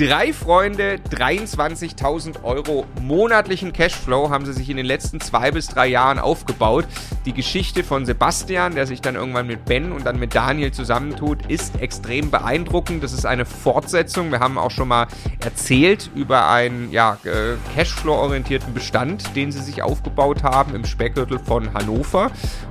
Drei Freunde, 23.000 Euro monatlichen Cashflow haben sie sich in den letzten zwei bis drei Jahren aufgebaut. Die Geschichte von Sebastian, der sich dann irgendwann mit Ben und dann mit Daniel zusammentut, ist extrem beeindruckend. Das ist eine Fortsetzung. Wir haben auch schon mal erzählt über einen ja, äh, Cashflow-orientierten Bestand, den sie sich aufgebaut haben im Speckgürtel von Hannover.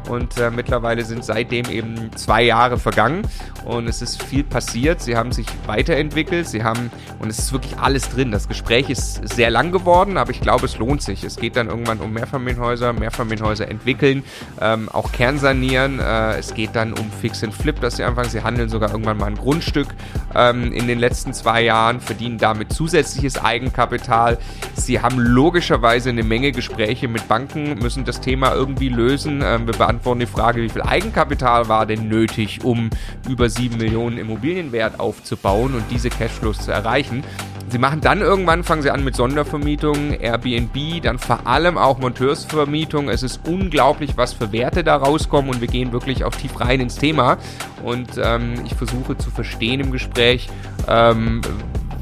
Und äh, mittlerweile sind seitdem eben zwei Jahre vergangen und es ist viel passiert. Sie haben sich weiterentwickelt. Sie haben und es ist wirklich alles drin. Das Gespräch ist sehr lang geworden, aber ich glaube, es lohnt sich. Es geht dann irgendwann um Mehrfamilienhäuser, Mehrfamilienhäuser entwickeln, ähm, auch kernsanieren. Äh, es geht dann um Fix and Flip, dass sie anfangen. Sie handeln sogar irgendwann mal ein Grundstück ähm, in den letzten zwei Jahren, verdienen damit zusätzliches Eigenkapital. Sie haben logischerweise eine Menge Gespräche mit Banken, müssen das Thema irgendwie lösen. Ähm, wir beantworten die Frage, wie viel Eigenkapital war denn nötig, um über sieben Millionen Immobilienwert aufzubauen und diese Cashflows zu erreichen erreichen. Sie machen dann irgendwann, fangen sie an mit Sondervermietungen, Airbnb, dann vor allem auch Monteursvermietung. Es ist unglaublich, was für Werte da rauskommen und wir gehen wirklich auch tief rein ins Thema. Und ähm, ich versuche zu verstehen im Gespräch, ähm,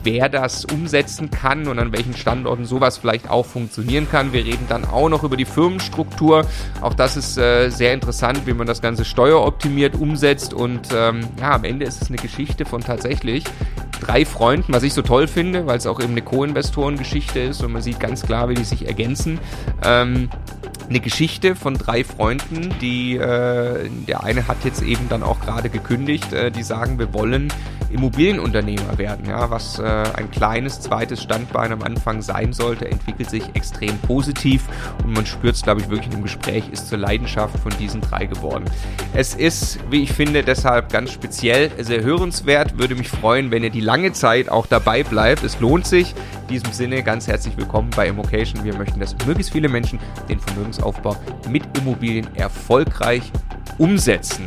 wer das umsetzen kann und an welchen Standorten sowas vielleicht auch funktionieren kann. Wir reden dann auch noch über die Firmenstruktur. Auch das ist äh, sehr interessant, wie man das Ganze steueroptimiert umsetzt. Und ähm, ja, am Ende ist es eine Geschichte von tatsächlich drei Freunden, was ich so toll finde, weil es auch eben eine Co-Investoren-Geschichte ist und man sieht ganz klar, wie die sich ergänzen. Ähm, eine Geschichte von drei Freunden, die äh, der eine hat jetzt eben dann auch gerade gekündigt, äh, die sagen, wir wollen Immobilienunternehmer werden, ja, was äh, ein kleines zweites Standbein am Anfang sein sollte, entwickelt sich extrem positiv und man spürt es, glaube ich, wirklich im Gespräch, ist zur Leidenschaft von diesen drei geworden. Es ist, wie ich finde, deshalb ganz speziell sehr hörenswert, würde mich freuen, wenn ihr die lange Zeit auch dabei bleibt. Es lohnt sich. In diesem Sinne ganz herzlich willkommen bei Immocation. Wir möchten, dass möglichst viele Menschen den Vermögensaufbau mit Immobilien erfolgreich umsetzen.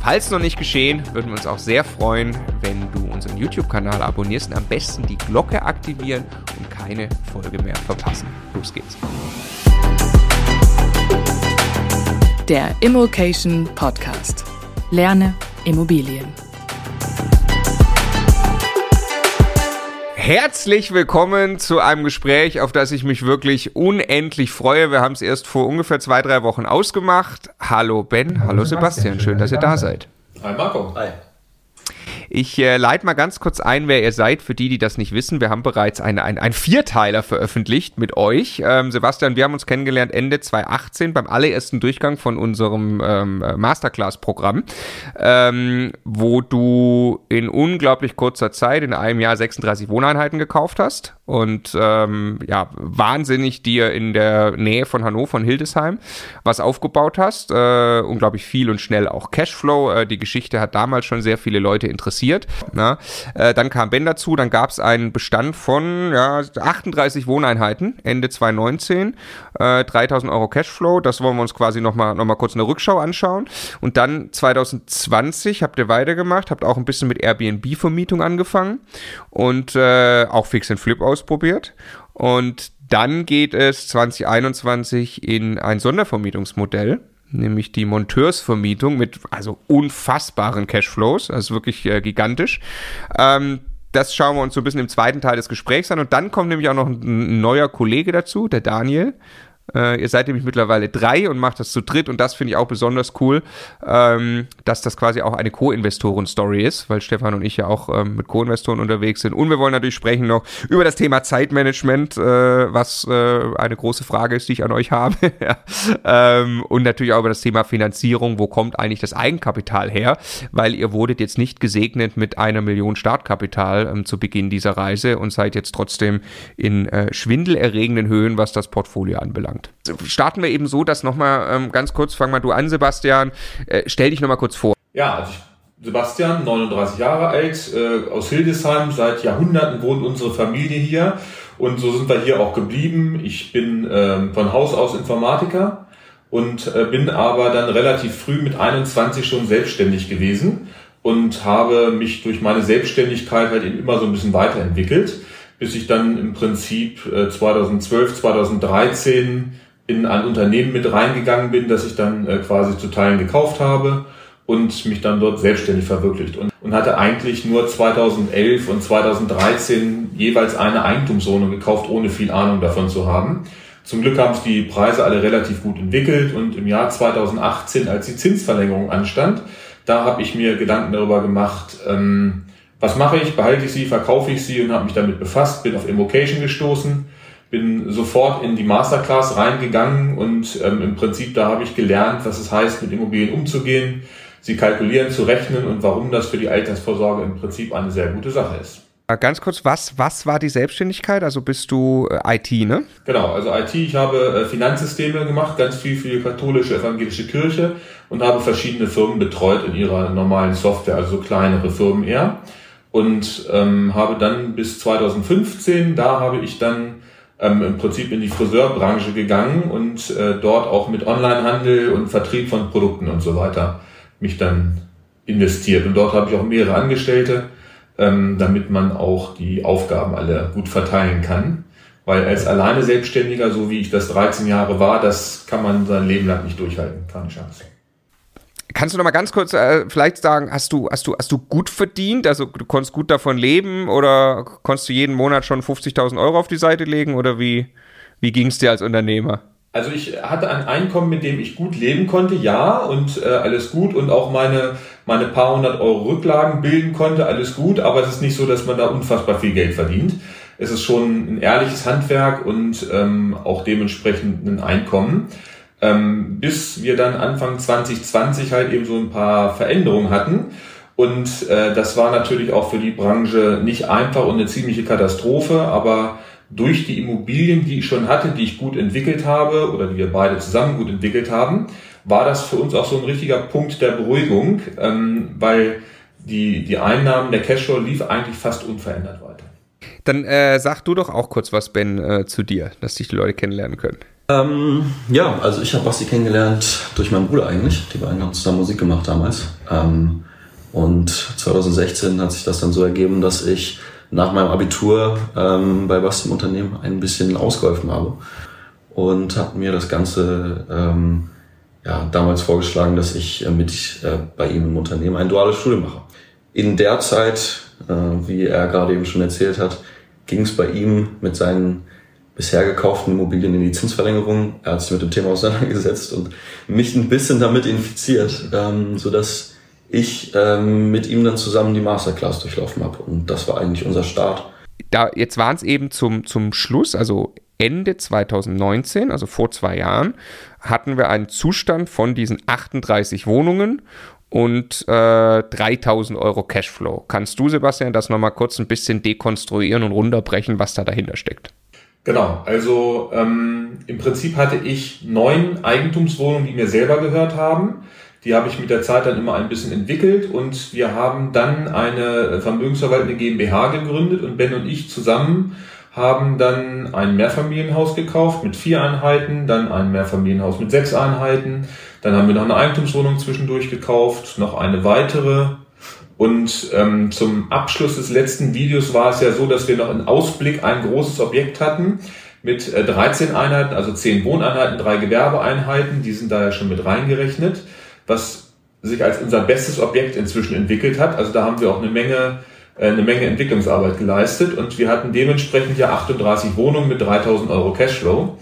Falls noch nicht geschehen, würden wir uns auch sehr freuen, wenn du unseren YouTube-Kanal abonnierst und am besten die Glocke aktivieren und keine Folge mehr verpassen. Los geht's. Der Immokation Podcast. Lerne Immobilien. Herzlich willkommen zu einem Gespräch, auf das ich mich wirklich unendlich freue. Wir haben es erst vor ungefähr zwei, drei Wochen ausgemacht. Hallo Ben, hallo, hallo Sebastian. schön, dass ihr da seid. Hi Marco. Hi. Ich äh, leite mal ganz kurz ein, wer ihr seid, für die, die das nicht wissen. Wir haben bereits eine, ein, ein Vierteiler veröffentlicht mit euch. Ähm, Sebastian, wir haben uns kennengelernt Ende 2018 beim allerersten Durchgang von unserem ähm, Masterclass-Programm, ähm, wo du in unglaublich kurzer Zeit, in einem Jahr 36 Wohneinheiten gekauft hast und ähm, ja, wahnsinnig dir in der Nähe von Hannover und Hildesheim was aufgebaut hast. Äh, unglaublich viel und schnell auch Cashflow. Äh, die Geschichte hat damals schon sehr viele Leute interessiert. Na? Äh, dann kam Ben dazu, dann gab es einen Bestand von ja, 38 Wohneinheiten Ende 2019, äh, 3000 Euro Cashflow, das wollen wir uns quasi nochmal noch mal kurz eine Rückschau anschauen. Und dann 2020 habt ihr weitergemacht, habt auch ein bisschen mit Airbnb-Vermietung angefangen und äh, auch Fix and Flip ausprobiert. Und dann geht es 2021 in ein Sondervermietungsmodell nämlich die Monteursvermietung mit also unfassbaren Cashflows, also wirklich äh, gigantisch. Ähm, das schauen wir uns so ein bisschen im zweiten Teil des Gesprächs an. Und dann kommt nämlich auch noch ein, ein neuer Kollege dazu, der Daniel. Äh, ihr seid nämlich mittlerweile drei und macht das zu dritt und das finde ich auch besonders cool, ähm, dass das quasi auch eine Co-Investoren-Story ist, weil Stefan und ich ja auch ähm, mit Co-Investoren unterwegs sind. Und wir wollen natürlich sprechen noch über das Thema Zeitmanagement, äh, was äh, eine große Frage ist, die ich an euch habe. ähm, und natürlich auch über das Thema Finanzierung, wo kommt eigentlich das Eigenkapital her, weil ihr wurdet jetzt nicht gesegnet mit einer Million Startkapital ähm, zu Beginn dieser Reise und seid jetzt trotzdem in äh, schwindelerregenden Höhen, was das Portfolio anbelangt anbelangt. Starten wir eben so, dass nochmal ähm, ganz kurz, fang mal du an, Sebastian, äh, stell dich nochmal kurz vor. Ja, also ich, Sebastian, 39 Jahre alt, äh, aus Hildesheim, seit Jahrhunderten wohnt unsere Familie hier und so sind wir hier auch geblieben. Ich bin äh, von Haus aus Informatiker und äh, bin aber dann relativ früh mit 21 schon selbstständig gewesen und habe mich durch meine Selbstständigkeit halt eben immer so ein bisschen weiterentwickelt bis ich dann im Prinzip 2012, äh, 2013 in ein Unternehmen mit reingegangen bin, das ich dann äh, quasi zu Teilen gekauft habe und mich dann dort selbstständig verwirklicht. Und, und hatte eigentlich nur 2011 und 2013 jeweils eine Eigentumswohnung gekauft, ohne viel Ahnung davon zu haben. Zum Glück haben sich die Preise alle relativ gut entwickelt und im Jahr 2018, als die Zinsverlängerung anstand, da habe ich mir Gedanken darüber gemacht, ähm, was mache ich, behalte ich sie, verkaufe ich sie und habe mich damit befasst, bin auf Immocation gestoßen, bin sofort in die Masterclass reingegangen und ähm, im Prinzip da habe ich gelernt, was es heißt, mit Immobilien umzugehen, sie kalkulieren, zu rechnen und warum das für die Altersvorsorge im Prinzip eine sehr gute Sache ist. Ganz kurz, was, was war die Selbstständigkeit? Also bist du äh, IT, ne? Genau, also IT, ich habe äh, Finanzsysteme gemacht, ganz viel für die katholische evangelische Kirche und habe verschiedene Firmen betreut in ihrer normalen Software, also so kleinere Firmen eher. Und ähm, habe dann bis 2015, da habe ich dann ähm, im Prinzip in die Friseurbranche gegangen und äh, dort auch mit Onlinehandel und Vertrieb von Produkten und so weiter mich dann investiert. Und dort habe ich auch mehrere Angestellte ähm, damit man auch die Aufgaben alle gut verteilen kann. Weil als alleine Selbstständiger, so wie ich das 13 Jahre war, das kann man sein Leben lang nicht durchhalten. Keine Chance. Kannst du noch mal ganz kurz äh, vielleicht sagen, hast du, hast, du, hast du gut verdient? Also du konntest gut davon leben oder konntest du jeden Monat schon 50.000 Euro auf die Seite legen oder wie, wie ging es dir als Unternehmer? Also ich hatte ein Einkommen, mit dem ich gut leben konnte, ja, und äh, alles gut und auch meine, meine paar hundert Euro Rücklagen bilden konnte, alles gut, aber es ist nicht so, dass man da unfassbar viel Geld verdient. Es ist schon ein ehrliches Handwerk und ähm, auch dementsprechend ein Einkommen. Ähm, bis wir dann Anfang 2020 halt eben so ein paar Veränderungen hatten. Und äh, das war natürlich auch für die Branche nicht einfach und eine ziemliche Katastrophe, aber durch die Immobilien, die ich schon hatte, die ich gut entwickelt habe oder die wir beide zusammen gut entwickelt haben, war das für uns auch so ein richtiger Punkt der Beruhigung, ähm, weil die, die Einnahmen, der Cashflow lief eigentlich fast unverändert weiter. Dann äh, sag du doch auch kurz was, Ben, äh, zu dir, dass dich die Leute kennenlernen können. Ähm, ja, also ich habe Basti kennengelernt durch meinen Bruder eigentlich. Die beiden haben zusammen Musik gemacht damals. Ähm, und 2016 hat sich das dann so ergeben, dass ich nach meinem Abitur ähm, bei Basti im Unternehmen ein bisschen ausgeholfen habe und habe mir das Ganze ähm, ja, damals vorgeschlagen, dass ich äh, mit äh, bei ihm im Unternehmen ein duales Studium mache. In der Zeit, äh, wie er gerade eben schon erzählt hat, ging es bei ihm mit seinen bisher gekauften Immobilien in die Zinsverlängerung. Er hat sich mit dem Thema auseinandergesetzt und mich ein bisschen damit infiziert, ähm, so dass ich ähm, mit ihm dann zusammen die Masterclass durchlaufen habe. Und das war eigentlich unser Start. Da, jetzt waren es eben zum, zum Schluss, also Ende 2019, also vor zwei Jahren, hatten wir einen Zustand von diesen 38 Wohnungen und äh, 3000 Euro Cashflow. Kannst du, Sebastian, das nochmal kurz ein bisschen dekonstruieren und runterbrechen, was da dahinter steckt? Genau, also ähm, im Prinzip hatte ich neun Eigentumswohnungen, die mir selber gehört haben. Die habe ich mit der Zeit dann immer ein bisschen entwickelt und wir haben dann eine vermögensverwaltende GmbH gegründet und Ben und ich zusammen haben dann ein Mehrfamilienhaus gekauft mit vier Einheiten, dann ein Mehrfamilienhaus mit sechs Einheiten, dann haben wir noch eine Eigentumswohnung zwischendurch gekauft, noch eine weitere. Und ähm, zum Abschluss des letzten Videos war es ja so, dass wir noch im Ausblick ein großes Objekt hatten mit äh, 13 Einheiten, also 10 Wohneinheiten, drei Gewerbeeinheiten, die sind da ja schon mit reingerechnet was sich als unser bestes Objekt inzwischen entwickelt hat. Also da haben wir auch eine Menge, äh, eine Menge Entwicklungsarbeit geleistet und wir hatten dementsprechend ja 38 Wohnungen mit 3000 Euro Cashflow.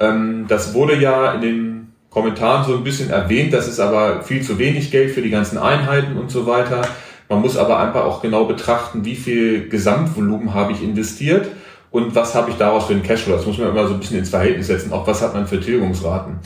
Ähm, das wurde ja in den Kommentaren so ein bisschen erwähnt, das ist aber viel zu wenig Geld für die ganzen Einheiten und so weiter. Man muss aber einfach auch genau betrachten, wie viel Gesamtvolumen habe ich investiert und was habe ich daraus für einen Cashflow. Das muss man immer so ein bisschen ins Verhältnis setzen, auch was hat man für Tilgungsraten.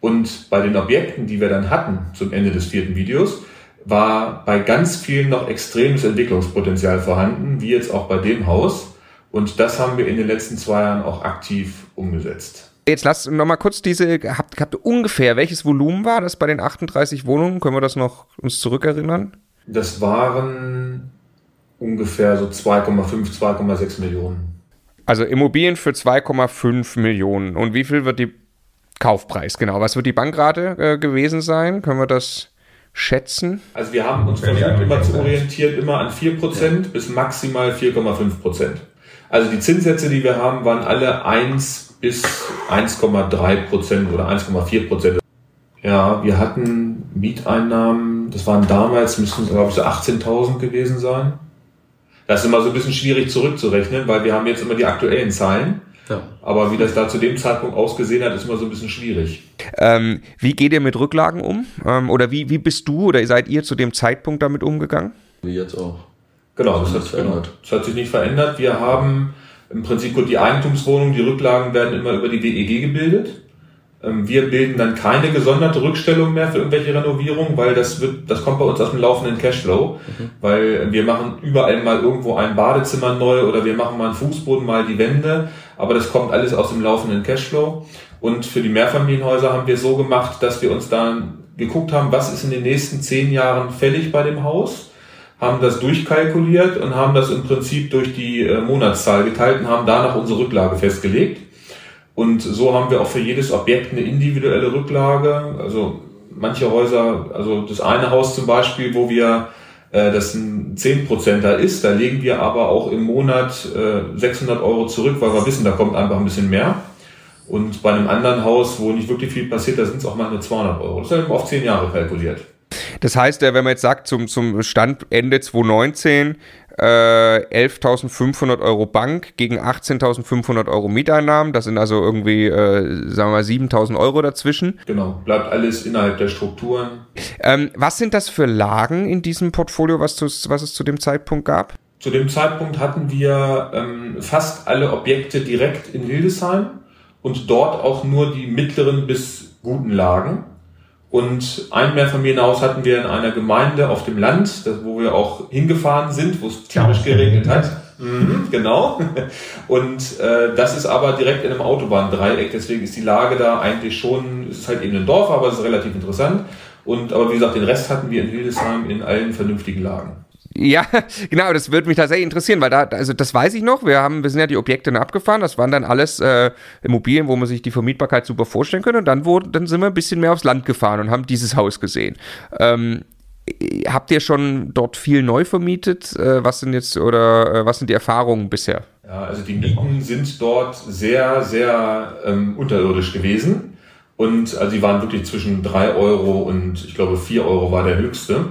Und bei den Objekten, die wir dann hatten zum Ende des vierten Videos, war bei ganz vielen noch extremes Entwicklungspotenzial vorhanden, wie jetzt auch bei dem Haus. Und das haben wir in den letzten zwei Jahren auch aktiv umgesetzt. Jetzt lass noch mal kurz diese, habt, habt ihr ungefähr, welches Volumen war das bei den 38 Wohnungen? Können wir das noch uns zurückerinnern? Das waren ungefähr so 2,5, 2,6 Millionen. Also Immobilien für 2,5 Millionen. Und wie viel wird die Kaufpreis, genau. Was wird die Bankrate äh, gewesen sein? Können wir das schätzen? Also wir haben uns versucht immer zu orientieren, immer an 4% ja. bis maximal 4,5%. Also die Zinssätze, die wir haben, waren alle 1 bis 1,3% oder 1,4%. Ja, wir hatten Mieteinnahmen, das waren damals, müssen es glaube ich so 18.000 gewesen sein. Das ist immer so ein bisschen schwierig zurückzurechnen, weil wir haben jetzt immer die aktuellen Zahlen. Ja. Aber wie das da zu dem Zeitpunkt ausgesehen hat, ist immer so ein bisschen schwierig. Ähm, wie geht ihr mit Rücklagen um? Ähm, oder wie, wie bist du oder seid ihr zu dem Zeitpunkt damit umgegangen? Wie jetzt auch. Genau, das, das hat, genau, das hat sich nicht verändert. Wir haben im Prinzip gut die Eigentumswohnung, die Rücklagen werden immer über die WEG gebildet. Ähm, wir bilden dann keine gesonderte Rückstellung mehr für irgendwelche Renovierungen, weil das wird, das kommt bei uns aus dem laufenden Cashflow, mhm. weil wir machen überall mal irgendwo ein Badezimmer neu oder wir machen mal einen Fußboden, mal die Wände, aber das kommt alles aus dem laufenden Cashflow. Und für die Mehrfamilienhäuser haben wir so gemacht, dass wir uns dann geguckt haben, was ist in den nächsten zehn Jahren fällig bei dem Haus, haben das durchkalkuliert und haben das im Prinzip durch die äh, Monatszahl geteilt und haben danach unsere Rücklage festgelegt. Und so haben wir auch für jedes Objekt eine individuelle Rücklage. Also manche Häuser, also das eine Haus zum Beispiel, wo wir äh, das ein 10%er ist, da legen wir aber auch im Monat äh, 600 Euro zurück, weil wir wissen, da kommt einfach ein bisschen mehr. Und bei einem anderen Haus, wo nicht wirklich viel passiert, da sind es auch mal nur 200 Euro. Das ist halt auf 10 Jahre kalkuliert. Das heißt, wenn man jetzt sagt, zum, zum Stand Ende 2019 äh, 11.500 Euro Bank gegen 18.500 Euro Mieteinnahmen. Das sind also irgendwie, äh, sagen wir mal, 7.000 Euro dazwischen. Genau, bleibt alles innerhalb der Strukturen. Ähm, was sind das für Lagen in diesem Portfolio, was, du, was es zu dem Zeitpunkt gab? Zu dem Zeitpunkt hatten wir ähm, fast alle Objekte direkt in Hildesheim und dort auch nur die mittleren bis guten Lagen. Und ein Mehrfamilienhaus hatten wir in einer Gemeinde auf dem Land, wo wir auch hingefahren sind, wo es tierisch geregnet hat. Mhm, genau. Und äh, das ist aber direkt in einem Autobahndreieck, deswegen ist die Lage da eigentlich schon, es ist halt eben ein Dorf, aber es ist relativ interessant. Und aber wie gesagt, den Rest hatten wir in Hildesheim in allen vernünftigen Lagen. Ja, genau, das würde mich tatsächlich interessieren, weil da, also das weiß ich noch, wir haben, wir sind ja die Objekte abgefahren, das waren dann alles äh, Immobilien, wo man sich die Vermietbarkeit super vorstellen könnte und dann wurden, dann sind wir ein bisschen mehr aufs Land gefahren und haben dieses Haus gesehen. Ähm, habt ihr schon dort viel neu vermietet? Äh, was sind jetzt oder äh, was sind die Erfahrungen bisher? Ja, also die Mieten sind dort sehr, sehr ähm, unterirdisch gewesen. Und also die waren wirklich zwischen drei Euro und ich glaube vier Euro war der höchste.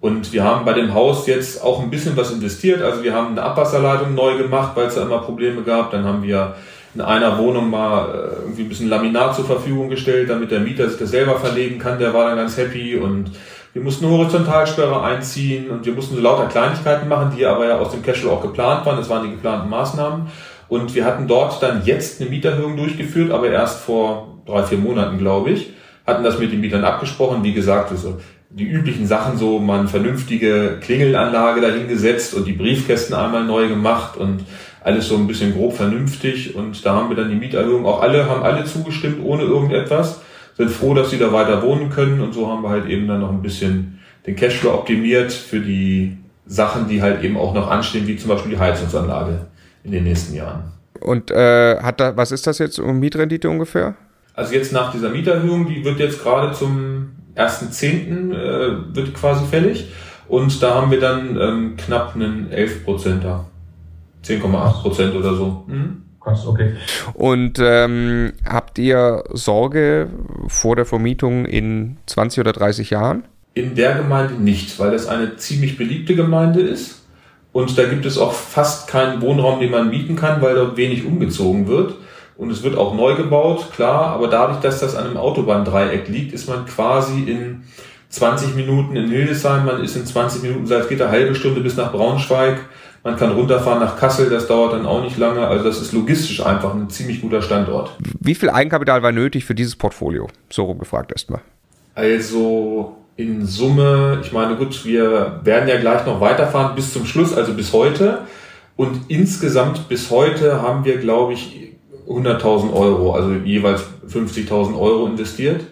Und wir haben bei dem Haus jetzt auch ein bisschen was investiert. Also wir haben eine Abwasserleitung neu gemacht, weil es da immer Probleme gab. Dann haben wir in einer Wohnung mal äh, irgendwie ein bisschen Laminat zur Verfügung gestellt, damit der Mieter sich das selber verlegen kann. Der war dann ganz happy und wir mussten eine Horizontalsperre einziehen und wir mussten so lauter Kleinigkeiten machen, die aber ja aus dem Cashflow auch geplant waren. Das waren die geplanten Maßnahmen. Und wir hatten dort dann jetzt eine Mieterhöhung durchgeführt, aber erst vor drei, vier Monaten, glaube ich. Hatten das mit den Mietern abgesprochen. Wie gesagt, also die üblichen Sachen so, man vernünftige Klingelanlage dahingesetzt und die Briefkästen einmal neu gemacht und alles so ein bisschen grob vernünftig und da haben wir dann die Mieterhöhung, auch alle haben alle zugestimmt ohne irgendetwas, sind froh, dass sie da weiter wohnen können und so haben wir halt eben dann noch ein bisschen den Cashflow optimiert für die Sachen, die halt eben auch noch anstehen, wie zum Beispiel die Heizungsanlage in den nächsten Jahren. Und äh, hat da, was ist das jetzt um Mietrendite ungefähr? Also jetzt nach dieser Mieterhöhung, die wird jetzt gerade zum 1.10. Äh, wird quasi fällig. Und da haben wir dann ähm, knapp einen 11 Prozenter. 10,8 Prozent oder so. Mhm. Krass, okay. Und ähm, habt ihr Sorge vor der Vermietung in 20 oder 30 Jahren? In der Gemeinde nicht, weil das eine ziemlich beliebte Gemeinde ist. Und da gibt es auch fast keinen Wohnraum, den man mieten kann, weil dort wenig umgezogen wird. Und es wird auch neu gebaut, klar, aber dadurch, dass das an einem Autobahndreieck liegt, ist man quasi in 20 Minuten in Hildesheim, man ist in 20 Minuten Salzgitter, halbe Stunde bis nach Braunschweig. Man kann runterfahren nach Kassel, das dauert dann auch nicht lange. Also das ist logistisch einfach ein ziemlich guter Standort. Wie viel Eigenkapital war nötig für dieses Portfolio? So rumgefragt erstmal. Also in Summe, ich meine, gut, wir werden ja gleich noch weiterfahren bis zum Schluss, also bis heute. Und insgesamt bis heute haben wir, glaube ich, 100.000 Euro, also jeweils 50.000 Euro investiert.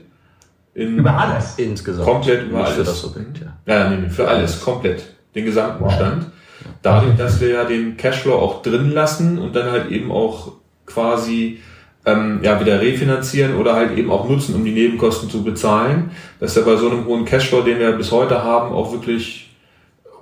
In über alles? Insgesamt. Komplett über Nicht alles. Für das Objekt, ja. Ja, nee, nee, für alles, komplett. Den gesamten wow. Bestand. Dadurch, dass wir ja den Cashflow auch drin lassen und dann halt eben auch quasi ähm, ja, wieder refinanzieren oder halt eben auch nutzen, um die Nebenkosten zu bezahlen. Das ist ja bei so einem hohen Cashflow, den wir bis heute haben, auch wirklich,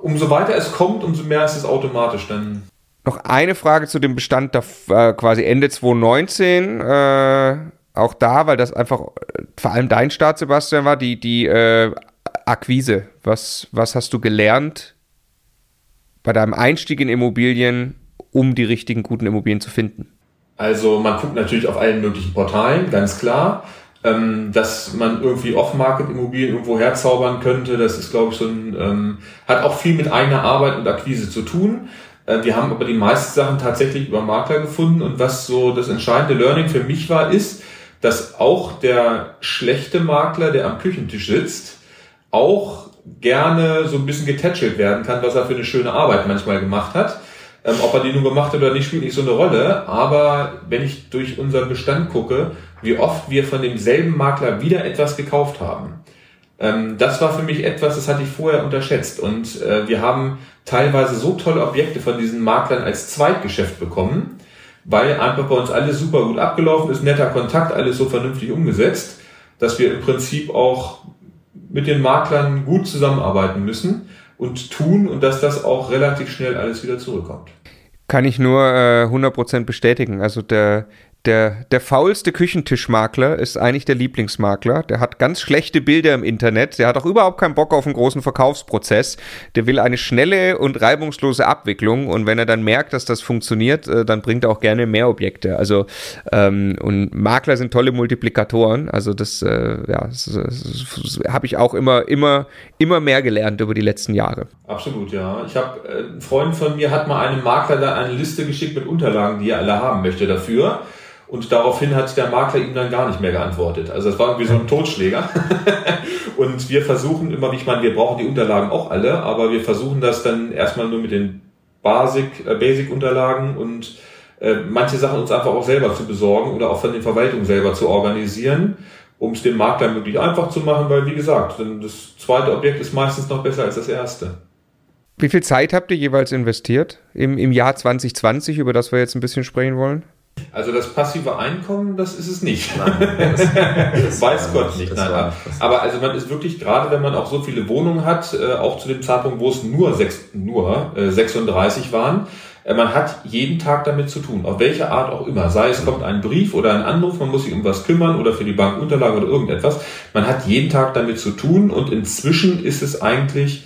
umso weiter es kommt, umso mehr ist es automatisch dann noch eine Frage zu dem Bestand, da äh, quasi Ende 2019. Äh, auch da, weil das einfach äh, vor allem dein Start, Sebastian, war, die, die äh, Akquise. Was, was hast du gelernt bei deinem Einstieg in Immobilien, um die richtigen guten Immobilien zu finden? Also man guckt natürlich auf allen möglichen Portalen, ganz klar. Ähm, dass man irgendwie Off-Market-Immobilien irgendwo herzaubern könnte, das ist, glaube ich, so ein, ähm, hat auch viel mit eigener Arbeit und Akquise zu tun. Äh, wir haben aber die meisten Sachen tatsächlich über Makler gefunden und was so das entscheidende Learning für mich war, ist, dass auch der schlechte Makler, der am Küchentisch sitzt, auch gerne so ein bisschen getätschelt werden kann, was er für eine schöne Arbeit manchmal gemacht hat. Ähm, ob er die nun gemacht hat oder nicht, spielt nicht so eine Rolle. Aber wenn ich durch unseren Bestand gucke, wie oft wir von demselben Makler wieder etwas gekauft haben. Ähm, das war für mich etwas, das hatte ich vorher unterschätzt. Und äh, wir haben teilweise so tolle Objekte von diesen Maklern als Zweitgeschäft bekommen, weil einfach bei uns alles super gut abgelaufen ist, netter Kontakt, alles so vernünftig umgesetzt, dass wir im Prinzip auch mit den Maklern gut zusammenarbeiten müssen und tun und dass das auch relativ schnell alles wieder zurückkommt. Kann ich nur äh, 100% bestätigen. Also der, der, der faulste Küchentischmakler ist eigentlich der Lieblingsmakler. Der hat ganz schlechte Bilder im Internet. Der hat auch überhaupt keinen Bock auf einen großen Verkaufsprozess. Der will eine schnelle und reibungslose Abwicklung. Und wenn er dann merkt, dass das funktioniert, äh, dann bringt er auch gerne mehr Objekte. Also, ähm, und Makler sind tolle Multiplikatoren. Also, das, äh, ja, das, das, das habe ich auch immer, immer, immer mehr gelernt über die letzten Jahre. Absolut, ja. Ich habe, äh, ein Freund von mir hat mal einem Makler da eine Liste geschickt mit Unterlagen, die er alle haben möchte dafür. Und daraufhin hat der Makler ihm dann gar nicht mehr geantwortet. Also das war irgendwie so ein Totschläger. und wir versuchen immer, ich meine, wir brauchen die Unterlagen auch alle, aber wir versuchen das dann erstmal nur mit den Basic, äh, Basic-Unterlagen und äh, manche Sachen uns einfach auch selber zu besorgen oder auch von den Verwaltungen selber zu organisieren, um es dem Makler möglichst einfach zu machen, weil wie gesagt, das zweite Objekt ist meistens noch besser als das erste. Wie viel Zeit habt ihr jeweils investiert im, im Jahr 2020, über das wir jetzt ein bisschen sprechen wollen? Also das passive Einkommen, das ist es nicht. Nein, das, das Weiß Gott nicht. Nein, war, aber also man ist wirklich, gerade wenn man auch so viele Wohnungen hat, äh, auch zu dem Zeitpunkt, wo es nur, sechs, nur äh, 36 waren, äh, man hat jeden Tag damit zu tun, auf welche Art auch immer. Sei es kommt ein Brief oder ein Anruf, man muss sich um was kümmern oder für die Bank Unterlagen oder irgendetwas. Man hat jeden Tag damit zu tun und inzwischen ist es eigentlich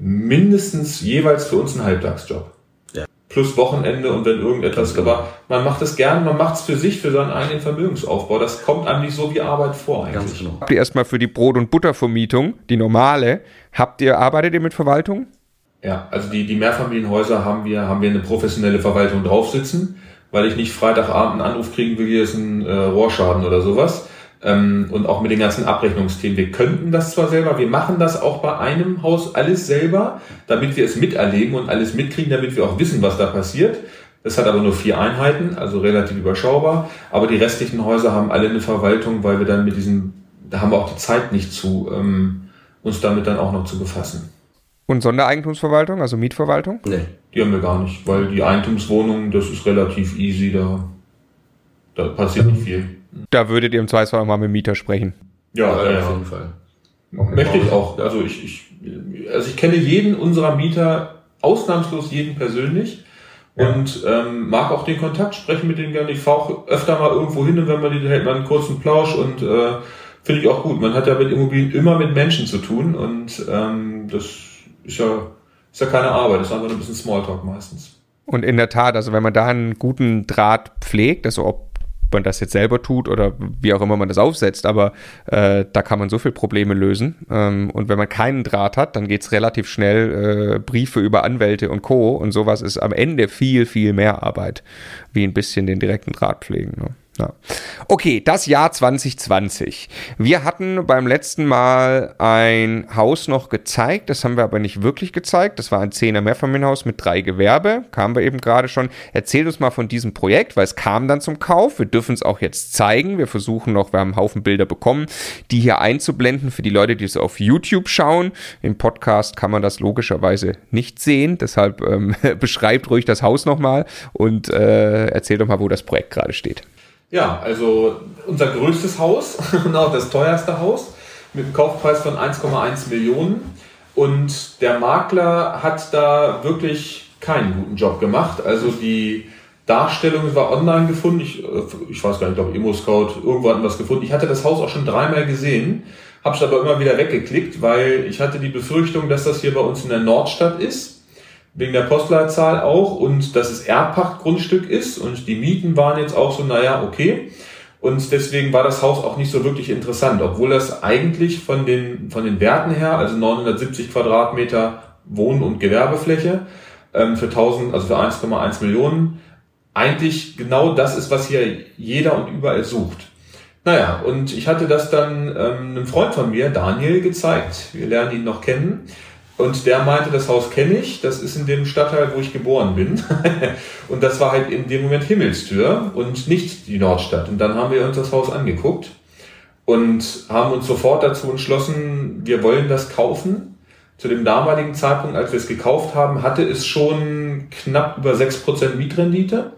mindestens jeweils für uns ein Halbtagsjob plus Wochenende und wenn irgendetwas. Genau. Aber man macht es gerne, man macht es für sich, für seinen eigenen Vermögensaufbau. Das kommt einem nicht so wie Arbeit vor eigentlich. Ganz genau. Habt ihr erstmal für die Brot- und Buttervermietung, die normale, habt ihr, arbeitet ihr mit Verwaltung? Ja, also die, die Mehrfamilienhäuser haben wir, haben wir eine professionelle Verwaltung draufsitzen, weil ich nicht Freitagabend einen Anruf kriegen will, hier ist ein äh, Rohrschaden oder sowas ähm, und auch mit den ganzen Abrechnungsthemen. Wir könnten das zwar selber, wir machen das auch bei einem Haus alles selber, damit wir es miterleben und alles mitkriegen, damit wir auch wissen, was da passiert. Es hat aber nur vier Einheiten, also relativ überschaubar. Aber die restlichen Häuser haben alle eine Verwaltung, weil wir dann mit diesem, da haben wir auch die Zeit nicht zu, ähm, uns damit dann auch noch zu befassen. Und Sondereigentumsverwaltung, also Mietverwaltung? Nee. Die haben wir gar nicht, weil die Eigentumswohnungen, das ist relativ easy, da, da passiert nicht viel. Da würdet ihr im Zweifelsfall auch mal mit dem Mieter sprechen. Ja, ja, ja. auf jeden Fall. Möchte ich auch. Also ich, ich, also ich kenne jeden unserer Mieter, ausnahmslos jeden persönlich. Ja. Und ähm, mag auch den Kontakt, sprechen mit denen gerne. Ich fahre auch öfter mal irgendwo hin und wenn man die hält man einen kurzen Plausch und äh, finde ich auch gut. Man hat ja mit Immobilien immer mit Menschen zu tun und ähm, das ist ja, ist ja keine Arbeit, das ist einfach ein bisschen Smalltalk meistens. Und in der Tat, also wenn man da einen guten Draht pflegt, also ob man das jetzt selber tut oder wie auch immer man das aufsetzt, aber äh, da kann man so viele Probleme lösen. Ähm, und wenn man keinen Draht hat, dann geht es relativ schnell, äh, Briefe über Anwälte und Co. Und sowas ist am Ende viel, viel mehr Arbeit, wie ein bisschen den direkten Draht pflegen. Ne? Ja. Okay, das Jahr 2020. Wir hatten beim letzten Mal ein Haus noch gezeigt, das haben wir aber nicht wirklich gezeigt. Das war ein 10er Mehrfamilienhaus mit drei Gewerbe, kamen wir eben gerade schon. Erzähl uns mal von diesem Projekt, weil es kam dann zum Kauf. Wir dürfen es auch jetzt zeigen. Wir versuchen noch, wir haben einen Haufen Bilder bekommen, die hier einzublenden für die Leute, die es auf YouTube schauen. Im Podcast kann man das logischerweise nicht sehen, deshalb ähm, beschreibt ruhig das Haus nochmal und äh, erzähl doch mal, wo das Projekt gerade steht. Ja, also unser größtes Haus und auch das teuerste Haus mit einem Kaufpreis von 1,1 Millionen. Und der Makler hat da wirklich keinen guten Job gemacht. Also die Darstellung war online gefunden. Ich, äh, ich weiß gar nicht, ich glaube Immo Scout, irgendwo hatten es gefunden. Ich hatte das Haus auch schon dreimal gesehen, habe es aber immer wieder weggeklickt, weil ich hatte die Befürchtung, dass das hier bei uns in der Nordstadt ist, wegen der Postleitzahl auch und dass es Erbpachtgrundstück ist und die Mieten waren jetzt auch so, naja, okay. Und deswegen war das Haus auch nicht so wirklich interessant, obwohl das eigentlich von den, von den Werten her, also 970 Quadratmeter Wohn- und Gewerbefläche, ähm, für 1000, also für 1,1 Millionen, eigentlich genau das ist, was hier jeder und überall sucht. Naja, und ich hatte das dann ähm, einem Freund von mir, Daniel, gezeigt. Wir lernen ihn noch kennen. Und der meinte, das Haus kenne ich, das ist in dem Stadtteil, wo ich geboren bin. und das war halt in dem Moment Himmelstür und nicht die Nordstadt. Und dann haben wir uns das Haus angeguckt und haben uns sofort dazu entschlossen, wir wollen das kaufen. Zu dem damaligen Zeitpunkt, als wir es gekauft haben, hatte es schon knapp über 6% Mietrendite.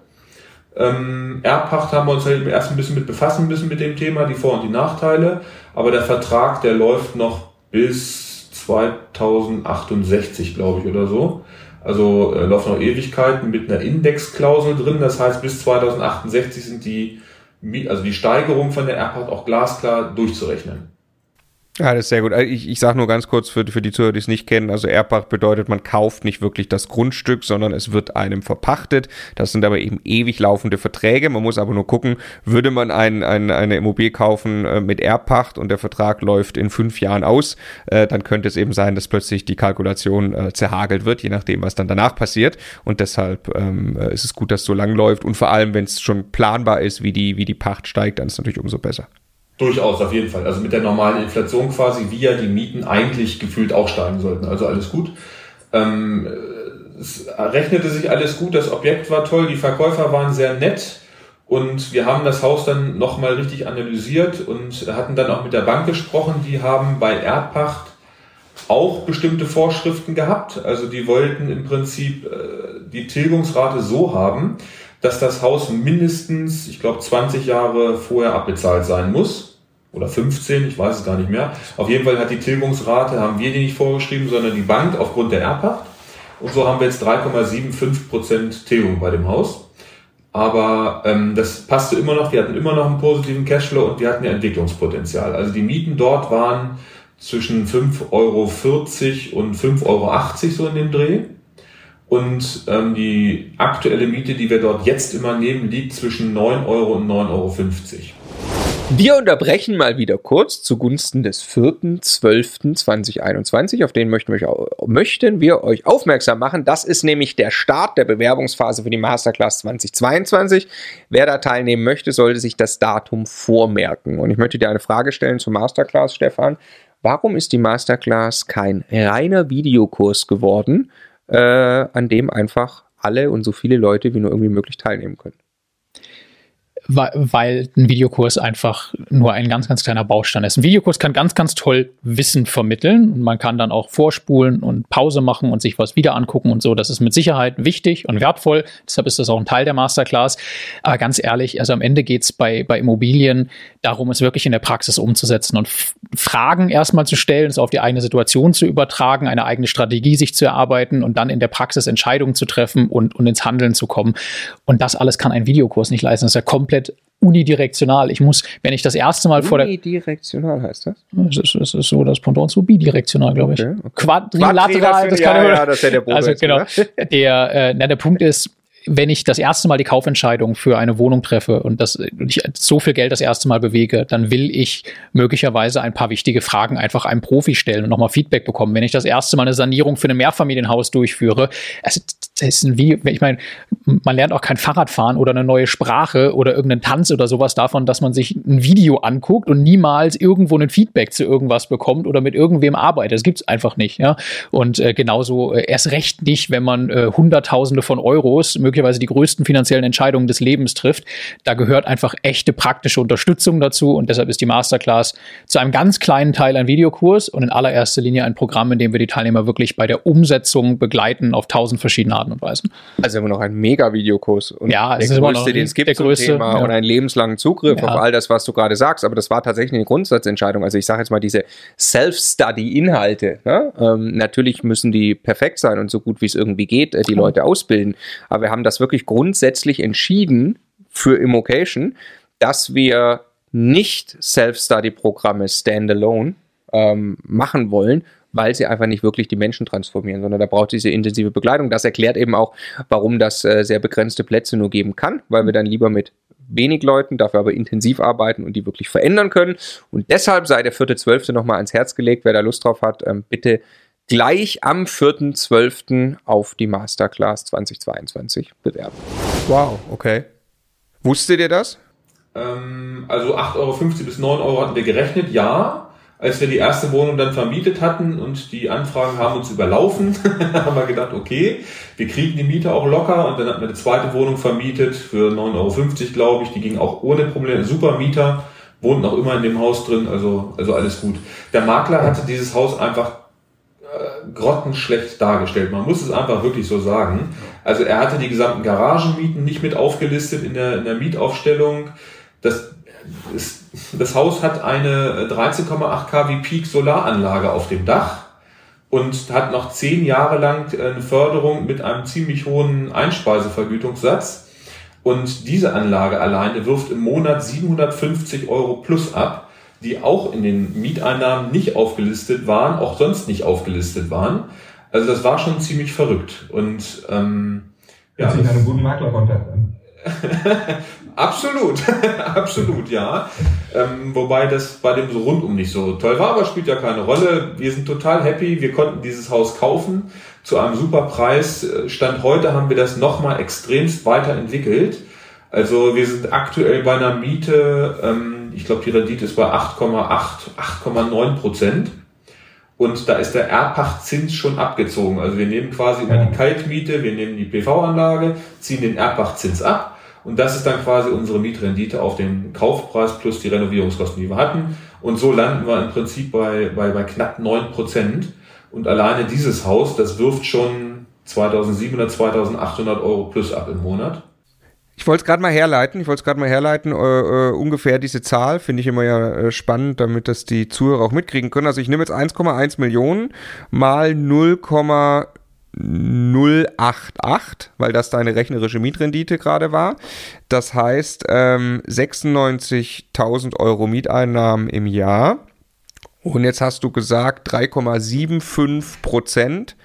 Ähm, Erbpacht haben wir uns halt erst ein bisschen mit befassen müssen mit dem Thema, die Vor- und die Nachteile. Aber der Vertrag, der läuft noch bis 2068, glaube ich, oder so. Also äh, laufen noch Ewigkeiten mit einer Indexklausel drin. Das heißt, bis 2068 sind die, also die Steigerung von der Erbpacht auch glasklar durchzurechnen. Ja, das ist sehr gut. Also ich, ich sage nur ganz kurz für, für die Zuhörer, die es nicht kennen, also Erbpacht bedeutet, man kauft nicht wirklich das Grundstück, sondern es wird einem verpachtet. Das sind aber eben ewig laufende Verträge. Man muss aber nur gucken, würde man ein, ein, eine Immobilie kaufen äh, mit Erbpacht und der Vertrag läuft in fünf Jahren aus, äh, dann könnte es eben sein, dass plötzlich die Kalkulation äh, zerhagelt wird, je nachdem, was dann danach passiert. Und deshalb ähm, ist es gut, dass es so lang läuft und vor allem, wenn es schon planbar ist, wie die, wie die Pacht steigt, dann ist es natürlich umso besser. Durchaus, auf jeden Fall. Also mit der normalen Inflation quasi, wie ja die Mieten eigentlich gefühlt auch steigen sollten. Also alles gut. Ähm, es rechnete sich alles gut, das Objekt war toll, die Verkäufer waren sehr nett und wir haben das Haus dann nochmal richtig analysiert und hatten dann auch mit der Bank gesprochen. Die haben bei Erdpacht auch bestimmte Vorschriften gehabt. Also die wollten im Prinzip äh, die Tilgungsrate so haben, dass das Haus mindestens, ich glaube, 20 Jahre vorher abbezahlt sein muss. Oder 15, ich weiß es gar nicht mehr. Auf jeden Fall hat die Tilgungsrate, haben wir die nicht vorgeschrieben, sondern die Bank aufgrund der Erbpacht. Und so haben wir jetzt 3,75 Prozent Tilgung bei dem Haus. Aber ähm, das passte immer noch, wir hatten immer noch einen positiven Cashflow und wir hatten ja Entwicklungspotenzial. Also die Mieten dort waren zwischen 5,40 Euro und 5,80 Euro so in dem Dreh. Und ähm, die aktuelle Miete, die wir dort jetzt immer nehmen, liegt zwischen 9 Euro und 9,50 Euro. Wir unterbrechen mal wieder kurz zugunsten des 4.12.2021. Auf den möchten wir, euch, möchten wir euch aufmerksam machen. Das ist nämlich der Start der Bewerbungsphase für die Masterclass 2022. Wer da teilnehmen möchte, sollte sich das Datum vormerken. Und ich möchte dir eine Frage stellen zur Masterclass, Stefan. Warum ist die Masterclass kein reiner Videokurs geworden, äh, an dem einfach alle und so viele Leute wie nur irgendwie möglich teilnehmen können. Weil ein Videokurs einfach nur ein ganz, ganz kleiner Baustein ist. Ein Videokurs kann ganz, ganz toll Wissen vermitteln und man kann dann auch vorspulen und Pause machen und sich was wieder angucken und so. Das ist mit Sicherheit wichtig und wertvoll. Deshalb ist das auch ein Teil der Masterclass. Aber ganz ehrlich, also am Ende geht's bei, bei Immobilien darum, es wirklich in der Praxis umzusetzen und Fragen erstmal zu stellen, es auf die eigene Situation zu übertragen, eine eigene Strategie sich zu erarbeiten und dann in der Praxis Entscheidungen zu treffen und, und ins Handeln zu kommen. Und das alles kann ein Videokurs nicht leisten. Das ist ja komplett komplett unidirektional. Ich muss, wenn ich das erste Mal vor der. Unidirektional heißt das? Das ist, das ist so das Pendant zu bidirektional, glaube ich. Okay, okay. Quadrilateral, das kann ja, ja, das ist ja der Bogen Also genau. Der, äh, na, der Punkt ist, wenn ich das erste Mal die Kaufentscheidung für eine Wohnung treffe und das ich so viel Geld das erste Mal bewege, dann will ich möglicherweise ein paar wichtige Fragen einfach einem Profi stellen und nochmal Feedback bekommen. Wenn ich das erste Mal eine Sanierung für ein Mehrfamilienhaus durchführe, also ein Video, ich meine, man lernt auch kein Fahrradfahren oder eine neue Sprache oder irgendeinen Tanz oder sowas davon, dass man sich ein Video anguckt und niemals irgendwo ein Feedback zu irgendwas bekommt oder mit irgendwem arbeitet. Das gibt's einfach nicht, ja. Und äh, genauso äh, erst recht nicht, wenn man äh, Hunderttausende von Euros möglicherweise die größten finanziellen Entscheidungen des Lebens trifft. Da gehört einfach echte praktische Unterstützung dazu und deshalb ist die Masterclass zu einem ganz kleinen Teil ein Videokurs und in allererster Linie ein Programm, in dem wir die Teilnehmer wirklich bei der Umsetzung begleiten auf tausend verschiedene Arten Arten und Weisen. Also immer noch ein mega Videokurs und Ja, es der ist größte, den es gibt der größte, Thema ja. und einen lebenslangen Zugriff Ja. auf all das, was du gerade sagst. Aber das war tatsächlich eine Grundsatzentscheidung. Also ich sage jetzt mal diese Self-Study-Inhalte. Ne? Ähm, natürlich müssen die perfekt sein und so gut wie es irgendwie geht, äh, die Leute ausbilden. Aber wir haben das wirklich grundsätzlich entschieden für Immocation, dass wir nicht Self-Study-Programme standalone ähm, machen wollen, weil sie einfach nicht wirklich die Menschen transformieren, sondern da braucht diese intensive Begleitung. Das erklärt eben auch, warum das äh, sehr begrenzte Plätze nur geben kann, weil wir dann lieber mit wenig Leuten, dafür aber intensiv arbeiten und die wirklich verändern können. Und deshalb sei der 4.12. nochmal ans Herz gelegt, wer da Lust drauf hat, ähm, bitte gleich am 4.12. auf die Masterclass 2022 bewerben. Wow, okay. Wusstet ihr das? Ähm, also 8,50 Euro bis 9 Euro hatten wir gerechnet, ja. Als wir die erste Wohnung dann vermietet hatten und die Anfragen haben uns überlaufen, haben wir gedacht, okay, wir kriegen die Miete auch locker und dann hatten wir eine zweite Wohnung vermietet für 9,50 Euro, glaube ich. Die ging auch ohne Probleme. Super Mieter, wohnt noch immer in dem Haus drin, also, also alles gut. Der Makler hatte dieses Haus einfach äh, grottenschlecht dargestellt. Man muss es einfach wirklich so sagen. Also er hatte die gesamten Garagenmieten nicht mit aufgelistet in der, in der Mietaufstellung. Das, ist, das Haus hat eine 13,8 kW Peak Solaranlage auf dem Dach und hat noch zehn Jahre lang eine Förderung mit einem ziemlich hohen Einspeisevergütungssatz. Und diese Anlage alleine wirft im Monat 750 Euro plus ab, die auch in den Mieteinnahmen nicht aufgelistet waren, auch sonst nicht aufgelistet waren. Also das war schon ziemlich verrückt. Und ähm, Hört sich nach einem guten Maklerkontakt an. Absolut, absolut, ja. Ähm, wobei das bei dem so rundum nicht so toll war, aber spielt ja keine Rolle. Wir sind total happy. Wir konnten dieses Haus kaufen zu einem super Preis. Äh, Stand heute haben wir das nochmal extremst weiterentwickelt. Also wir sind aktuell bei einer Miete, ähm, ich glaube die Rendite ist bei 8,8, 8,9 Prozent. Und da ist der Erbpachtzins schon abgezogen. Also wir nehmen quasi über die Kaltmiete, wir nehmen die PV-Anlage, ziehen den Erbpachtzins ab und das ist dann quasi unsere Mietrendite auf den Kaufpreis plus die Renovierungskosten, die wir hatten. Und so landen wir im Prinzip bei, bei, bei knapp neun Prozent. Und alleine dieses Haus, das wirft schon 2700, 2800 Euro plus ab im Monat. Ich wollte es gerade mal herleiten, ich wollte es gerade mal herleiten, äh, äh, ungefähr diese Zahl, finde ich immer ja äh, spannend, damit das die Zuhörer auch mitkriegen können. Also ich nehme jetzt 1,1 Millionen mal 0,088, weil das deine rechnerische Mietrendite gerade war. Das heißt ähm, 96.000 Euro Mieteinnahmen im Jahr. Und jetzt hast du gesagt, 3,75 Prozent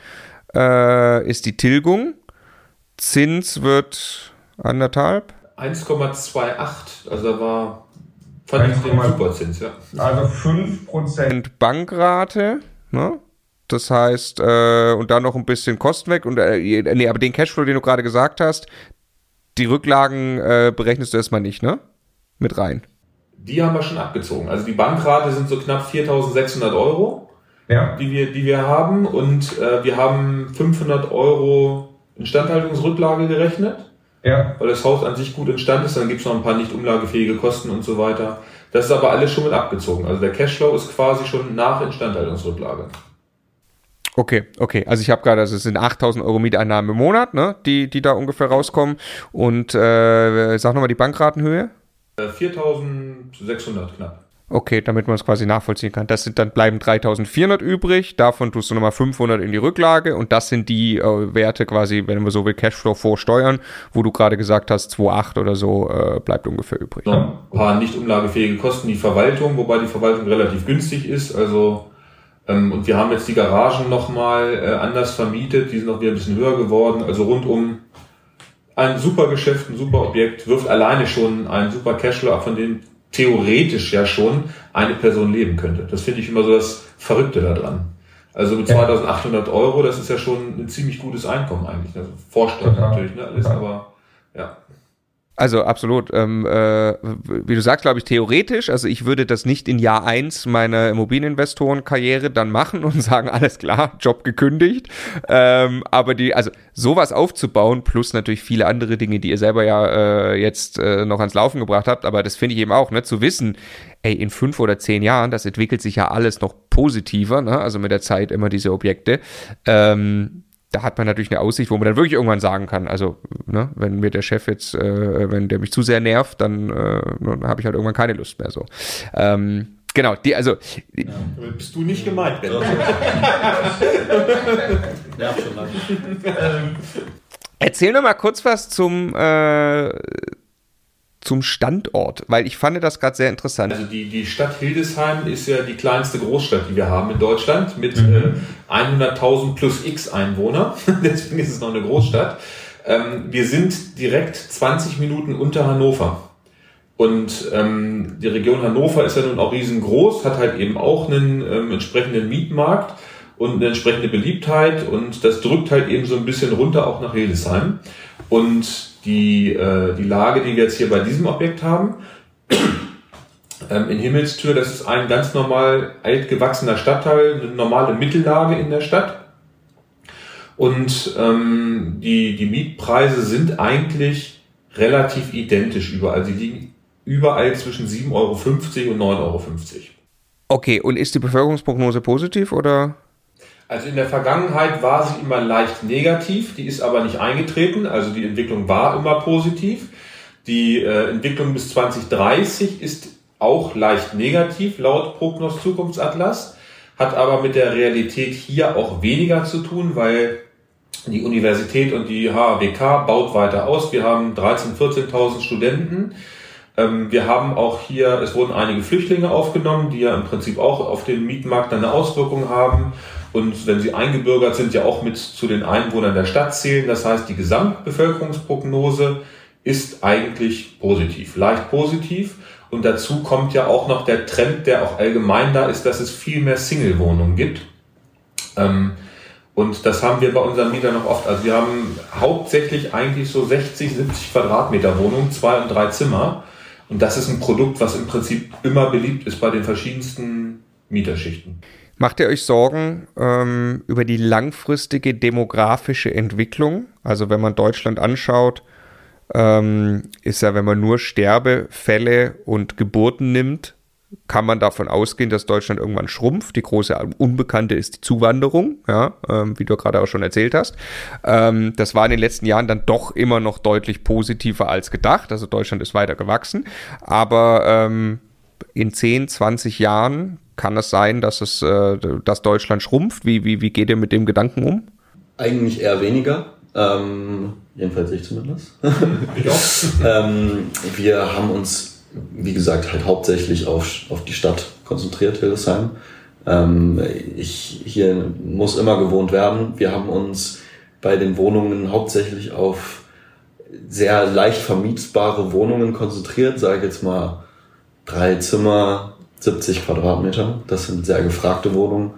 äh, ist die Tilgung. Zins wird anderthalb. 1,28, also da war, fand ich den 1,2. Superzins, ja. Also 5%. Und Bankrate, ne? Das heißt, äh, und dann noch ein bisschen Kosten weg. Und äh, nee, aber den Cashflow, den du gerade gesagt hast, die Rücklagen äh, berechnest du erstmal nicht, ne? Mit rein. Die haben wir schon abgezogen. Also die Bankrate sind so knapp 4.600 Euro. Ja. die wir, die wir haben und äh, wir haben 500 Euro Instandhaltungsrücklage gerechnet, Ja. weil das Haus an sich gut instand ist, dann gibt es noch ein paar nicht umlagefähige Kosten und so weiter. Das ist aber alles schon mit abgezogen. Also der Cashflow ist quasi schon nach Instandhaltungsrücklage. Okay, okay. Also ich habe gerade, also es sind 8000 Euro Mieteinnahmen im Monat, ne? Die, die da ungefähr rauskommen. Und äh, sag nochmal die Bankratenhöhe. Äh, 4.600 knapp. Okay, damit man es quasi nachvollziehen kann. Das sind dann bleiben 3400 übrig. Davon tust du nochmal 500 in die Rücklage und das sind die äh, Werte quasi, wenn wir so will, Cashflow vor Steuern, wo du gerade gesagt hast, 2,8 oder so äh, bleibt ungefähr übrig. Noch ein paar nicht umlagefähige Kosten, die Verwaltung, wobei die Verwaltung relativ günstig ist. Also ähm, und wir haben jetzt die Garagen nochmal äh, anders vermietet, die sind noch wieder ein bisschen höher geworden. Also rundum ein super Geschäft, ein super Objekt, wirft alleine schon einen super Cashflow ab, von dem theoretisch ja schon eine Person leben könnte. Das finde ich immer so das Verrückte daran. Also mit 2800 Euro, das ist ja schon ein ziemlich gutes Einkommen eigentlich. Also Vorstand natürlich, ne, alles, aber ja. Also absolut. Ähm, äh, wie du sagst, glaube ich, theoretisch. Also ich würde das nicht in Jahr eins meiner Immobilieninvestorenkarriere dann machen und sagen, alles klar, Job gekündigt. Ähm, aber die, also sowas aufzubauen, plus natürlich viele andere Dinge, die ihr selber ja äh, jetzt äh, noch ans Laufen gebracht habt, aber das finde ich eben auch, ne, zu wissen, ey, in fünf oder zehn Jahren, das entwickelt sich ja alles noch positiver, ne? Also mit der Zeit immer diese Objekte. Ähm, da hat man natürlich eine Aussicht, wo man dann wirklich irgendwann sagen kann, also ne, wenn mir der Chef jetzt, äh, wenn der mich zu sehr nervt, dann, äh, dann habe ich halt irgendwann keine Lust mehr so. Ähm, genau, die, also Ja. Bist du nicht gemeint, Ben? Ja, schon lange. Erzähl noch mal kurz was zum, äh, zum Standort, weil ich fand das gerade sehr interessant. Also die, die Stadt Hildesheim ist ja die kleinste Großstadt, die wir haben in Deutschland mit äh, 100.000 plus x Einwohner. Deswegen ist es noch eine Großstadt. Ähm, wir sind direkt 20 Minuten unter Hannover. Und ähm, die Region Hannover ist ja nun auch riesengroß, hat halt eben auch einen ähm, entsprechenden Mietmarkt und eine entsprechende Beliebtheit und das drückt halt eben so ein bisschen runter auch nach Hildesheim. Und die, äh, die Lage, die wir jetzt hier bei diesem Objekt haben, ähm, in Himmelstür, das ist ein ganz normal altgewachsener Stadtteil, eine normale Mittellage in der Stadt. Und ähm, die, die Mietpreise sind eigentlich relativ identisch überall. Sie liegen überall zwischen 7,50 Euro und 9,50 Euro. Okay, und ist die Bevölkerungsprognose positiv oder? Also in der Vergangenheit war sie immer leicht negativ, die ist aber nicht eingetreten, also die Entwicklung war immer positiv. Die äh, Entwicklung bis 2030 ist auch leicht negativ laut Prognos Zukunftsatlas, hat aber mit der Realität hier auch weniger zu tun, weil die Universität und die HWK baut weiter aus. Wir haben 13.000, 14.000 Studenten. Ähm, wir haben auch hier, es wurden einige Flüchtlinge aufgenommen, die ja im Prinzip auch auf den Mietmarkt eine Auswirkung haben. Und wenn sie eingebürgert sind, ja auch mit zu den Einwohnern der Stadt zählen. Das heißt, die Gesamtbevölkerungsprognose ist eigentlich positiv, leicht positiv. Und dazu kommt ja auch noch der Trend, der auch allgemein da ist, dass es viel mehr Single-Wohnungen gibt. Ähm, und das haben wir bei unseren Mietern noch oft. Also wir haben hauptsächlich eigentlich so 60, 70 Quadratmeter Wohnungen, zwei und drei Zimmer. Und das ist ein Produkt, was im Prinzip immer beliebt ist bei den verschiedensten Mieterschichten. Macht ihr euch Sorgen ähm, über die langfristige demografische Entwicklung? Also wenn man Deutschland anschaut, ähm, ist ja, wenn man nur Sterbefälle und Geburten nimmt, kann man davon ausgehen, dass Deutschland irgendwann schrumpft. Die große Unbekannte ist die Zuwanderung, ja, ähm, wie du gerade auch schon erzählt hast. Ähm, das war in den letzten Jahren dann doch immer noch deutlich positiver als gedacht. Also Deutschland ist weiter gewachsen. Aber ähm, in 10, 20 Jahren kann es sein, dass es, äh, dass Deutschland schrumpft. Wie, wie, wie geht ihr mit dem Gedanken um? Eigentlich eher weniger. Ähm, jedenfalls ich zumindest. ähm, wir haben uns, wie gesagt, halt hauptsächlich auf, auf die Stadt konzentriert, Hildesheim. Ähm, ich, hier muss immer gewohnt werden. Wir haben uns bei den Wohnungen hauptsächlich auf sehr leicht vermietbare Wohnungen konzentriert, sage ich jetzt mal drei Zimmer, 70 Quadratmeter. Das sind sehr gefragte Wohnungen.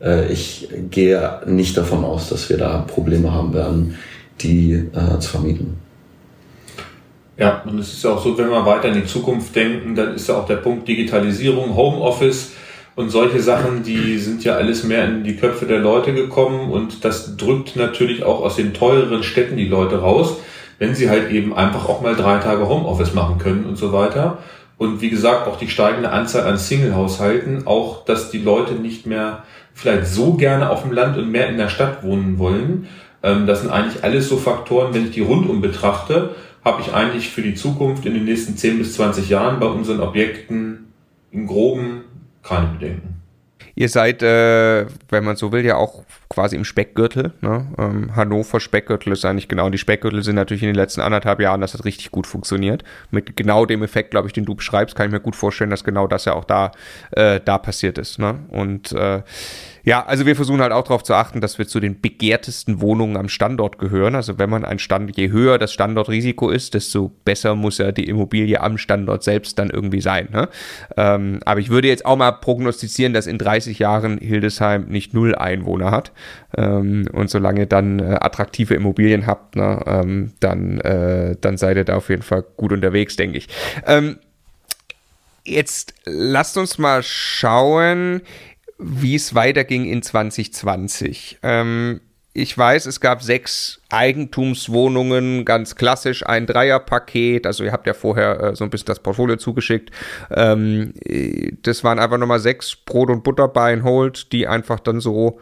Äh, ich gehe nicht davon aus, dass wir da Probleme haben werden, die äh, zu vermieten. Ja, und es ist ja auch so, wenn wir weiter in die Zukunft denken, dann ist ja auch der Punkt Digitalisierung, Homeoffice und solche Sachen, die sind ja alles mehr in die Köpfe der Leute gekommen und das drückt natürlich auch aus den teureren Städten die Leute raus, wenn sie halt eben einfach auch mal drei Tage Homeoffice machen können und so weiter. Und wie gesagt, auch die steigende Anzahl an Single-Haushalten, auch dass die Leute nicht mehr vielleicht so gerne auf dem Land und mehr in der Stadt wohnen wollen. Ähm, das sind eigentlich alles so Faktoren, wenn ich die rundum betrachte, habe ich eigentlich für die Zukunft in den nächsten 10 bis 20 Jahren bei unseren Objekten im Groben keine Bedenken. Ihr seid, äh, wenn man so will, ja auch quasi im Speckgürtel. Ne? Ähm, Hannover Speckgürtel ist eigentlich genau. Die Speckgürtel sind natürlich in den letzten anderthalb Jahren, das hat richtig gut funktioniert. Mit genau dem Effekt, glaube ich, den du beschreibst, kann ich mir gut vorstellen, dass genau das ja auch da, äh, da passiert ist. Ne? Und äh, ja, also wir versuchen halt auch darauf zu achten, dass wir zu den begehrtesten Wohnungen am Standort gehören. Also wenn man ein Stand, je höher das Standortrisiko ist, desto besser muss ja die Immobilie am Standort selbst dann irgendwie sein. Ne? Ähm, aber ich würde jetzt auch mal prognostizieren, dass in 30 Jahren Hildesheim nicht null Einwohner hat. Ähm, und solange dann äh, attraktive Immobilien habt, ne, ähm, dann, äh, dann seid ihr da auf jeden Fall gut unterwegs, denke ich. Ähm, jetzt lasst uns mal schauen, wie es weiterging in 2020. Ähm, ich weiß, es gab sechs Eigentumswohnungen, ganz klassisch, ein Dreierpaket. Also ihr habt ja vorher äh, so ein bisschen das Portfolio zugeschickt. Ähm, das waren einfach nochmal sechs Brot- und Butterbein Hold, die einfach dann so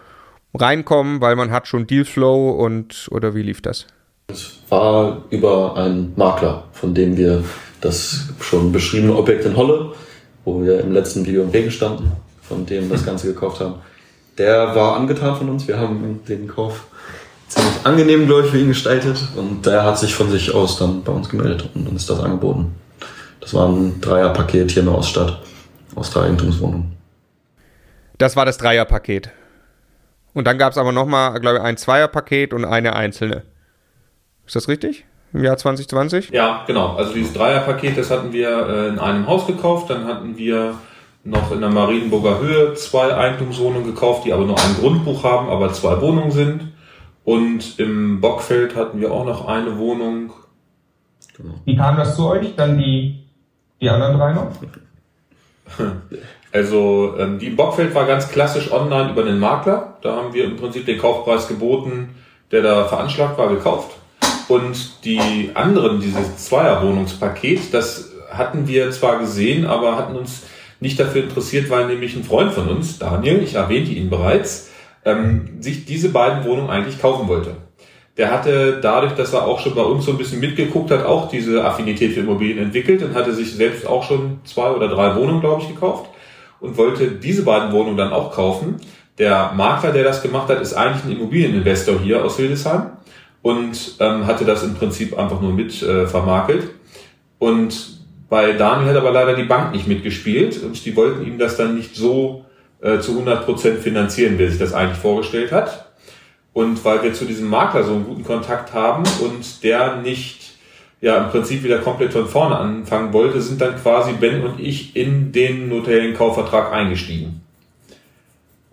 reinkommen, weil man hat schon Dealflow und oder wie lief das? Es war über einen Makler, von dem wir das schon beschriebene Objekt in Holle, wo wir im letzten Video im Regen standen, von dem das Ganze gekauft haben. Der war angetan von uns. Wir haben den Kauf ziemlich angenehm, glaube ich, für ihn gestaltet. Und der hat sich von sich aus dann bei uns gemeldet und uns das angeboten. Das war ein Dreierpaket hier in der Oststadt aus drei Eigentumswohnungen. Das war das Dreierpaket. Und dann gab es aber nochmal, glaube ich, ein Zweierpaket und eine einzelne. Ist das richtig? Im Jahr 2020? Ja, genau. Also dieses Dreierpaket, das hatten wir äh, in einem Haus gekauft. Dann hatten wir noch in der Marienburger Höhe zwei Eigentumswohnungen gekauft, die aber nur ein Grundbuch haben, aber zwei Wohnungen sind. Und im Bockfeld hatten wir auch noch eine Wohnung. Wie kam das zu euch? Dann die, die anderen drei noch? Also ähm, die im Bockfeld war ganz klassisch online über den Makler. Da haben wir im Prinzip den Kaufpreis geboten, der da veranschlagt war, gekauft. Und die anderen, dieses Zweierwohnungspaket, das hatten wir zwar gesehen, aber hatten uns nicht dafür interessiert, weil nämlich ein Freund von uns, Daniel, ich erwähnte ihn bereits, ähm, sich diese beiden Wohnungen eigentlich kaufen wollte. Der hatte dadurch, dass er auch schon bei uns so ein bisschen mitgeguckt hat, auch diese Affinität für Immobilien entwickelt und hatte sich selbst auch schon zwei oder drei Wohnungen, glaube ich, gekauft und wollte diese beiden Wohnungen dann auch kaufen. Der Makler, der das gemacht hat, ist eigentlich ein Immobilieninvestor hier aus Hildesheim und ähm, hatte das im Prinzip einfach nur mit äh, vermakelt. Und bei Daniel hat aber leider die Bank nicht mitgespielt und die wollten ihm das dann nicht so äh, zu 100 Prozent finanzieren, wie er sich das eigentlich vorgestellt hat. Und weil wir zu diesem Makler so einen guten Kontakt haben und der nicht ja im Prinzip wieder komplett von vorne anfangen wollte, sind dann quasi Ben und ich in den notariellen Kaufvertrag eingestiegen.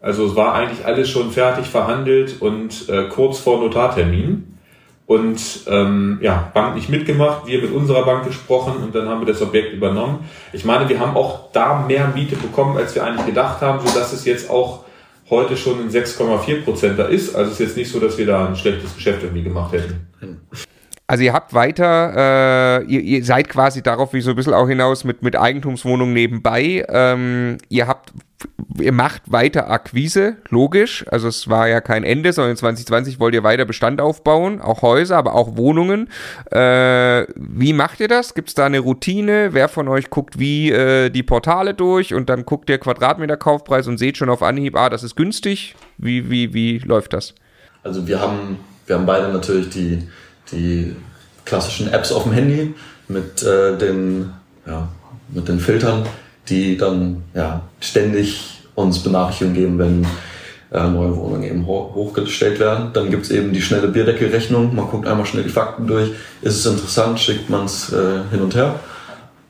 Also es war eigentlich alles schon fertig verhandelt und äh, kurz vor Notartermin. Und ähm, ja, Bank nicht mitgemacht, wir mit unserer Bank gesprochen und dann haben wir das Objekt übernommen. Ich meine, wir haben auch da mehr Miete bekommen, als wir eigentlich gedacht haben, so dass es jetzt auch heute schon ein 6,4 Prozent da ist. Also es ist jetzt nicht so, dass wir da ein schlechtes Geschäft irgendwie gemacht hätten. Also ihr habt weiter, äh, ihr, ihr seid quasi darauf wie so ein bisschen auch hinaus mit, mit Eigentumswohnungen nebenbei. Ähm, ihr habt, ihr macht weiter Akquise, logisch. Also es war ja kein Ende, sondern in 2020 wollt ihr weiter Bestand aufbauen, auch Häuser, aber auch Wohnungen. Äh, wie macht ihr das? Gibt es da eine Routine? Wer von euch guckt wie äh, die Portale durch und dann guckt der Quadratmeterkaufpreis und seht schon auf Anhieb, ah, das ist günstig? Wie, wie, wie läuft das? Also wir haben, wir haben beide natürlich die, die klassischen Apps auf dem Handy mit äh, den, ja, mit den Filtern, die dann ja, ständig uns Benachrichtigungen geben, wenn äh, neue Wohnungen eben ho hochgestellt werden. Dann gibt's eben die schnelle Bierdeckelrechnung. Man guckt einmal schnell die Fakten durch. Ist es interessant, schickt man es äh, hin und her.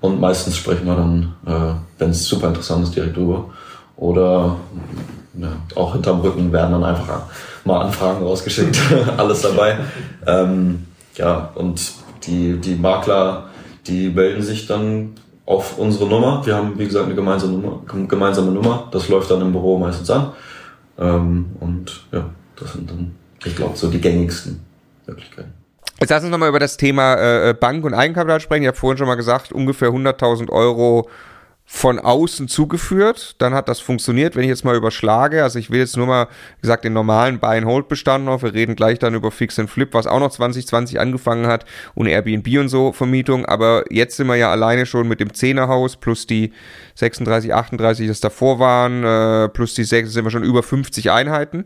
Und meistens sprechen wir dann, äh, wenn es super interessant ist, direkt drüber. Oder ja, auch hinterm Rücken werden dann einfach mal Anfragen rausgeschickt. Alles dabei. Ähm, ja, und die, die Makler, die melden sich dann auf unsere Nummer. Wir haben, wie gesagt, eine gemeinsame Nummer. Gemeinsame Nummer. Das läuft dann im Büro meistens an. Ähm, und ja, das sind dann, ich glaube, so die gängigsten Möglichkeiten. Jetzt lass uns nochmal über das Thema äh, Bank und Eigenkapital sprechen. Ich habe vorhin schon mal gesagt, ungefähr 100.000 Euro von außen zugeführt, dann hat das funktioniert. Wenn ich jetzt mal überschlage, also ich will jetzt nur mal, wie gesagt, den normalen Buy-and-Hold-Bestand noch, wir reden gleich dann über Fix and Flip, was auch noch 2020 angefangen hat und Airbnb und so Vermietung, aber jetzt sind wir ja alleine schon mit dem Zehnerhaus plus die 36, 38, das davor waren, äh, plus die 6, sind wir schon über 50 Einheiten.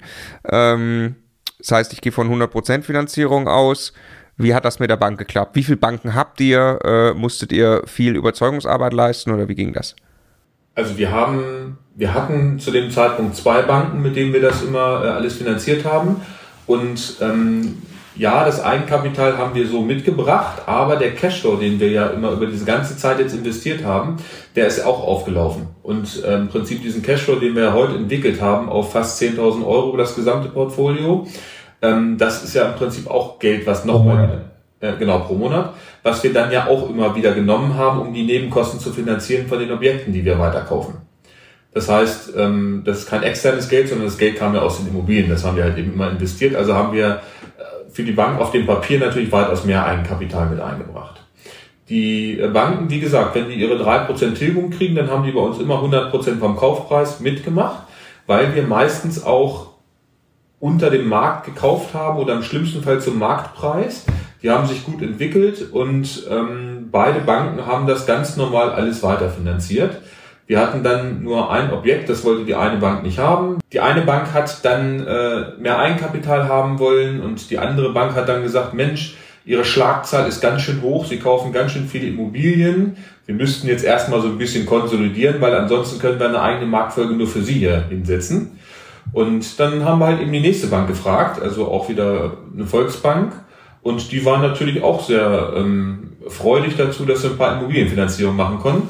Ähm, das heißt, ich gehe von 100% Finanzierung aus. Wie hat das mit der Bank geklappt? Wie viele Banken habt ihr? Äh, musstet ihr viel Überzeugungsarbeit leisten oder wie ging das? Also wir haben, wir hatten zu dem Zeitpunkt zwei Banken, mit denen wir das immer äh, alles finanziert haben. Und ähm, ja, das Eigenkapital haben wir so mitgebracht, aber der Cashflow, den wir ja immer über diese ganze Zeit jetzt investiert haben, der ist auch aufgelaufen. Und äh, im Prinzip diesen Cashflow, den wir heute entwickelt haben, auf fast 10.000 Euro über das gesamte Portfolio, ähm, das ist ja im Prinzip auch Geld, was nochmal, äh, genau, pro Monat, was wir dann ja auch immer wieder genommen haben, um die Nebenkosten zu finanzieren von den Objekten, die wir weiterkaufen. Das heißt, ähm, das ist kein externes Geld, sondern das Geld kam ja aus den Immobilien. Das haben wir halt eben immer investiert. Also haben wir äh, für die Bank auf dem Papier natürlich weitaus mehr Eigenkapital mit eingebracht. Die äh, Banken, wie gesagt, wenn die ihre 3% Tilgung kriegen, dann haben die bei uns immer 100% vom Kaufpreis mitgemacht, weil wir meistens auch unter dem Markt gekauft haben oder im schlimmsten Fall zum Marktpreis. Die haben sich gut entwickelt und ähm, beide Banken haben das ganz normal alles weiterfinanziert. Wir hatten dann nur ein Objekt, das wollte die eine Bank nicht haben. Die eine Bank hat dann äh, mehr Eigenkapital haben wollen und die andere Bank hat dann gesagt, Mensch, ihre Schlagzahl ist ganz schön hoch, sie kaufen ganz schön viele Immobilien. Wir müssten jetzt erstmal so ein bisschen konsolidieren, weil ansonsten können wir eine eigene Marktfolge nur für sie hier hinsetzen. Und dann haben wir halt eben die nächste Bank gefragt, also auch wieder eine Volksbank. Und die waren natürlich auch sehr ähm, freudig dazu, dass wir ein paar Immobilienfinanzierungen machen konnten.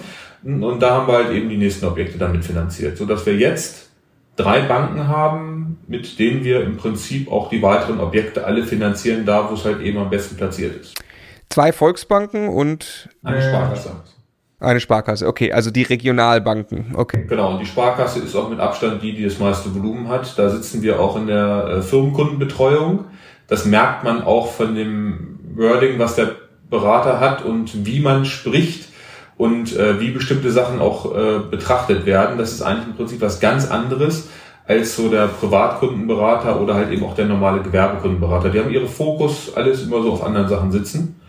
Und da haben wir halt eben die nächsten Objekte damit finanziert, so dass wir jetzt drei Banken haben, mit denen wir im Prinzip auch die weiteren Objekte alle finanzieren, da wo es halt eben am besten platziert ist. Zwei Volksbanken und eine Sparkasse. Eine Sparkasse, okay, also die Regionalbanken, okay. Genau, und die Sparkasse ist auch mit Abstand die, die das meiste Volumen hat. Da sitzen wir auch in der äh, Firmenkundenbetreuung. Das merkt man auch von dem Wording, was der Berater hat und wie man spricht und äh, wie bestimmte Sachen auch äh, betrachtet werden. Das ist eigentlich im Prinzip was ganz anderes als so der Privatkundenberater oder halt eben auch der normale Gewerbekundenberater. Die haben ihre Fokus alles immer so auf anderen Sachen sitzen.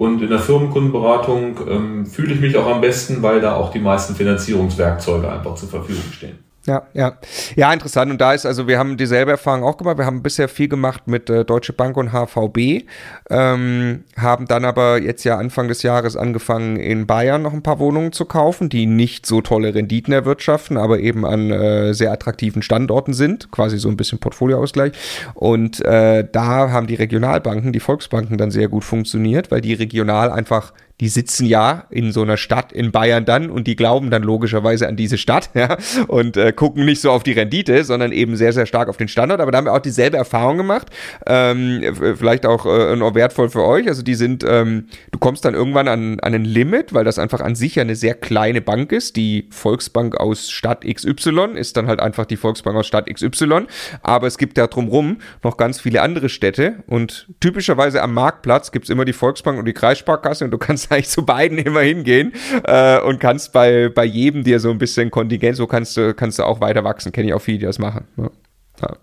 Und in der Firmenkundenberatung ähm, fühle ich mich auch am besten, weil da auch die meisten Finanzierungswerkzeuge einfach zur Verfügung stehen. Ja, ja. Ja, interessant. Und da ist, also wir haben dieselbe Erfahrung auch gemacht. Wir haben bisher viel gemacht mit äh, Deutsche Bank und HVB, ähm, haben dann aber jetzt ja Anfang des Jahres angefangen, in Bayern noch ein paar Wohnungen zu kaufen, die nicht so tolle Renditen erwirtschaften, aber eben an äh, sehr attraktiven Standorten sind, quasi so ein bisschen Portfolioausgleich. Und äh, da haben die Regionalbanken, die Volksbanken dann sehr gut funktioniert, weil die regional einfach die sitzen ja in so einer Stadt in Bayern dann und die glauben dann logischerweise an diese Stadt ja, und äh, gucken nicht so auf die Rendite, sondern eben sehr, sehr stark auf den Standort. Aber da haben wir auch dieselbe Erfahrung gemacht. Ähm, vielleicht auch äh, noch wertvoll für euch. Also die sind, ähm, du kommst dann irgendwann an, an ein Limit, weil das einfach an sich ja eine sehr kleine Bank ist. Die Volksbank aus Stadt XY ist dann halt einfach die Volksbank aus Stadt XY. Aber es gibt ja drumrum noch ganz viele andere Städte und typischerweise am Marktplatz gibt es immer die Volksbank und die Kreissparkasse und du kannst eigentlich zu beiden immer hingehen äh, und kannst bei, bei jedem dir so ein bisschen Kontingent, so kannst du, kannst du auch weiter wachsen. Kenne ich auch viele, die das machen. Ja. Ja.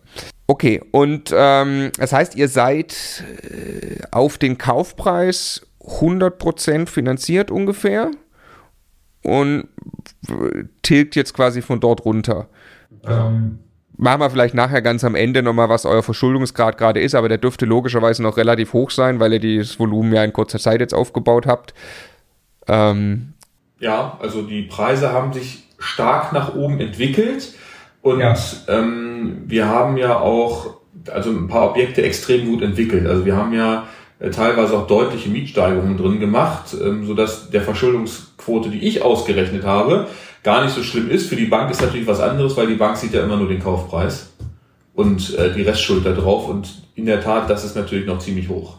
Okay, und ähm, das heißt, ihr seid äh, auf den Kaufpreis 100% finanziert ungefähr und tilgt jetzt quasi von dort runter. Ähm, Machen wir vielleicht nachher ganz am Ende nochmal, was euer Verschuldungsgrad gerade ist, aber der dürfte logischerweise noch relativ hoch sein, weil ihr das Volumen ja in kurzer Zeit jetzt aufgebaut habt. Ähm ja, also die Preise haben sich stark nach oben entwickelt und ja. ähm, wir haben ja auch also ein paar Objekte extrem gut entwickelt. Also wir haben ja äh, teilweise auch deutliche Mietsteigerungen drin gemacht, ähm, sodass der Verschuldungsquote, die ich ausgerechnet habe, gar nicht so schlimm ist. Für die Bank ist natürlich was anderes, weil die Bank sieht ja immer nur den Kaufpreis und äh, die Restschuld da drauf. Und in der Tat, das ist natürlich noch ziemlich hoch.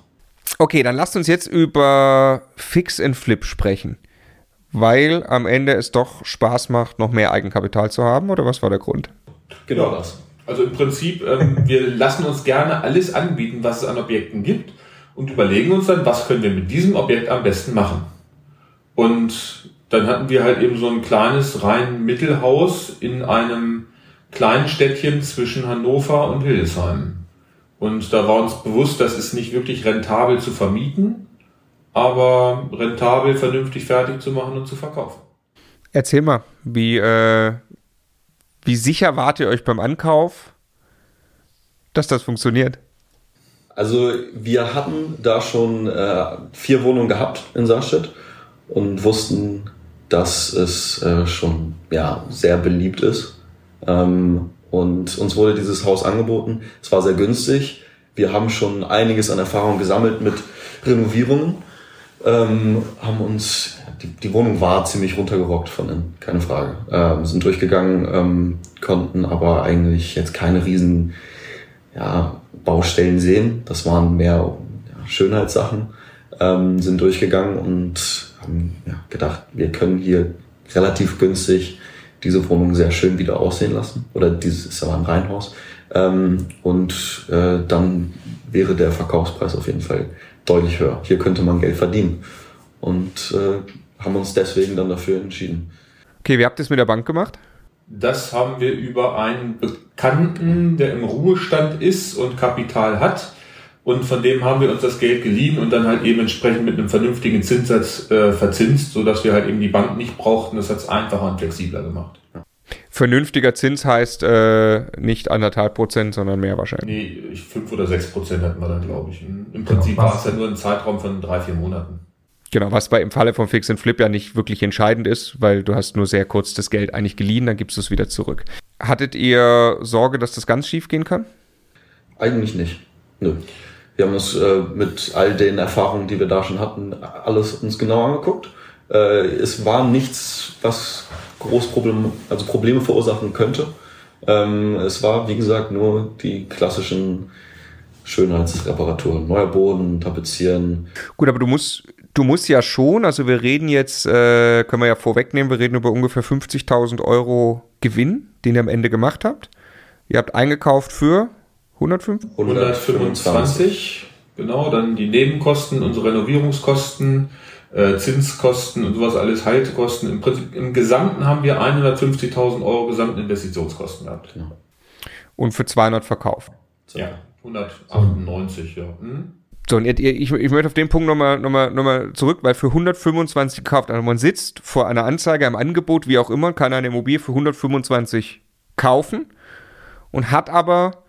Okay, dann lasst uns jetzt über Fix and Flip sprechen. Weil am Ende es doch Spaß macht, noch mehr Eigenkapital zu haben, oder was war der Grund? Genau das. Also im Prinzip, ähm, wir lassen uns gerne alles anbieten, was es an Objekten gibt und überlegen uns dann, was können wir mit diesem Objekt am besten machen. Und dann hatten wir halt eben so ein kleines rein Mittelhaus in einem kleinen Städtchen zwischen Hannover und Hildesheim. Und da war uns bewusst, das ist nicht wirklich rentabel zu vermieten, aber rentabel vernünftig fertig zu machen und zu verkaufen. Erzähl mal, wie, äh, wie sicher wart ihr euch beim Ankauf, dass das funktioniert? Also wir hatten da schon äh, vier Wohnungen gehabt in Saarstedt und wussten, dass es äh, schon ja, sehr beliebt ist. Ähm, und uns wurde dieses Haus angeboten. Es war sehr günstig. Wir haben schon einiges an Erfahrung gesammelt mit Renovierungen. Ähm, haben uns, die, die, Wohnung war ziemlich runtergerockt von innen, keine Frage. Ähm, sind durchgegangen, ähm, konnten aber eigentlich jetzt keine riesen ja, Baustellen sehen. Das waren mehr ja, Schönheitssachen. Ähm, sind durchgegangen und ja, gedacht, wir können hier relativ günstig diese Wohnung sehr schön wieder aussehen lassen. Oder dieses ist aber ein Reihenhaus. Ähm, und äh, dann wäre der Verkaufspreis auf jeden Fall deutlich höher. Hier könnte man Geld verdienen. Und äh, haben uns deswegen dann dafür entschieden. Okay, wie habt ihr es mit der Bank gemacht? Das haben wir über einen Bekannten, der im Ruhestand ist und Kapital hat. Und von dem haben wir uns das Geld geliehen und dann halt eben entsprechend mit einem vernünftigen Zinssatz äh, verzinst, sodass wir halt eben die Bank nicht brauchten. Das hat es einfacher und flexibler gemacht. Vernünftiger Zins heißt äh, nicht anderthalb Prozent, sondern mehr wahrscheinlich. Nee, fünf oder sechs Prozent hatten wir dann, glaube ich. Im Prinzip genau. war es ja nur ein Zeitraum von drei, vier Monaten. Genau, was bei im Falle von Fix and Flip ja nicht wirklich entscheidend ist, weil du hast nur sehr kurz das Geld eigentlich geliehen, dann gibst du es wieder zurück. Hattet ihr Sorge, dass das ganz schief gehen kann? Eigentlich nicht. Nö. Wir haben uns äh, mit all den Erfahrungen, die wir da schon hatten, alles uns genau angeguckt. Äh, es war nichts, was groß Problem, also Probleme verursachen könnte. Ähm, es war, wie gesagt, nur die klassischen Schönheitsreparaturen. Neuer Boden, tapezieren. Gut, aber du musst, du musst ja schon, also wir reden jetzt, äh, können wir ja vorwegnehmen, wir reden über ungefähr 50.000 Euro Gewinn, den ihr am Ende gemacht habt. Ihr habt eingekauft für 105? 125, genau, dann die Nebenkosten, unsere Renovierungskosten, äh, Zinskosten und sowas alles, Haltekosten. Im Prinzip im Gesamten haben wir 150.000 Euro Gesamtinvestitionskosten gehabt. Ja. Und für 200 verkauft. So. Ja, 198, ja. Hm? So, und ich, ich, ich möchte auf den Punkt nochmal noch mal, noch mal zurück, weil für 125 gekauft, also man sitzt vor einer Anzeige, einem Angebot, wie auch immer, kann eine Immobilie für 125 kaufen und hat aber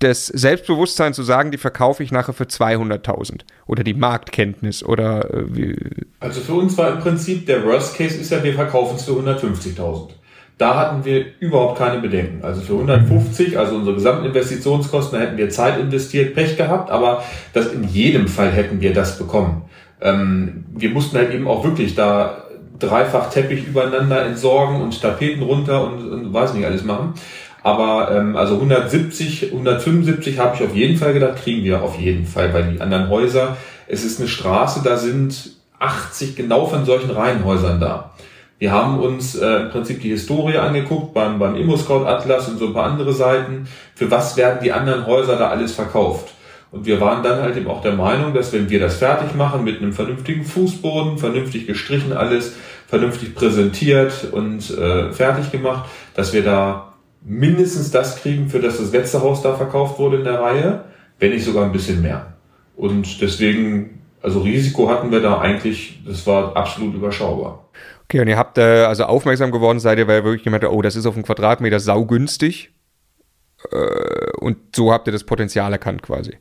das Selbstbewusstsein zu sagen, die verkaufe ich nachher für 200.000 oder die Marktkenntnis oder äh, wie. Also für uns war im Prinzip der Worst Case ist ja, wir verkaufen es für 150.000. Da hatten wir überhaupt keine Bedenken. Also für 150, also unsere gesamten Investitionskosten, da hätten wir Zeit investiert, Pech gehabt, aber das in jedem Fall hätten wir das bekommen. Ähm, wir mussten halt eben auch wirklich da dreifach Teppich übereinander entsorgen und Tapeten runter und, und weiß nicht alles machen. Aber ähm, also 170, 175 habe ich auf jeden Fall gedacht, kriegen wir auf jeden Fall, weil die anderen Häuser, es ist eine Straße, da sind 80 genau von solchen Reihenhäusern da. Wir haben uns äh, im Prinzip die Historie angeguckt beim, beim ImmoScout Atlas und so ein paar andere Seiten. Für was werden die anderen Häuser da alles verkauft? Und wir waren dann halt eben auch der Meinung, dass wenn wir das fertig machen mit einem vernünftigen Fußboden, vernünftig gestrichen alles, vernünftig präsentiert und äh, fertig gemacht, dass wir da mindestens das kriegen, für das das letzte Haus da verkauft wurde in der Reihe, wenn nicht sogar ein bisschen mehr. Und deswegen, also Risiko hatten wir da eigentlich, das war absolut überschaubar. Okay, und ihr habt äh, also aufmerksam geworden seid ihr, weil ihr wirklich gemeint habt, oh, das ist auf dem Quadratmeter saugünstig. Äh, und so habt ihr das Potenzial erkannt quasi.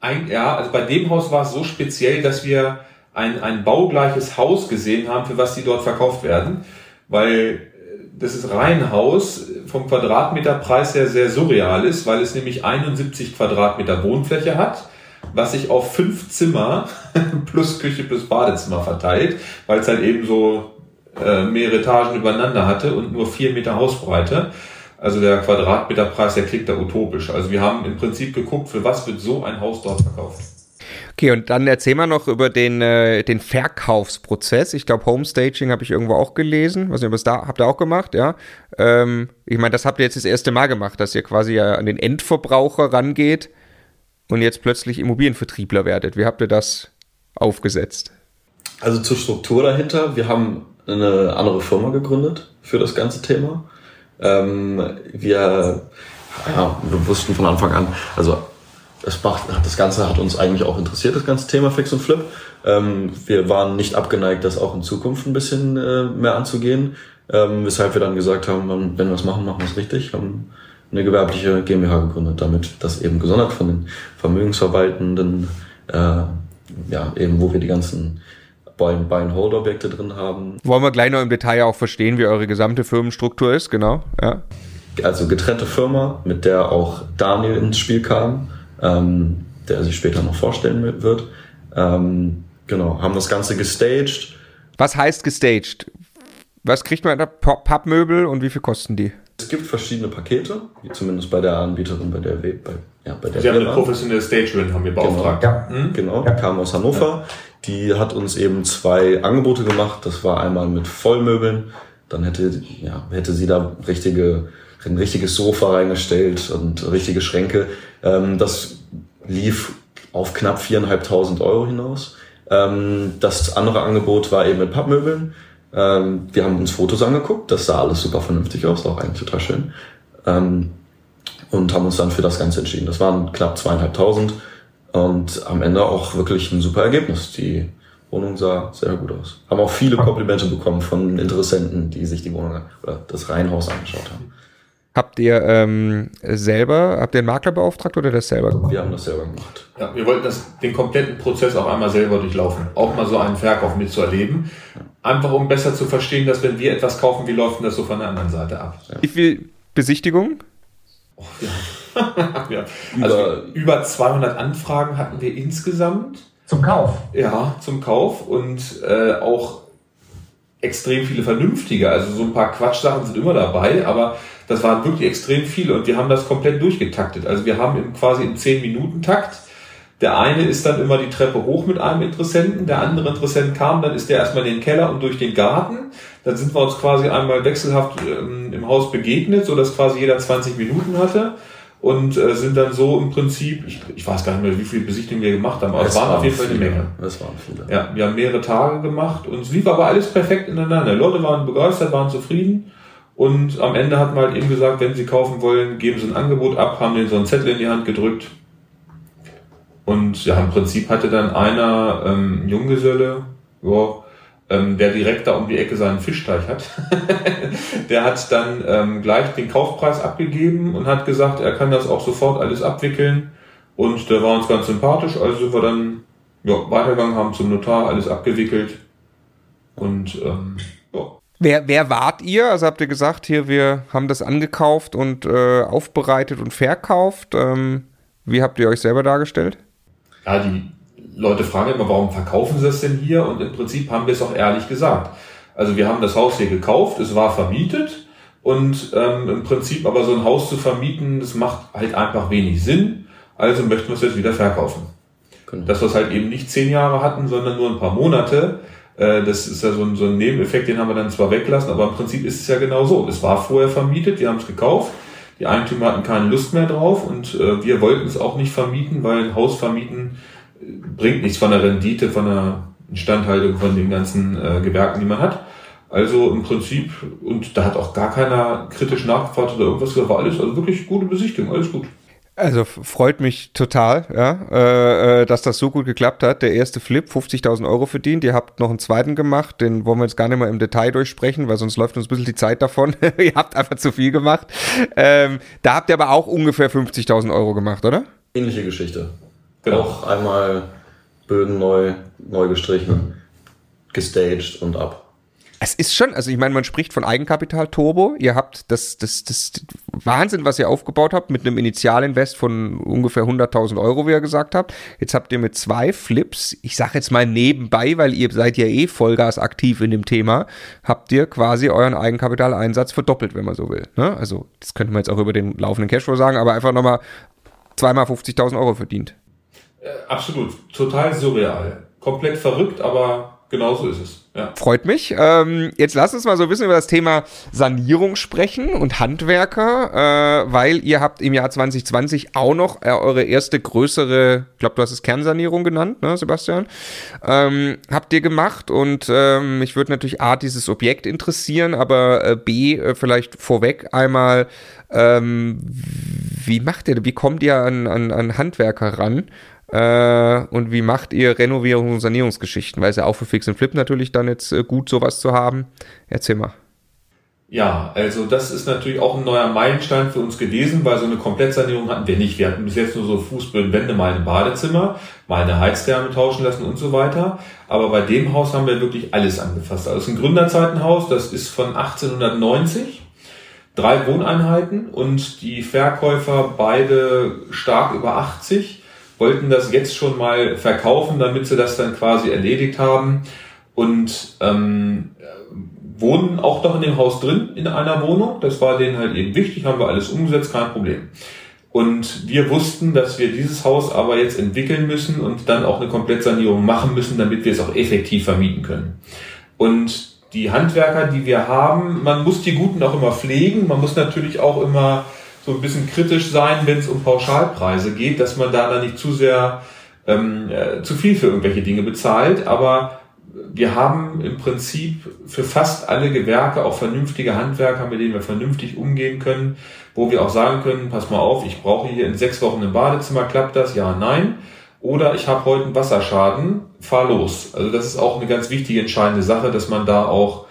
Ein, ja, also bei dem Haus war es so speziell, dass wir ein, ein baugleiches Haus gesehen haben, für was die dort verkauft werden, weil das ist Reihenhaus vom Quadratmeterpreis her sehr surreal ist, weil es nämlich 71 Quadratmeter Wohnfläche hat, was sich auf fünf Zimmer plus Küche plus Badezimmer verteilt, weil es halt eben so äh, mehrere Etagen übereinander hatte und nur vier Meter Hausbreite. Also der Quadratmeterpreis, der klingt da utopisch. Also wir haben im Prinzip geguckt, für was wird so ein Haus dort verkauft. Okay, und dann erzähl mal noch über den, äh, den Verkaufsprozess. Ich glaube, Homestaging habe ich irgendwo auch gelesen. Was ihr da habt ihr auch gemacht, ja? Ähm, ich meine, das habt ihr jetzt das erste Mal gemacht, dass ihr quasi ja an den Endverbraucher rangeht und jetzt plötzlich Immobilienvertriebler werdet. Wie habt ihr das aufgesetzt? Also zur Struktur dahinter. Wir haben eine andere Firma gegründet für das ganze Thema. Ähm, wir, ja, wir wussten von Anfang an, also das, macht, das Ganze hat uns eigentlich auch interessiert, das ganze Thema Fix und Flip. Ähm, wir waren nicht abgeneigt, das auch in Zukunft ein bisschen äh, mehr anzugehen, ähm, weshalb wir dann gesagt haben, wenn wir es machen, machen wir es richtig, haben eine gewerbliche GmbH gegründet, damit das eben gesondert von den Vermögensverwaltenden, äh, ja, eben wo wir die ganzen Buy-and-Hold-Objekte drin haben. Wollen wir gleich noch im Detail auch verstehen, wie eure gesamte Firmenstruktur ist, genau, ja. Also getrennte Firma, mit der auch Daniel ins Spiel kam ähm, der sich später noch vorstellen wird. Ähm, genau, haben das Ganze gestaged. Was heißt gestaged? Was kriegt man da? Pappmöbel und wie viel kosten die? Es gibt verschiedene Pakete, zumindest bei der Anbieterin, bei der. Bei, ja, bei der Sie haben eine professionelle Stagerin, haben wir beauftragt. Genau, ja. Hm? genau ja. kam aus Hannover. Ja. Die hat uns eben zwei Angebote gemacht. Das war einmal mit Vollmöbeln. Dann hätte, ja, hätte sie da richtige, ein richtiges Sofa reingestellt und richtige Schränke. Ähm, das lief auf knapp viereinhalbtausend Euro hinaus. Ähm, das andere Angebot war eben mit Pappmöbeln. Ähm, wir haben uns Fotos angeguckt, das sah alles super vernünftig aus, auch eigentlich total schön. Und haben uns dann für das Ganze entschieden. Das waren knapp zweieinhalbtausend und am Ende auch wirklich ein super Ergebnis. Die Wohnung sah sehr gut aus. Haben auch viele Komplimente bekommen von Interessenten, die sich die Wohnung oder das Reihenhaus angeschaut haben. Habt ihr ähm, selber, habt ihr einen Makler beauftragt oder das selber gemacht? Wir haben das selber gemacht. Ja, wir wollten das, den kompletten Prozess auch einmal selber durchlaufen. Auch mal so einen Verkauf mitzuerleben. Einfach um besser zu verstehen, dass wenn wir etwas kaufen, wie läuft denn das so von der anderen Seite ab? Wie viel Besichtigung? Oh, ja. ja. Also über, über 200 Anfragen hatten wir insgesamt. Zum Kauf? Ja, zum Kauf und äh, auch extrem viele vernünftige. Also so ein paar Quatschsachen sind immer dabei, aber das waren wirklich extrem viele und wir haben das komplett durchgetaktet. Also wir haben im, quasi im 10-Minuten-Takt. Der eine ist dann immer die Treppe hoch mit einem Interessenten, der andere Interessent kam, dann ist der erstmal in den Keller und durch den Garten. Dann sind wir uns quasi einmal wechselhaft ähm, im Haus begegnet, so dass quasi jeder 20 Minuten hatte und äh, sind dann so im Prinzip, ich, ich weiß gar nicht mehr, wie viele Besichtigungen wir gemacht haben, aber es, es waren auf jeden Fall eine Menge. Es waren viele. Ja, wir haben mehrere Tage gemacht und es lief aber alles perfekt ineinander. Die Leute waren begeistert, waren zufrieden und am Ende hat man halt eben gesagt, wenn Sie kaufen wollen, geben Sie ein Angebot ab, haben denen so einen Zettel in die Hand gedrückt. Und ja, im Prinzip hatte dann einer ähm, Junggeselle, ja, ähm, der direkt da um die Ecke seinen Fischteich hat, der hat dann ähm, gleich den Kaufpreis abgegeben und hat gesagt, er kann das auch sofort alles abwickeln. Und der war uns ganz sympathisch, also sind wir dann ja, weitergegangen, haben zum Notar alles abgewickelt. Und ähm, Wer, wer wart ihr? Also habt ihr gesagt, hier, wir haben das angekauft und äh, aufbereitet und verkauft. Ähm, wie habt ihr euch selber dargestellt? Ja, die Leute fragen immer, warum verkaufen sie das denn hier? Und im Prinzip haben wir es auch ehrlich gesagt. Also wir haben das Haus hier gekauft, es war vermietet und ähm, im Prinzip aber so ein Haus zu vermieten, das macht halt einfach wenig Sinn. Also möchten wir es jetzt wieder verkaufen. Genau. Dass wir es halt eben nicht zehn Jahre hatten, sondern nur ein paar Monate das ist ja so ein, so ein Nebeneffekt, den haben wir dann zwar weggelassen, aber im Prinzip ist es ja genau so. Es war vorher vermietet, wir haben es gekauft, die Eigentümer hatten keine Lust mehr drauf und äh, wir wollten es auch nicht vermieten, weil ein Haus vermieten äh, bringt nichts von der Rendite, von der Instandhaltung von den ganzen äh, Gewerken, die man hat. Also im Prinzip, und da hat auch gar keiner kritisch nachgefragt oder irgendwas gesagt, war alles, also wirklich gute Besichtigung, alles gut. Also freut mich total, ja, äh, äh, dass das so gut geklappt hat. Der erste Flip, 50.000 Euro verdient. Ihr habt noch einen zweiten gemacht, den wollen wir jetzt gar nicht mehr im Detail durchsprechen, weil sonst läuft uns ein bisschen die Zeit davon. ihr habt einfach zu viel gemacht. Ähm, da habt ihr aber auch ungefähr 50.000 Euro gemacht, oder? Ähnliche Geschichte. Genau. Auch einmal Böden neu, neu gestrichen, gestaged und ab. Es ist schon, also ich meine, man spricht von Eigenkapital Turbo. Ihr habt das, das, das Wahnsinn, was ihr aufgebaut habt, mit einem Initialinvest von ungefähr 100.000 Euro, wie ihr gesagt habt. Jetzt habt ihr mit zwei Flips, ich sage jetzt mal nebenbei, weil ihr seid ja eh Vollgas aktiv in dem Thema, habt ihr quasi euren Eigenkapitaleinsatz verdoppelt, wenn man so will. Ne? Also das könnte man jetzt auch über den laufenden Cashflow sagen, aber einfach nochmal zweimal 50.000 Euro verdient. Äh, absolut, total surreal. Komplett verrückt, aber Genau so ist es. Ja. Freut mich. Ähm, jetzt lasst uns mal so ein bisschen über das Thema Sanierung sprechen und Handwerker, äh, weil ihr habt im Jahr 2020 auch noch äh, eure erste größere, ich glaube, du hast es Kernsanierung genannt, ne, Sebastian? Ähm, habt ihr gemacht und ähm, mich würde natürlich A, dieses Objekt interessieren, aber äh, B, äh, vielleicht vorweg einmal, ähm, wie macht ihr, wie kommt ihr an, an, an Handwerker ran? Äh, und wie macht ihr Renovierung und Sanierungsgeschichten? Weil es ja auch für Fix and Flip natürlich dann jetzt äh, gut, sowas zu haben. Erzähl mal. Ja, also das ist natürlich auch ein neuer Meilenstein für uns gewesen, weil so eine Komplettsanierung hatten wir nicht. Wir hatten bis jetzt nur so Fußböden, Wände, mal ein Badezimmer, mal eine Heiztherme tauschen lassen und so weiter. Aber bei dem Haus haben wir wirklich alles angefasst. Also es ist ein Gründerzeitenhaus, das ist von 1890 drei Wohneinheiten und die Verkäufer beide stark über 80 wollten das jetzt schon mal verkaufen, damit sie das dann quasi erledigt haben und ähm, wohnen auch noch in dem Haus drin in einer Wohnung. Das war denen halt eben wichtig, haben wir alles umgesetzt, kein Problem. Und wir wussten, dass wir dieses Haus aber jetzt entwickeln müssen und dann auch eine Komplettsanierung machen müssen, damit wir es auch effektiv vermieten können. Und die Handwerker, die wir haben, man muss die Guten auch immer pflegen, man muss natürlich auch immer so ein bisschen kritisch sein, wenn es um Pauschalpreise geht, dass man da dann nicht zu sehr ähm, äh, zu viel für irgendwelche Dinge bezahlt. Aber wir haben im Prinzip für fast alle Gewerke auch vernünftige Handwerker, mit denen wir vernünftig umgehen können, wo wir auch sagen können, pass mal auf, ich brauche hier in sechs Wochen ein Badezimmer, klappt das? Ja, nein. Oder ich habe heute einen Wasserschaden, fahr los. Also das ist auch eine ganz wichtige, entscheidende Sache, dass man da auch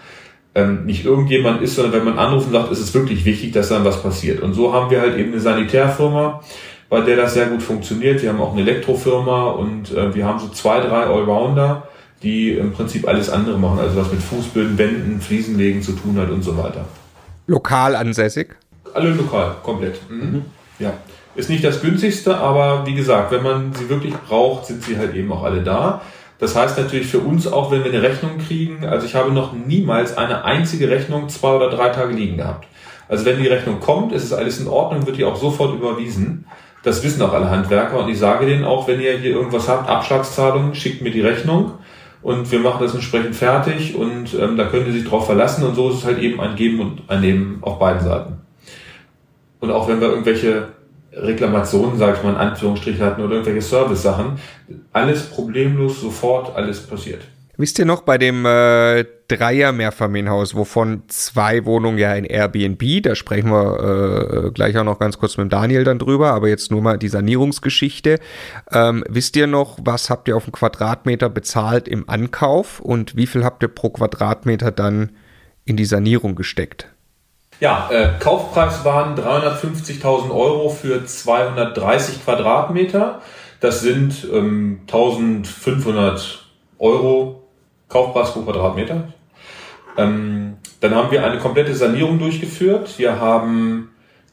ähm, nicht irgendjemand ist, sondern wenn man anrufen sagt, ist es wirklich wichtig, dass dann was passiert. Und so haben wir halt eben eine Sanitärfirma, bei der das sehr gut funktioniert. Wir haben auch eine Elektrofirma und äh, wir haben so zwei, drei Allrounder, die im Prinzip alles andere machen, also was mit Fußböden, Wänden, Fliesenlegen zu tun hat und so weiter. Lokal ansässig? Alle lokal, komplett. Mhm. Mhm. Ja. Ist nicht das günstigste, aber wie gesagt, wenn man sie wirklich braucht, sind sie halt eben auch alle da. Das heißt natürlich für uns auch, wenn wir eine Rechnung kriegen, also ich habe noch niemals eine einzige Rechnung zwei oder drei Tage liegen gehabt. Also wenn die Rechnung kommt, ist es alles in Ordnung, wird die auch sofort überwiesen. Das wissen auch alle Handwerker und ich sage denen auch, wenn ihr hier irgendwas habt, Abschlagszahlungen, schickt mir die Rechnung und wir machen das entsprechend fertig und ähm, da können Sie sich drauf verlassen und so ist es halt eben ein Geben und ein Nehmen auf beiden Seiten. Und auch wenn wir irgendwelche Reklamationen, sage ich mal in Anführungsstrichen hatten oder irgendwelche Service-Sachen, alles problemlos, sofort alles passiert. Wisst ihr noch, bei dem äh, Dreier-Mehrfamilienhaus, wovon zwei Wohnungen ja in Airbnb, da sprechen wir äh, gleich auch noch ganz kurz mit Daniel dann drüber, aber jetzt nur mal die Sanierungsgeschichte. Ähm, wisst ihr noch, was habt ihr auf einen Quadratmeter bezahlt im Ankauf und wie viel habt ihr pro Quadratmeter dann in die Sanierung gesteckt? Ja, äh, Kaufpreis waren 350.000 Euro für 230 Quadratmeter. Das sind ähm, 1500 Euro Kaufpreis pro Quadratmeter. Ähm, dann haben wir eine komplette Sanierung durchgeführt. Wir haben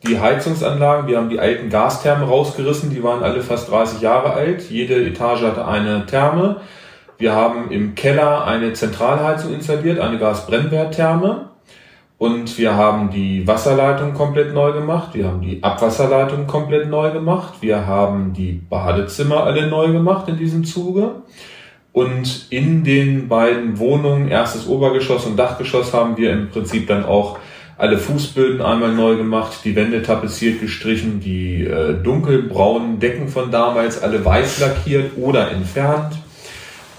die Heizungsanlagen, wir haben die alten Gasthermen rausgerissen, die waren alle fast 30 Jahre alt. Jede Etage hatte eine Therme. Wir haben im Keller eine Zentralheizung installiert, eine Gasbrennwerttherme. Und wir haben die Wasserleitung komplett neu gemacht. Wir haben die Abwasserleitung komplett neu gemacht. Wir haben die Badezimmer alle neu gemacht in diesem Zuge. Und in den beiden Wohnungen, erstes Obergeschoss und Dachgeschoss, haben wir im Prinzip dann auch alle Fußböden einmal neu gemacht, die Wände tapeziert gestrichen, die äh, dunkelbraunen Decken von damals alle weiß lackiert oder entfernt.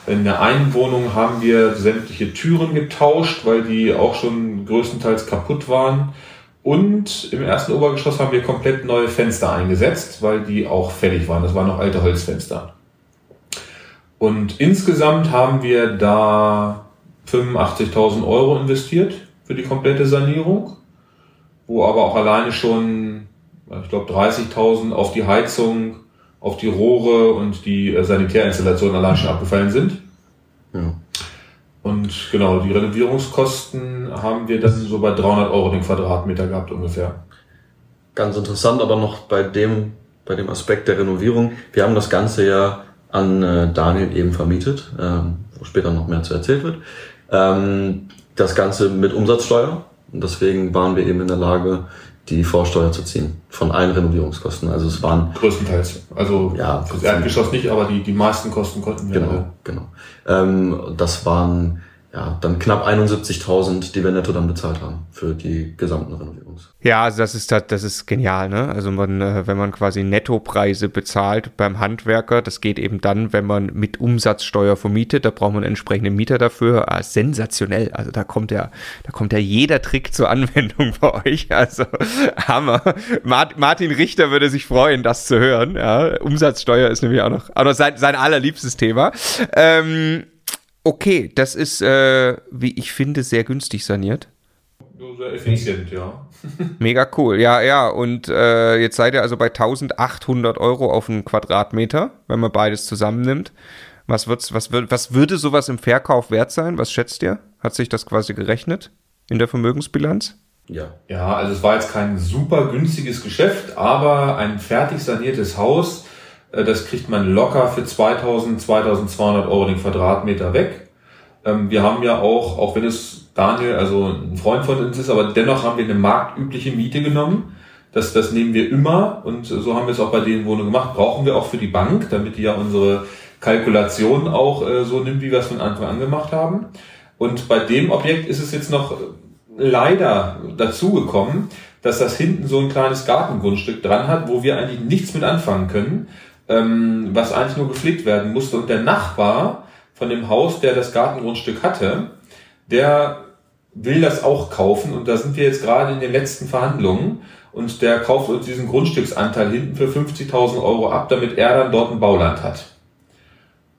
In der einen Wohnung haben wir sämtliche Türen getauscht, weil die auch schon größtenteils kaputt waren. Und im ersten Obergeschoss haben wir komplett neue Fenster eingesetzt, weil die auch fällig waren. Das waren noch alte Holzfenster. Und insgesamt haben wir da 85.000 Euro investiert für die komplette Sanierung, wo aber auch alleine schon, ich glaube, 30.000 auf die Heizung, auf die Rohre und die äh, Sanitärinstallation allein schon abgefallen sind. Ja. Und genau, die Renovierungskosten haben wir dann so bei 300 Euro den Quadratmeter gehabt ungefähr. Ganz interessant aber noch bei dem, bei dem Aspekt der Renovierung. Wir haben das Ganze ja an äh, Daniel eben vermietet, ähm, wo später noch mehr zu erzählt wird. Ähm, das Ganze mit Umsatzsteuer. Und deswegen waren wir eben in der Lage, die Vorsteuer zu ziehen von allen Renovierungskosten. Also es waren größtenteils. Also ja, das Erdgeschoss nicht, aber die die meisten Kosten konnten wir. Genau, genau. Ähm, das waren ja, dann knapp 71.000, die wir netto dann bezahlt haben für die gesamten Renovierungs. Ja, also das ist das ist genial, ne? Also man, äh, wenn man quasi Nettopreise bezahlt beim Handwerker, das geht eben dann, wenn man mit Umsatzsteuer vermietet, da braucht man entsprechende Mieter dafür. Ah, sensationell. Also da kommt ja, da kommt ja jeder Trick zur Anwendung bei euch. Also Hammer. Martin Richter würde sich freuen, das zu hören. Ja, Umsatzsteuer ist nämlich auch noch, auch noch sein, sein allerliebstes Thema. Ähm, Okay, das ist, äh, wie ich finde, sehr günstig saniert. Sehr effizient, ja. Mega cool, ja, ja. Und äh, jetzt seid ihr also bei 1800 Euro auf einen Quadratmeter, wenn man beides zusammennimmt. Was, wird's, was, wird, was würde sowas im Verkauf wert sein? Was schätzt ihr? Hat sich das quasi gerechnet in der Vermögensbilanz? Ja. Ja, also es war jetzt kein super günstiges Geschäft, aber ein fertig saniertes Haus das kriegt man locker für 2000, 2200 Euro den Quadratmeter weg. Ähm, wir haben ja auch, auch wenn es Daniel, also ein Freund von uns ist, aber dennoch haben wir eine marktübliche Miete genommen. Das, das nehmen wir immer und so haben wir es auch bei den Wohnungen gemacht. Brauchen wir auch für die Bank, damit die ja unsere Kalkulation auch äh, so nimmt, wie wir es von Anfang an gemacht haben. Und bei dem Objekt ist es jetzt noch leider dazu gekommen, dass das hinten so ein kleines Gartengrundstück dran hat, wo wir eigentlich nichts mit anfangen können ähm, was eigentlich nur gepflegt werden musste. Und der Nachbar von dem Haus, der das Gartengrundstück hatte, der will das auch kaufen und da sind wir jetzt gerade in den letzten Verhandlungen und der kauft uns diesen Grundstücksanteil hinten für 50.000 Euro ab, damit er dann dort ein Bauland hat.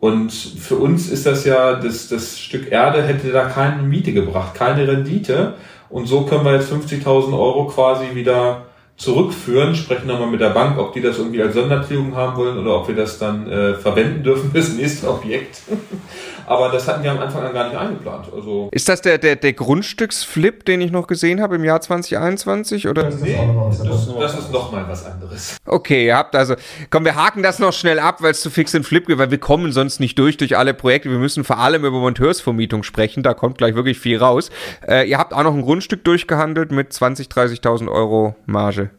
Und für uns ist das ja, das, das Stück Erde hätte da keine Miete gebracht, keine Rendite. Und so können wir jetzt 50.000 Euro quasi wieder zurückführen, sprechen nochmal mit der Bank, ob die das irgendwie als Sondertilgung haben wollen oder ob wir das dann äh, verwenden dürfen fürs nächste Objekt. Aber das hatten wir am Anfang an gar nicht eingeplant. Also ist das der, der, der Grundstücksflip, den ich noch gesehen habe im Jahr 2021? Oder? Nee, das, das ist nochmal was anderes. Okay, ihr habt also, komm, wir haken das noch schnell ab, weil es zu fix in Flip geht, weil wir kommen sonst nicht durch durch alle Projekte. Wir müssen vor allem über Monteursvermietung sprechen, da kommt gleich wirklich viel raus. Äh, ihr habt auch noch ein Grundstück durchgehandelt mit 20.000, 30.000 Euro Marge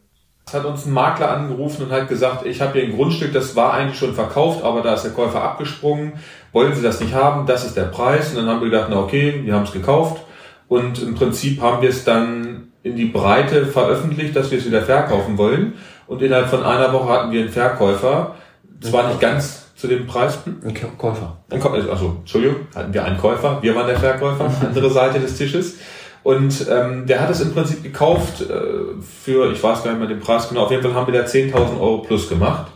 hat uns ein Makler angerufen und hat gesagt, ich habe hier ein Grundstück, das war eigentlich schon verkauft, aber da ist der Käufer abgesprungen. Wollen Sie das nicht haben? Das ist der Preis. Und dann haben wir gedacht, na okay, wir haben es gekauft. Und im Prinzip haben wir es dann in die Breite veröffentlicht, dass wir es wieder verkaufen wollen. Und innerhalb von einer Woche hatten wir einen Verkäufer. Zwar nicht ganz zu dem Preis. Ein Käufer. Ein Käufer. Also, Entschuldigung, hatten wir einen Käufer. Wir waren der Verkäufer, andere Seite des Tisches. Und ähm, der hat es im Prinzip gekauft äh, für, ich weiß gar nicht mehr den Preis genau, auf jeden Fall haben wir da 10.000 Euro plus gemacht.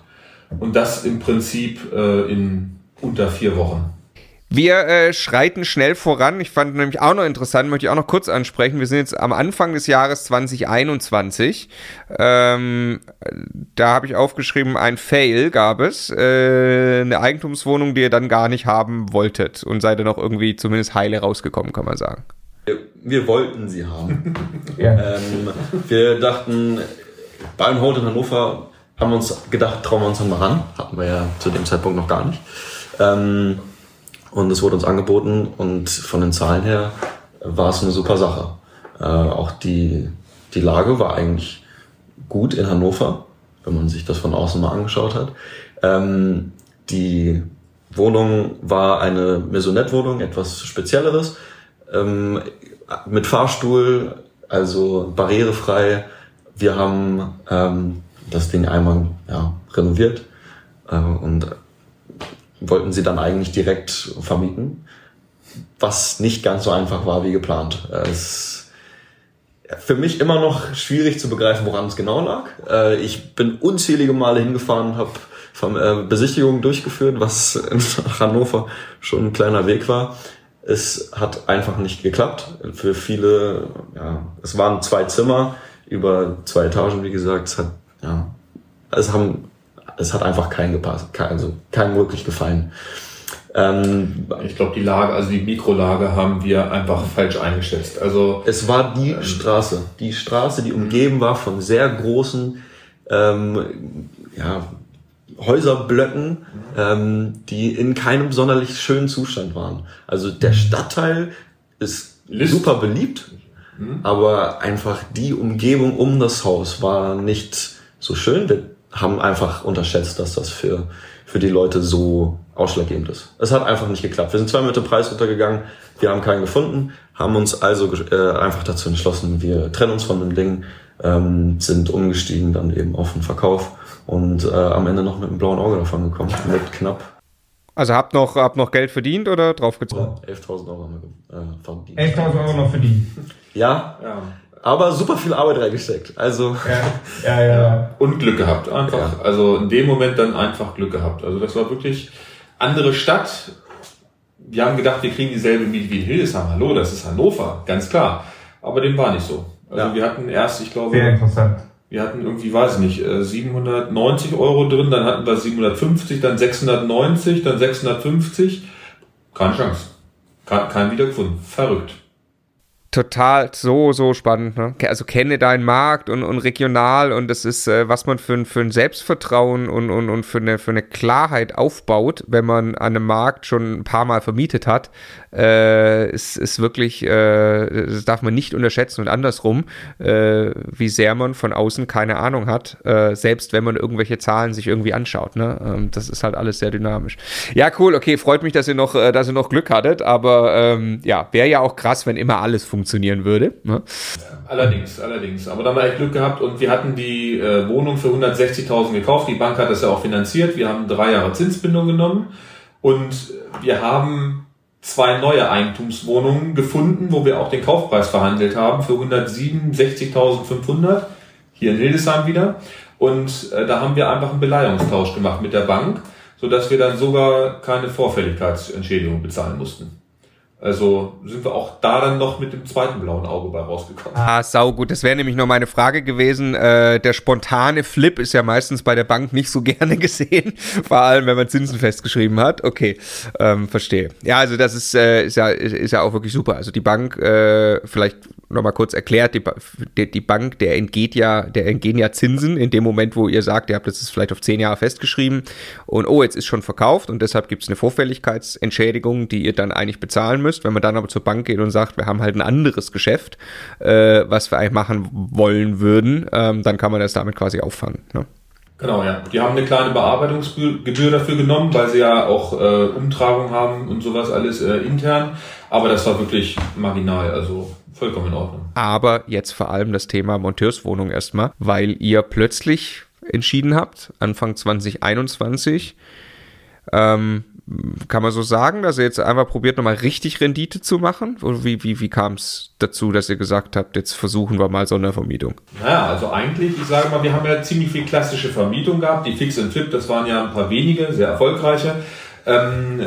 Und das im Prinzip äh, in unter vier Wochen. Wir äh, schreiten schnell voran. Ich fand nämlich auch noch interessant, möchte ich auch noch kurz ansprechen. Wir sind jetzt am Anfang des Jahres 2021. Ähm, da habe ich aufgeschrieben, ein Fail gab es. Äh, eine Eigentumswohnung, die ihr dann gar nicht haben wolltet und seid dann auch irgendwie zumindest heile rausgekommen, kann man sagen. Wir wollten sie haben. ja. ähm, wir dachten, bei einem Hold in Hannover haben wir uns gedacht, trauen wir uns dann mal ran. Hatten wir ja zu dem Zeitpunkt noch gar nicht. Ähm, und es wurde uns angeboten und von den Zahlen her war es eine super Sache. Äh, auch die, die Lage war eigentlich gut in Hannover, wenn man sich das von außen mal angeschaut hat. Ähm, die Wohnung war eine Maisonette-Wohnung, etwas Spezielleres ähm, mit Fahrstuhl, also barrierefrei. Wir haben ähm, das Ding einmal ja, renoviert äh, und wollten sie dann eigentlich direkt vermieten, was nicht ganz so einfach war wie geplant. Es für mich immer noch schwierig zu begreifen, woran es genau lag. Äh, ich bin unzählige Male hingefahren, habe äh, Besichtigungen durchgeführt, was in Hannover schon ein kleiner Weg war. Es hat einfach nicht geklappt. Für viele, ja, es waren zwei Zimmer über zwei Etagen, wie gesagt. Es hat, ja, es haben, es hat einfach keinen gepasst, kein, also keinen wirklich gefallen. Ähm, ich glaube, die Lage, also die Mikrolage haben wir einfach falsch eingeschätzt. Also es war die ähm, Straße, die Straße, die umgeben war von sehr großen, ähm, ja, Häuserblöcken, ähm, die in keinem sonderlich schönen Zustand waren. Also der mhm. Stadtteil ist List. super beliebt, mhm. aber einfach die Umgebung um das Haus war nicht so schön. Wir haben einfach unterschätzt, dass das für, für die Leute so ausschlaggebend ist. Es hat einfach nicht geklappt. Wir sind zweimal mit dem Preis runtergegangen, wir haben keinen gefunden, haben uns also äh, einfach dazu entschlossen, wir trennen uns von dem Ding, ähm, sind umgestiegen dann eben auf den Verkauf und äh, am Ende noch mit einem blauen Auge davon gekommen, mit knapp. Also habt noch, habt noch Geld verdient oder draufgezogen? Ja, 11.000 Euro haben wir äh, verdient. 11.000 Euro noch verdient. Ja, ja, aber super viel Arbeit reingesteckt. Also ja, ja, ja. Und Glück gehabt einfach. Ja. Also in dem Moment dann einfach Glück gehabt. Also das war wirklich andere Stadt. Wir haben gedacht, wir kriegen dieselbe Miete wie in Hildesheim. Hallo, das ist Hannover, ganz klar. Aber dem war nicht so. Also ja. wir hatten erst, ich glaube, Sehr interessant wir hatten irgendwie, weiß ich nicht, 790 äh, Euro drin, dann hatten wir 750, dann 690, dann 650. Keine Chance. Kein, kein wiedergefunden. Verrückt total so, so spannend. Ne? Also kenne deinen Markt und, und regional und das ist, äh, was man für, für ein Selbstvertrauen und, und, und für, eine, für eine Klarheit aufbaut, wenn man an einem Markt schon ein paar Mal vermietet hat, äh, ist, ist wirklich, äh, das darf man nicht unterschätzen und andersrum, äh, wie sehr man von außen keine Ahnung hat, äh, selbst wenn man irgendwelche Zahlen sich irgendwie anschaut. Ne? Ähm, das ist halt alles sehr dynamisch. Ja, cool, okay, freut mich, dass ihr noch, äh, dass ihr noch Glück hattet, aber ähm, ja, wäre ja auch krass, wenn immer alles funktionieren würde. Ne? Allerdings, allerdings. Aber da haben wir echt Glück gehabt und wir hatten die äh, Wohnung für 160.000 gekauft. Die Bank hat das ja auch finanziert. Wir haben drei Jahre Zinsbindung genommen Und wir haben zwei neue Eigentumswohnungen gefunden, wo wir auch den Kaufpreis verhandelt haben für 167.500 hier in Hildesheim wieder. Und äh, da haben wir einfach einen Beleihungstausch gemacht mit der Bank, sodass wir dann sogar keine Vorfälligkeitsentschädigung bezahlen mussten. Also sind wir auch da dann noch mit dem zweiten blauen Auge bei rausgekommen. Ah, sau gut. Das wäre nämlich noch meine Frage gewesen. Äh, der spontane Flip ist ja meistens bei der Bank nicht so gerne gesehen, vor allem wenn man Zinsen festgeschrieben hat. Okay, ähm, verstehe. Ja, also das ist, äh, ist ja ist ja auch wirklich super. Also die Bank, äh, vielleicht nochmal kurz erklärt, die, die, Bank, der entgeht ja, der entgehen ja Zinsen in dem Moment, wo ihr sagt, ihr habt das vielleicht auf zehn Jahre festgeschrieben und oh, jetzt ist schon verkauft und deshalb gibt es eine Vorfälligkeitsentschädigung, die ihr dann eigentlich bezahlen müsst. Wenn man dann aber zur Bank geht und sagt, wir haben halt ein anderes Geschäft, äh, was wir eigentlich machen wollen würden, ähm, dann kann man das damit quasi auffangen. Ne? Genau, ja. Die haben eine kleine Bearbeitungsgebühr dafür genommen, weil sie ja auch äh, Umtragung haben und sowas alles äh, intern. Aber das war wirklich marginal, also vollkommen in Ordnung. Aber jetzt vor allem das Thema Monteurswohnung erstmal, weil ihr plötzlich entschieden habt, Anfang 2021, ähm, kann man so sagen, dass ihr jetzt einfach probiert, nochmal richtig Rendite zu machen? Oder wie, wie, wie kam es dazu, dass ihr gesagt habt, jetzt versuchen wir mal Sondervermietung? Naja, also eigentlich, ich sage mal, wir haben ja ziemlich viel klassische Vermietung gehabt. Die Fix and Flip, das waren ja ein paar wenige, sehr erfolgreiche. Ähm,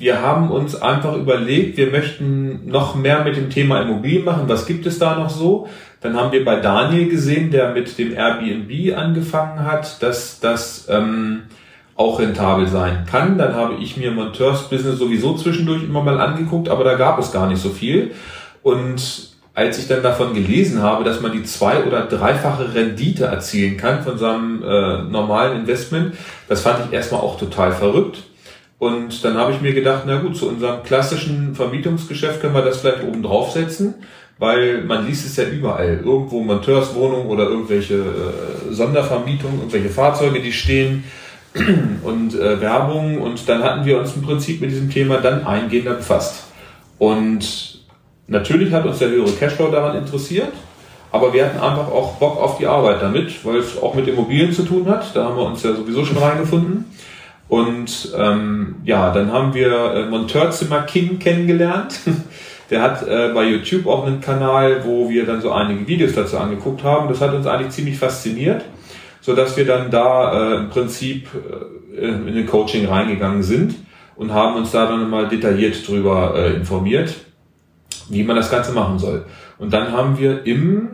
wir haben uns einfach überlegt, wir möchten noch mehr mit dem Thema Immobilien machen. Was gibt es da noch so? Dann haben wir bei Daniel gesehen, der mit dem Airbnb angefangen hat, dass das ähm, auch rentabel sein kann. Dann habe ich mir Monteurs-Business sowieso zwischendurch immer mal angeguckt, aber da gab es gar nicht so viel. Und als ich dann davon gelesen habe, dass man die zwei- oder dreifache Rendite erzielen kann von seinem äh, normalen Investment, das fand ich erstmal auch total verrückt. Und dann habe ich mir gedacht, na gut, zu unserem klassischen Vermietungsgeschäft können wir das vielleicht oben draufsetzen, weil man liest es ja überall. Irgendwo Monteurswohnung oder irgendwelche äh, Sondervermietungen, irgendwelche Fahrzeuge, die stehen und äh, Werbung und dann hatten wir uns im Prinzip mit diesem Thema dann eingehender befasst. Und natürlich hat uns der höhere Cashflow daran interessiert, aber wir hatten einfach auch Bock auf die Arbeit damit, weil es auch mit Immobilien zu tun hat. Da haben wir uns ja sowieso schon reingefunden. Und ähm, ja, dann haben wir äh, Monteurzimmer King kennengelernt. Der hat äh, bei YouTube auch einen Kanal, wo wir dann so einige Videos dazu angeguckt haben. Das hat uns eigentlich ziemlich fasziniert so dass wir dann da äh, im Prinzip äh, in den Coaching reingegangen sind und haben uns da dann mal detailliert drüber äh, informiert, wie man das Ganze machen soll. Und dann haben wir im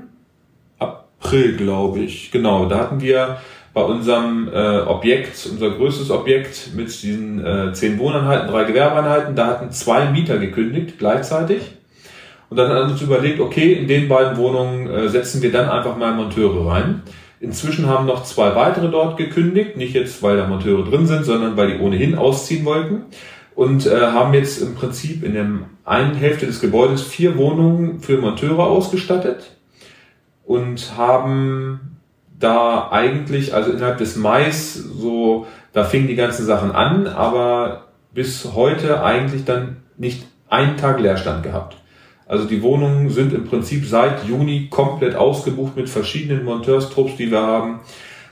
April, glaube ich, genau, da hatten wir bei unserem äh, Objekt, unser größtes Objekt mit diesen äh, zehn Wohneinheiten, drei Gewerbeeinheiten, da hatten zwei Mieter gekündigt gleichzeitig. Und dann haben wir uns überlegt, okay, in den beiden Wohnungen äh, setzen wir dann einfach mal Monteure rein. Inzwischen haben noch zwei weitere dort gekündigt, nicht jetzt, weil da Monteure drin sind, sondern weil die ohnehin ausziehen wollten und äh, haben jetzt im Prinzip in der einen Hälfte des Gebäudes vier Wohnungen für Monteure ausgestattet und haben da eigentlich, also innerhalb des Mais, so, da fingen die ganzen Sachen an, aber bis heute eigentlich dann nicht einen Tag Leerstand gehabt. Also die Wohnungen sind im Prinzip seit Juni komplett ausgebucht mit verschiedenen Monteurstrupps, die wir haben,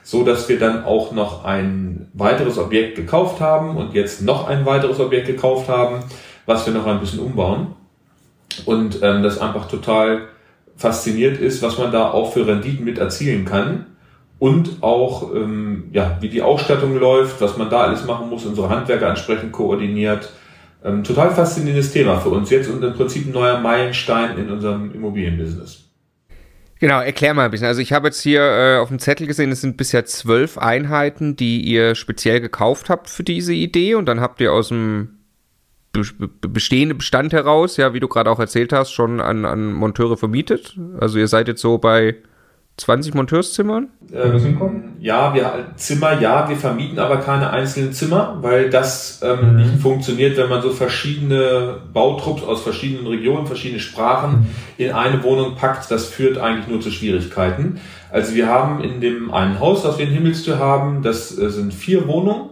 so dass wir dann auch noch ein weiteres Objekt gekauft haben und jetzt noch ein weiteres Objekt gekauft haben, was wir noch ein bisschen umbauen. Und ähm, das einfach total fasziniert ist, was man da auch für Renditen mit erzielen kann und auch ähm, ja, wie die Ausstattung läuft, was man da alles machen muss, unsere Handwerker entsprechend koordiniert ähm, total faszinierendes Thema für uns jetzt und im Prinzip ein neuer Meilenstein in unserem Immobilienbusiness. Genau, erklär mal ein bisschen. Also ich habe jetzt hier äh, auf dem Zettel gesehen, es sind bisher zwölf Einheiten, die ihr speziell gekauft habt für diese Idee und dann habt ihr aus dem bestehenden Bestand heraus, ja, wie du gerade auch erzählt hast, schon an, an Monteure vermietet. Also ihr seid jetzt so bei 20 Monteurszimmern? Ähm, ja, wir Zimmer, ja, wir vermieten aber keine einzelnen Zimmer, weil das ähm, mhm. nicht funktioniert, wenn man so verschiedene Bautrupps aus verschiedenen Regionen, verschiedene Sprachen mhm. in eine Wohnung packt. Das führt eigentlich nur zu Schwierigkeiten. Also wir haben in dem einen Haus, das wir in Himmelstür haben, das äh, sind vier Wohnungen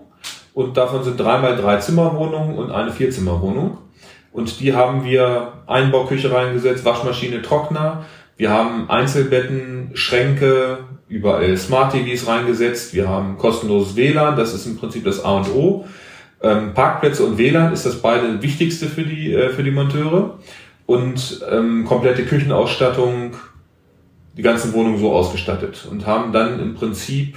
und davon sind dreimal drei Zimmerwohnungen und eine Vierzimmerwohnung. Und die haben wir Einbauküche reingesetzt, Waschmaschine, Trockner wir haben Einzelbetten, Schränke, überall Smart TVs reingesetzt. Wir haben kostenloses WLAN, das ist im Prinzip das A und O. Ähm, Parkplätze und WLAN ist das beide wichtigste für die, äh, für die Monteure. Und ähm, komplette Küchenausstattung, die ganze Wohnung so ausgestattet. Und haben dann im Prinzip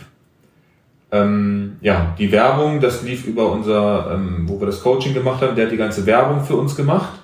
ähm, ja, die Werbung, das lief über unser, ähm, wo wir das Coaching gemacht haben, der hat die ganze Werbung für uns gemacht,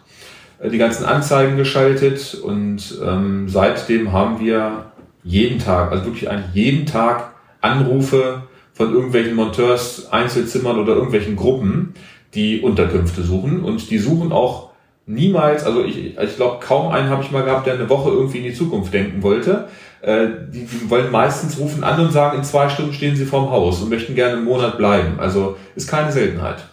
die ganzen Anzeigen geschaltet und ähm, seitdem haben wir jeden Tag, also wirklich eigentlich jeden Tag Anrufe von irgendwelchen Monteurs, Einzelzimmern oder irgendwelchen Gruppen, die Unterkünfte suchen und die suchen auch niemals, also ich, ich glaube kaum einen habe ich mal gehabt, der eine Woche irgendwie in die Zukunft denken wollte. Äh, die, die wollen meistens rufen an und sagen, in zwei Stunden stehen sie vorm Haus und möchten gerne einen Monat bleiben. Also ist keine Seltenheit.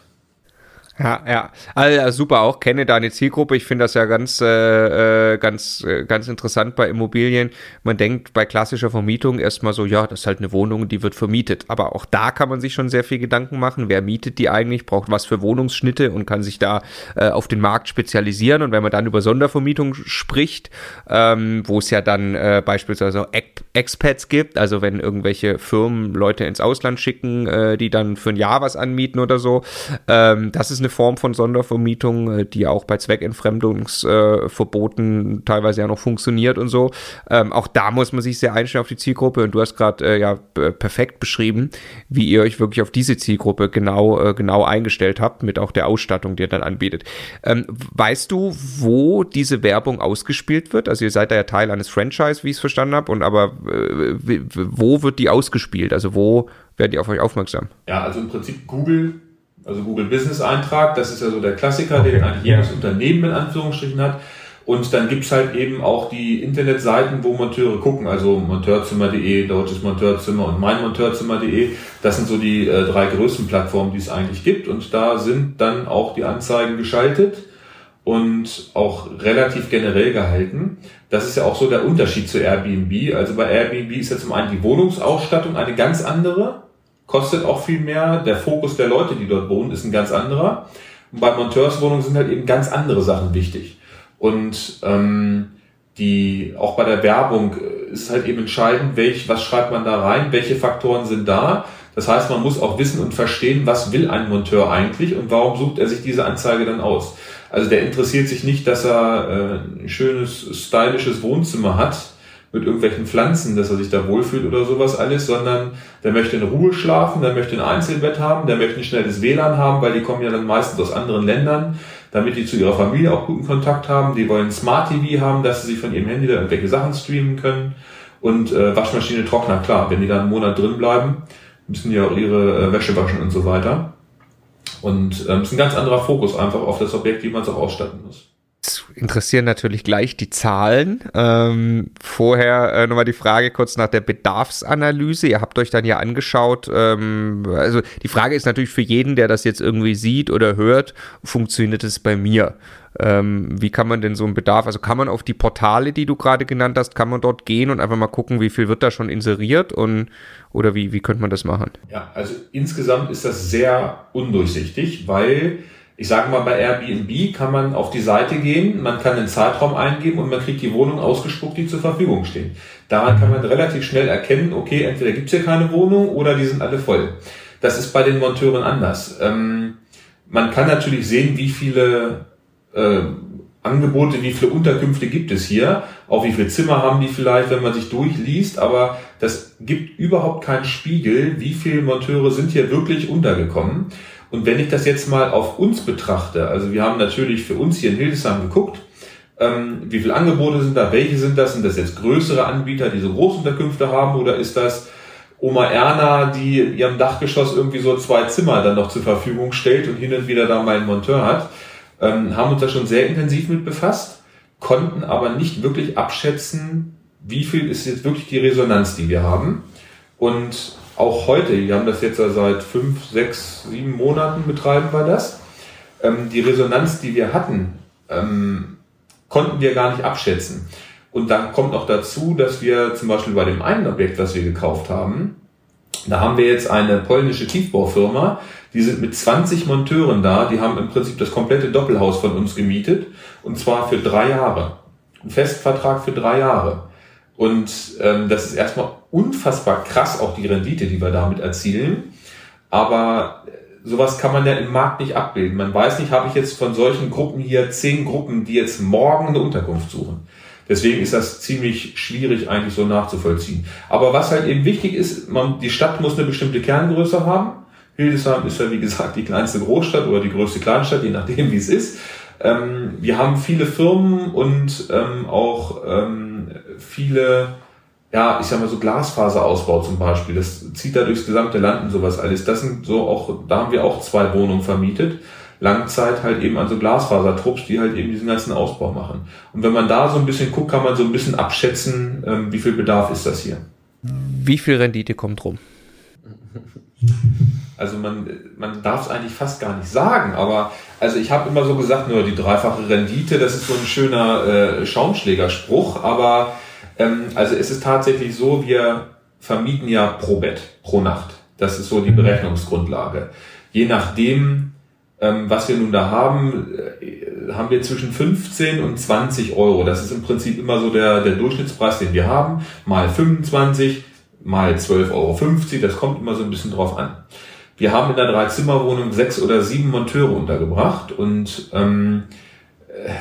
Ja, ja. Also, super auch. Kenne deine Zielgruppe. Ich finde das ja ganz, äh, äh, ganz, äh, ganz interessant bei Immobilien. Man denkt bei klassischer Vermietung erstmal so, ja, das ist halt eine Wohnung, die wird vermietet. Aber auch da kann man sich schon sehr viel Gedanken machen. Wer mietet die eigentlich? Braucht was für Wohnungsschnitte und kann sich da äh, auf den Markt spezialisieren. Und wenn man dann über Sondervermietung spricht, ähm, wo es ja dann äh, beispielsweise Expats gibt, also wenn irgendwelche Firmen Leute ins Ausland schicken, äh, die dann für ein Jahr was anmieten oder so, ähm, das ist eine eine Form von Sondervermietung, äh, die auch bei Zweckentfremdungsverboten teilweise ja noch funktioniert und so. Ähm, auch da muss man sich sehr einstellen auf die Zielgruppe und du hast gerade äh, ja perfekt beschrieben, wie ihr euch wirklich auf diese Zielgruppe genau, äh, genau eingestellt habt, mit auch der Ausstattung, die ihr dann anbietet. Ähm, weißt du, wo diese Werbung ausgespielt wird? Also ihr seid da ja Teil eines Franchise, wie ich es verstanden habe, und aber äh, wo wird die ausgespielt? Also wo werden die auf euch aufmerksam? Ja, also im Prinzip Google also Google Business Eintrag, das ist ja so der Klassiker, okay. den eigentlich jedes Unternehmen in Anführungsstrichen hat. Und dann gibt's halt eben auch die Internetseiten, wo Monteure gucken, also monteurzimmer.de, deutsches Monteurzimmer und meinmonteurzimmer.de. Das sind so die äh, drei größten Plattformen, die es eigentlich gibt. Und da sind dann auch die Anzeigen geschaltet und auch relativ generell gehalten. Das ist ja auch so der Unterschied zu Airbnb. Also bei Airbnb ist ja zum einen die Wohnungsausstattung eine ganz andere kostet auch viel mehr. Der Fokus der Leute, die dort wohnen, ist ein ganz anderer. Und bei Monteurswohnungen sind halt eben ganz andere Sachen wichtig. Und ähm, die auch bei der Werbung äh, ist halt eben entscheidend, welch, was schreibt man da rein, welche Faktoren sind da. Das heißt, man muss auch wissen und verstehen, was will ein Monteur eigentlich und warum sucht er sich diese Anzeige dann aus. Also der interessiert sich nicht, dass er äh, ein schönes, stylisches Wohnzimmer hat, mit irgendwelchen Pflanzen, dass er sich da wohlfühlt oder sowas alles, sondern der möchte in Ruhe schlafen, der möchte ein Einzelbett haben, der möchte ein schnelles WLAN haben, weil die kommen ja dann meistens aus anderen Ländern, damit die zu ihrer Familie auch guten Kontakt haben. Die wollen Smart TV haben, dass sie sich von ihrem Handy da irgendwelche Sachen streamen können. Und äh, Waschmaschine, Trockner, klar, wenn die da einen Monat drin bleiben, müssen die auch ihre äh, Wäsche waschen und so weiter. Und ähm, ist ein ganz anderer Fokus einfach auf das Objekt, wie man es auch ausstatten muss interessieren natürlich gleich die Zahlen. Ähm, vorher äh, nochmal die Frage kurz nach der Bedarfsanalyse. Ihr habt euch dann ja angeschaut, ähm, also die Frage ist natürlich für jeden, der das jetzt irgendwie sieht oder hört, funktioniert es bei mir? Ähm, wie kann man denn so einen Bedarf, also kann man auf die Portale, die du gerade genannt hast, kann man dort gehen und einfach mal gucken, wie viel wird da schon inseriert und oder wie, wie könnte man das machen? Ja, also insgesamt ist das sehr undurchsichtig, weil ich sage mal, bei Airbnb kann man auf die Seite gehen, man kann den Zeitraum eingeben und man kriegt die Wohnung ausgespuckt, die zur Verfügung stehen. Daran kann man relativ schnell erkennen, okay, entweder gibt's hier keine Wohnung oder die sind alle voll. Das ist bei den Monteuren anders. Ähm, man kann natürlich sehen, wie viele äh, Angebote, wie viele Unterkünfte gibt es hier, auch wie viele Zimmer haben die vielleicht, wenn man sich durchliest, aber das gibt überhaupt keinen Spiegel, wie viele Monteure sind hier wirklich untergekommen. Und wenn ich das jetzt mal auf uns betrachte, also wir haben natürlich für uns hier in Hildesheim geguckt, ähm, wie viele Angebote sind da, welche sind das? Sind das jetzt größere Anbieter, die so Großunterkünfte haben oder ist das Oma Erna, die ihrem Dachgeschoss irgendwie so zwei Zimmer dann noch zur Verfügung stellt und hin und wieder da mal einen Monteur hat? Ähm, haben uns da schon sehr intensiv mit befasst, konnten aber nicht wirklich abschätzen, wie viel ist jetzt wirklich die Resonanz, die wir haben. Und auch heute, wir haben das jetzt seit fünf, sechs, sieben Monaten betreiben wir das. Ähm, die Resonanz, die wir hatten, ähm, konnten wir gar nicht abschätzen. Und dann kommt noch dazu, dass wir zum Beispiel bei dem einen Objekt, was wir gekauft haben, da haben wir jetzt eine polnische Tiefbaufirma, die sind mit 20 Monteuren da, die haben im Prinzip das komplette Doppelhaus von uns gemietet und zwar für drei Jahre. Ein Festvertrag für drei Jahre. Und ähm, das ist erstmal unfassbar krass, auch die Rendite, die wir damit erzielen. Aber sowas kann man ja im Markt nicht abbilden. Man weiß nicht, habe ich jetzt von solchen Gruppen hier zehn Gruppen, die jetzt morgen eine Unterkunft suchen. Deswegen ist das ziemlich schwierig eigentlich so nachzuvollziehen. Aber was halt eben wichtig ist, man, die Stadt muss eine bestimmte Kerngröße haben. Hildesheim ist ja wie gesagt die kleinste Großstadt oder die größte Kleinstadt, je nachdem wie es ist. Ähm, wir haben viele Firmen und ähm, auch ähm, viele ja, ich sag mal so Glasfaserausbau zum Beispiel, das zieht da durchs gesamte Land und sowas alles. Das sind so auch, da haben wir auch zwei Wohnungen vermietet. Langzeit halt eben an so Glasfasertrupps, die halt eben diesen ganzen Ausbau machen. Und wenn man da so ein bisschen guckt, kann man so ein bisschen abschätzen, ähm, wie viel Bedarf ist das hier. Wie viel Rendite kommt rum? Also man, man darf es eigentlich fast gar nicht sagen, aber also ich habe immer so gesagt, nur die dreifache Rendite, das ist so ein schöner äh, Schaumschlägerspruch, aber ähm, also es ist tatsächlich so, wir vermieten ja pro Bett, pro Nacht. Das ist so die Berechnungsgrundlage. Je nachdem, ähm, was wir nun da haben, äh, haben wir zwischen 15 und 20 Euro. Das ist im Prinzip immer so der, der Durchschnittspreis, den wir haben. Mal 25, mal 12,50 Euro. Das kommt immer so ein bisschen drauf an. Wir haben in der Dreizimmerwohnung sechs oder sieben Monteure untergebracht und ähm,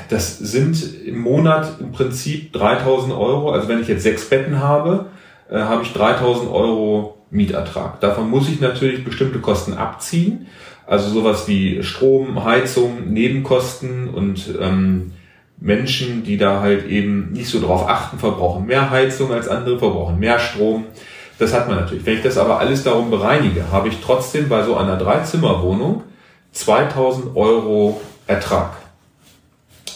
das sind im Monat im Prinzip 3000 Euro. Also wenn ich jetzt sechs Betten habe, äh, habe ich 3000 Euro Mietertrag. Davon muss ich natürlich bestimmte Kosten abziehen. Also sowas wie Strom, Heizung, Nebenkosten und ähm, Menschen, die da halt eben nicht so drauf achten, verbrauchen mehr Heizung als andere, verbrauchen mehr Strom. Das hat man natürlich. Wenn ich das aber alles darum bereinige, habe ich trotzdem bei so einer Dreizimmerwohnung 2000 Euro Ertrag.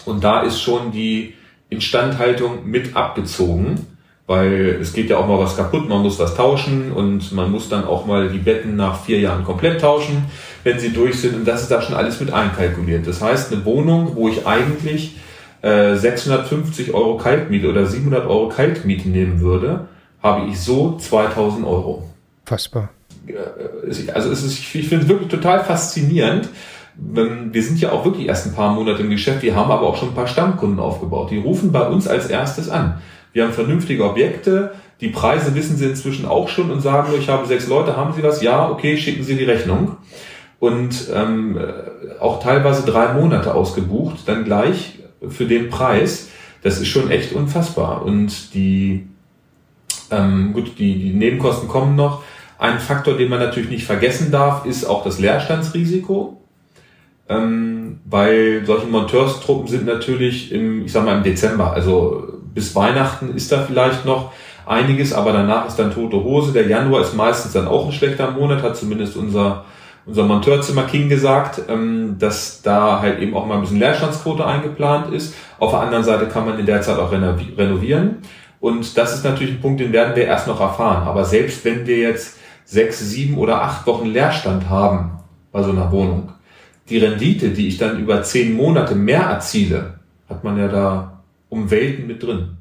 Und da ist schon die Instandhaltung mit abgezogen, weil es geht ja auch mal was kaputt, man muss was tauschen und man muss dann auch mal die Betten nach vier Jahren komplett tauschen, wenn sie durch sind. Und das ist da schon alles mit einkalkuliert. Das heißt, eine Wohnung, wo ich eigentlich äh, 650 Euro Kaltmiete oder 700 Euro Kaltmiete nehmen würde, habe ich so 2000 Euro. Fassbar. Also es ist, ich finde es wirklich total faszinierend, wir sind ja auch wirklich erst ein paar Monate im Geschäft, wir haben aber auch schon ein paar Stammkunden aufgebaut. Die rufen bei uns als erstes an. Wir haben vernünftige Objekte, die Preise wissen sie inzwischen auch schon und sagen, ich habe sechs Leute, haben Sie was? Ja, okay, schicken Sie die Rechnung. Und ähm, auch teilweise drei Monate ausgebucht, dann gleich für den Preis. Das ist schon echt unfassbar. Und die, ähm, gut, die, die Nebenkosten kommen noch. Ein Faktor, den man natürlich nicht vergessen darf, ist auch das Leerstandsrisiko ähm, weil solche Monteurstruppen sind natürlich im, ich sag mal, im Dezember. Also bis Weihnachten ist da vielleicht noch einiges, aber danach ist dann tote Hose. Der Januar ist meistens dann auch ein schlechter Monat, hat zumindest unser unser Monteurzimmer King gesagt, ähm, dass da halt eben auch mal ein bisschen Leerstandsquote eingeplant ist. Auf der anderen Seite kann man in der Zeit auch renovieren. Und das ist natürlich ein Punkt, den werden wir erst noch erfahren. Aber selbst wenn wir jetzt sechs, sieben oder acht Wochen Leerstand haben bei so einer Wohnung, die Rendite, die ich dann über zehn Monate mehr erziele, hat man ja da um Welten mit drin.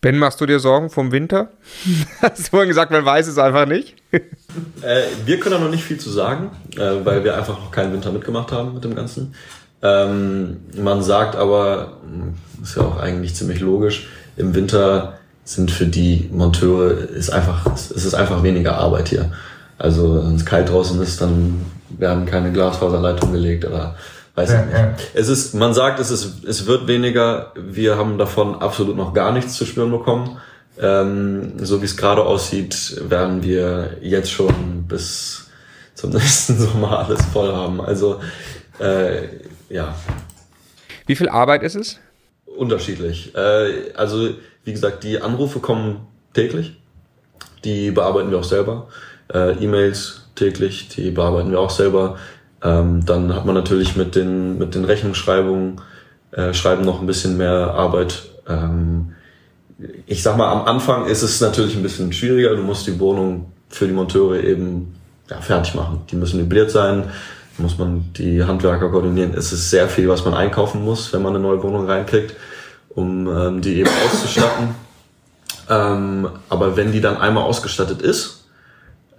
Ben, machst du dir Sorgen vom Winter? Hast du vorhin gesagt, man weiß es einfach nicht. äh, wir können da noch nicht viel zu sagen, äh, weil wir einfach noch keinen Winter mitgemacht haben mit dem Ganzen. Ähm, man sagt aber, hm, ist ja auch eigentlich ziemlich logisch, im Winter sind für die Monteure ist einfach, es ist einfach weniger Arbeit hier. Also wenn es kalt draußen ist, dann werden keine Glasfaserleitung gelegt oder weiß ja, ich nicht. Ja. Es ist, man sagt, es ist, es wird weniger. Wir haben davon absolut noch gar nichts zu spüren bekommen. Ähm, so wie es gerade aussieht, werden wir jetzt schon bis zum nächsten Sommer alles voll haben. Also äh, ja. Wie viel Arbeit ist es? Unterschiedlich. Äh, also wie gesagt, die Anrufe kommen täglich. Die bearbeiten wir auch selber. Äh, E-Mails täglich, die bearbeiten wir auch selber. Ähm, dann hat man natürlich mit den, mit den Rechnungsschreibungen, äh, Schreiben noch ein bisschen mehr Arbeit. Ähm, ich sag mal, am Anfang ist es natürlich ein bisschen schwieriger. Du musst die Wohnung für die Monteure eben ja, fertig machen. Die müssen möbliert sein, muss man die Handwerker koordinieren. Es ist sehr viel, was man einkaufen muss, wenn man eine neue Wohnung reinkriegt, um ähm, die eben auszustatten. Ähm, aber wenn die dann einmal ausgestattet ist,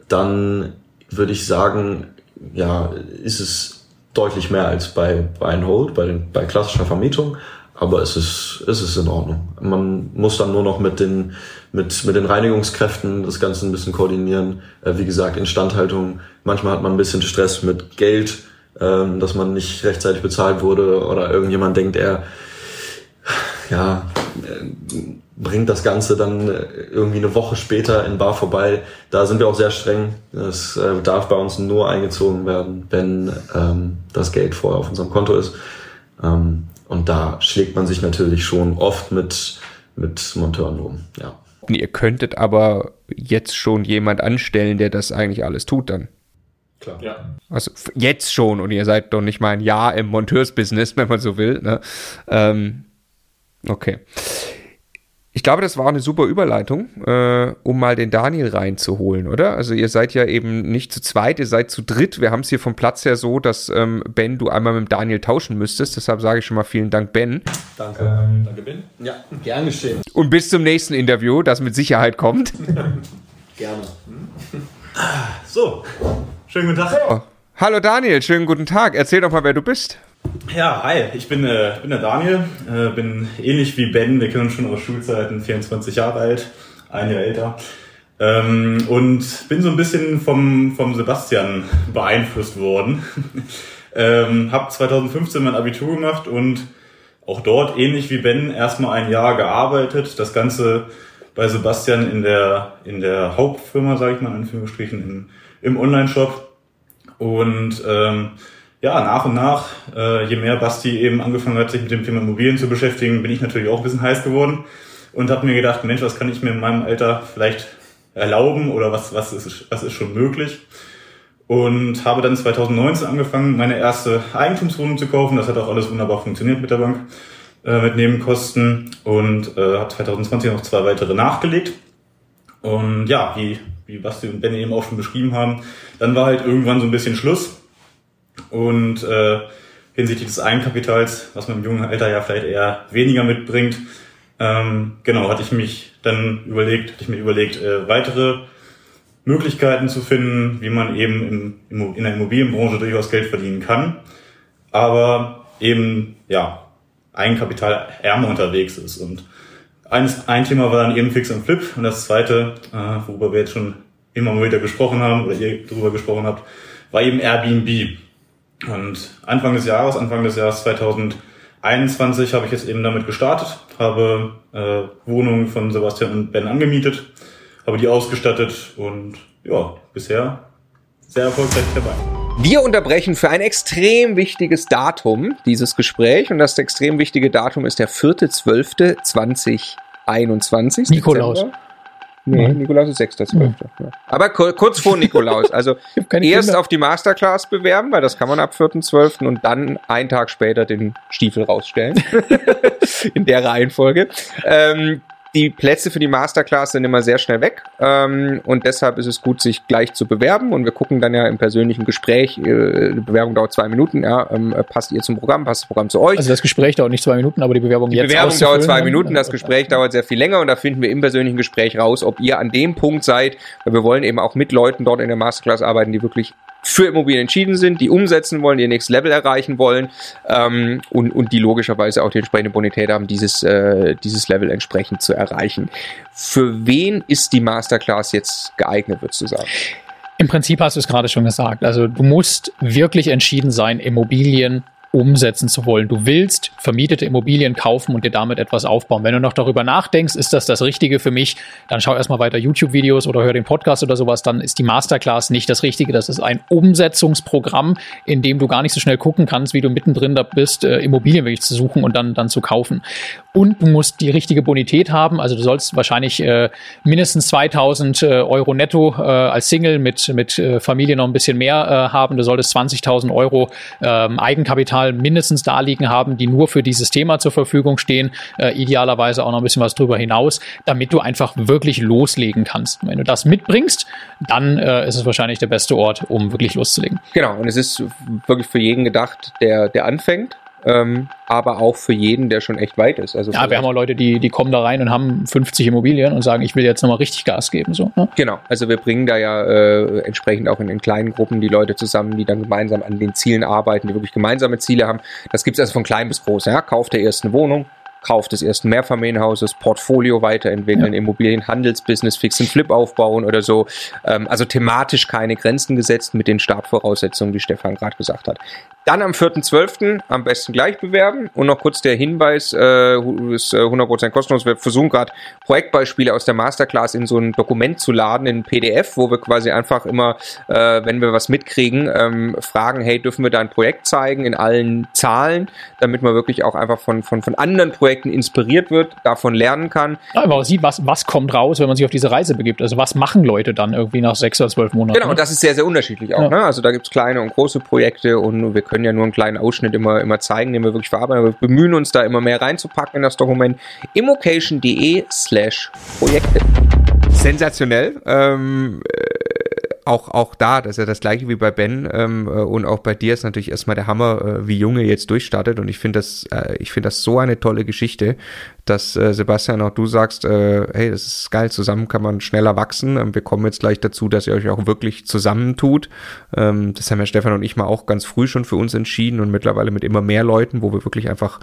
dann würde ich sagen, ja, ist es deutlich mehr als bei Buy and Hold, bei, bei klassischer Vermietung. aber es ist, es ist in Ordnung. Man muss dann nur noch mit den, mit, mit den Reinigungskräften das Ganze ein bisschen koordinieren. Äh, wie gesagt, Instandhaltung. Manchmal hat man ein bisschen Stress mit Geld, ähm, dass man nicht rechtzeitig bezahlt wurde oder irgendjemand denkt, er, ja, äh, bringt das Ganze dann äh, irgendwie eine Woche später in Bar vorbei. Da sind wir auch sehr streng. Es äh, darf bei uns nur eingezogen werden, wenn ähm, das Geld vorher auf unserem Konto ist. Ähm, und da schlägt man sich natürlich schon oft mit, mit Monteuren um, ja. Ihr könntet aber jetzt schon jemand anstellen, der das eigentlich alles tut dann. Klar. Ja. Also jetzt schon und ihr seid doch nicht mal ein Jahr im Monteursbusiness, wenn man so will. Ne? Ähm, okay. Ich glaube, das war eine super Überleitung, äh, um mal den Daniel reinzuholen, oder? Also ihr seid ja eben nicht zu zweit, ihr seid zu dritt. Wir haben es hier vom Platz her so, dass ähm, Ben, du einmal mit Daniel tauschen müsstest. Deshalb sage ich schon mal vielen Dank, Ben. Danke. Ähm, Danke, Ben. Ja, gern geschehen. Und bis zum nächsten Interview, das mit Sicherheit kommt. Gerne. So, schönen guten Tag. Oh. Hallo Daniel, schönen guten Tag. Erzähl doch mal, wer du bist. Ja, hi, ich bin, äh, bin der Daniel, äh, bin ähnlich wie Ben, wir kennen uns schon aus Schulzeiten, 24 Jahre alt, ein Jahr älter. Ähm, und bin so ein bisschen vom, vom Sebastian beeinflusst worden. ähm, hab 2015 mein Abitur gemacht und auch dort, ähnlich wie Ben, erstmal ein Jahr gearbeitet. Das Ganze bei Sebastian in der, in der Hauptfirma, sage ich mal, in Anführungsstrichen, im, im Online-Shop. Und ähm, ja, nach und nach, äh, je mehr Basti eben angefangen hat, sich mit dem Thema Immobilien zu beschäftigen, bin ich natürlich auch ein bisschen heiß geworden und habe mir gedacht, Mensch, was kann ich mir in meinem Alter vielleicht erlauben oder was, was, ist, was ist schon möglich? Und habe dann 2019 angefangen, meine erste Eigentumswohnung zu kaufen. Das hat auch alles wunderbar funktioniert mit der Bank, äh, mit Nebenkosten und äh, habe 2020 noch zwei weitere nachgelegt. Und ja, wie, wie Basti und Benny eben auch schon beschrieben haben, dann war halt irgendwann so ein bisschen Schluss und äh, hinsichtlich des Eigenkapitals, was man im jungen Alter ja vielleicht eher weniger mitbringt, ähm, genau, hatte ich mich dann überlegt, hatte ich mir überlegt, äh, weitere Möglichkeiten zu finden, wie man eben im, in der Immobilienbranche durchaus Geld verdienen kann, aber eben, ja, Eigenkapital ärmer unterwegs ist. Und eines, ein Thema war dann eben Fix und Flip und das zweite, äh, worüber wir jetzt schon immer mal wieder gesprochen haben oder ihr darüber gesprochen habt, war eben Airbnb. Und Anfang des Jahres, Anfang des Jahres 2021 habe ich jetzt eben damit gestartet, habe äh, Wohnungen von Sebastian und Ben angemietet, habe die ausgestattet und ja, bisher sehr erfolgreich dabei. Wir unterbrechen für ein extrem wichtiges Datum dieses Gespräch und das extrem wichtige Datum ist der 4.12.2021. Nikolaus. Dezember. Nee, Nein. Nikolaus ist 6.12. Ja. Aber kurz vor Nikolaus. Also erst Kinder. auf die Masterclass bewerben, weil das kann man ab 4.12. und dann einen Tag später den Stiefel rausstellen. In der Reihenfolge. Ähm, die Plätze für die Masterclass sind immer sehr schnell weg ähm, und deshalb ist es gut, sich gleich zu bewerben. Und wir gucken dann ja im persönlichen Gespräch, äh, die Bewerbung dauert zwei Minuten, ja, ähm, passt ihr zum Programm, passt das Programm zu euch? Also das Gespräch dauert nicht zwei Minuten, aber die Bewerbung die jetzt Die Bewerbung dauert zwei Minuten, das Gespräch dauert sehr viel länger und da finden wir im persönlichen Gespräch raus, ob ihr an dem Punkt seid, weil wir wollen eben auch mit Leuten dort in der Masterclass arbeiten, die wirklich für Immobilien entschieden sind, die umsetzen wollen, ihr nächstes Level erreichen wollen ähm, und, und die logischerweise auch die entsprechende Bonität haben, dieses, äh, dieses Level entsprechend zu erreichen. Für wen ist die Masterclass jetzt geeignet, würdest du sagen? Im Prinzip hast du es gerade schon gesagt. Also du musst wirklich entschieden sein, Immobilien umsetzen zu wollen. Du willst vermietete Immobilien kaufen und dir damit etwas aufbauen. Wenn du noch darüber nachdenkst, ist das das Richtige für mich, dann schau erstmal weiter YouTube-Videos oder hör den Podcast oder sowas, dann ist die Masterclass nicht das Richtige. Das ist ein Umsetzungsprogramm, in dem du gar nicht so schnell gucken kannst, wie du mittendrin da bist, äh, Immobilien wirklich zu suchen und dann, dann zu kaufen. Und du musst die richtige Bonität haben. Also du sollst wahrscheinlich äh, mindestens 2000 äh, Euro netto äh, als Single mit, mit äh, Familie noch ein bisschen mehr äh, haben. Du solltest 20.000 Euro ähm, Eigenkapital mindestens da liegen haben, die nur für dieses Thema zur Verfügung stehen, äh, idealerweise auch noch ein bisschen was drüber hinaus, damit du einfach wirklich loslegen kannst. Wenn du das mitbringst, dann äh, ist es wahrscheinlich der beste Ort, um wirklich loszulegen. Genau, und es ist wirklich für jeden gedacht, der, der anfängt ähm, aber auch für jeden, der schon echt weit ist. Also ja, wir haben auch Leute, die, die kommen da rein und haben 50 Immobilien und sagen, ich will jetzt nochmal richtig Gas geben. So, ne? Genau, also wir bringen da ja äh, entsprechend auch in, in kleinen Gruppen die Leute zusammen, die dann gemeinsam an den Zielen arbeiten, die wirklich gemeinsame Ziele haben. Das gibt es also von klein bis groß. Ja? Kauf der ersten Wohnung, Kauf des ersten Mehrfamilienhauses, Portfolio weiterentwickeln, ja. Immobilienhandelsbusiness, Fix and Flip aufbauen oder so. Ähm, also thematisch keine Grenzen gesetzt mit den Startvoraussetzungen, wie Stefan gerade gesagt hat. Dann am 4.12. am besten gleich bewerben. Und noch kurz der Hinweis, äh, ist 100% äh, kostenlos. Wir versuchen gerade Projektbeispiele aus der Masterclass in so ein Dokument zu laden, in PDF, wo wir quasi einfach immer, äh, wenn wir was mitkriegen, ähm, fragen, hey, dürfen wir da ein Projekt zeigen in allen Zahlen, damit man wirklich auch einfach von, von, von anderen Projekten inspiriert wird, davon lernen kann. Ja, aber man sieht, was, was kommt raus, wenn man sich auf diese Reise begibt. Also was machen Leute dann irgendwie nach sechs oder zwölf Monaten? Genau, und das ist sehr, sehr unterschiedlich auch. Ja. Ne? Also da gibt es kleine und große Projekte und wir können können ja nur einen kleinen Ausschnitt immer, immer zeigen, den wir wirklich verarbeiten. Wir bemühen uns da immer mehr reinzupacken in das Dokument. immocation.de slash Projekte. Sensationell. Ähm, auch, auch da, das ist ja das gleiche wie bei Ben ähm, äh, und auch bei dir ist natürlich erstmal der Hammer, äh, wie Junge jetzt durchstartet. Und ich finde das, äh, ich finde das so eine tolle Geschichte, dass äh, Sebastian auch du sagst, äh, hey, das ist geil, zusammen kann man schneller wachsen. Ähm, wir kommen jetzt gleich dazu, dass ihr euch auch wirklich zusammentut. Ähm, das haben ja Stefan und ich mal auch ganz früh schon für uns entschieden und mittlerweile mit immer mehr Leuten, wo wir wirklich einfach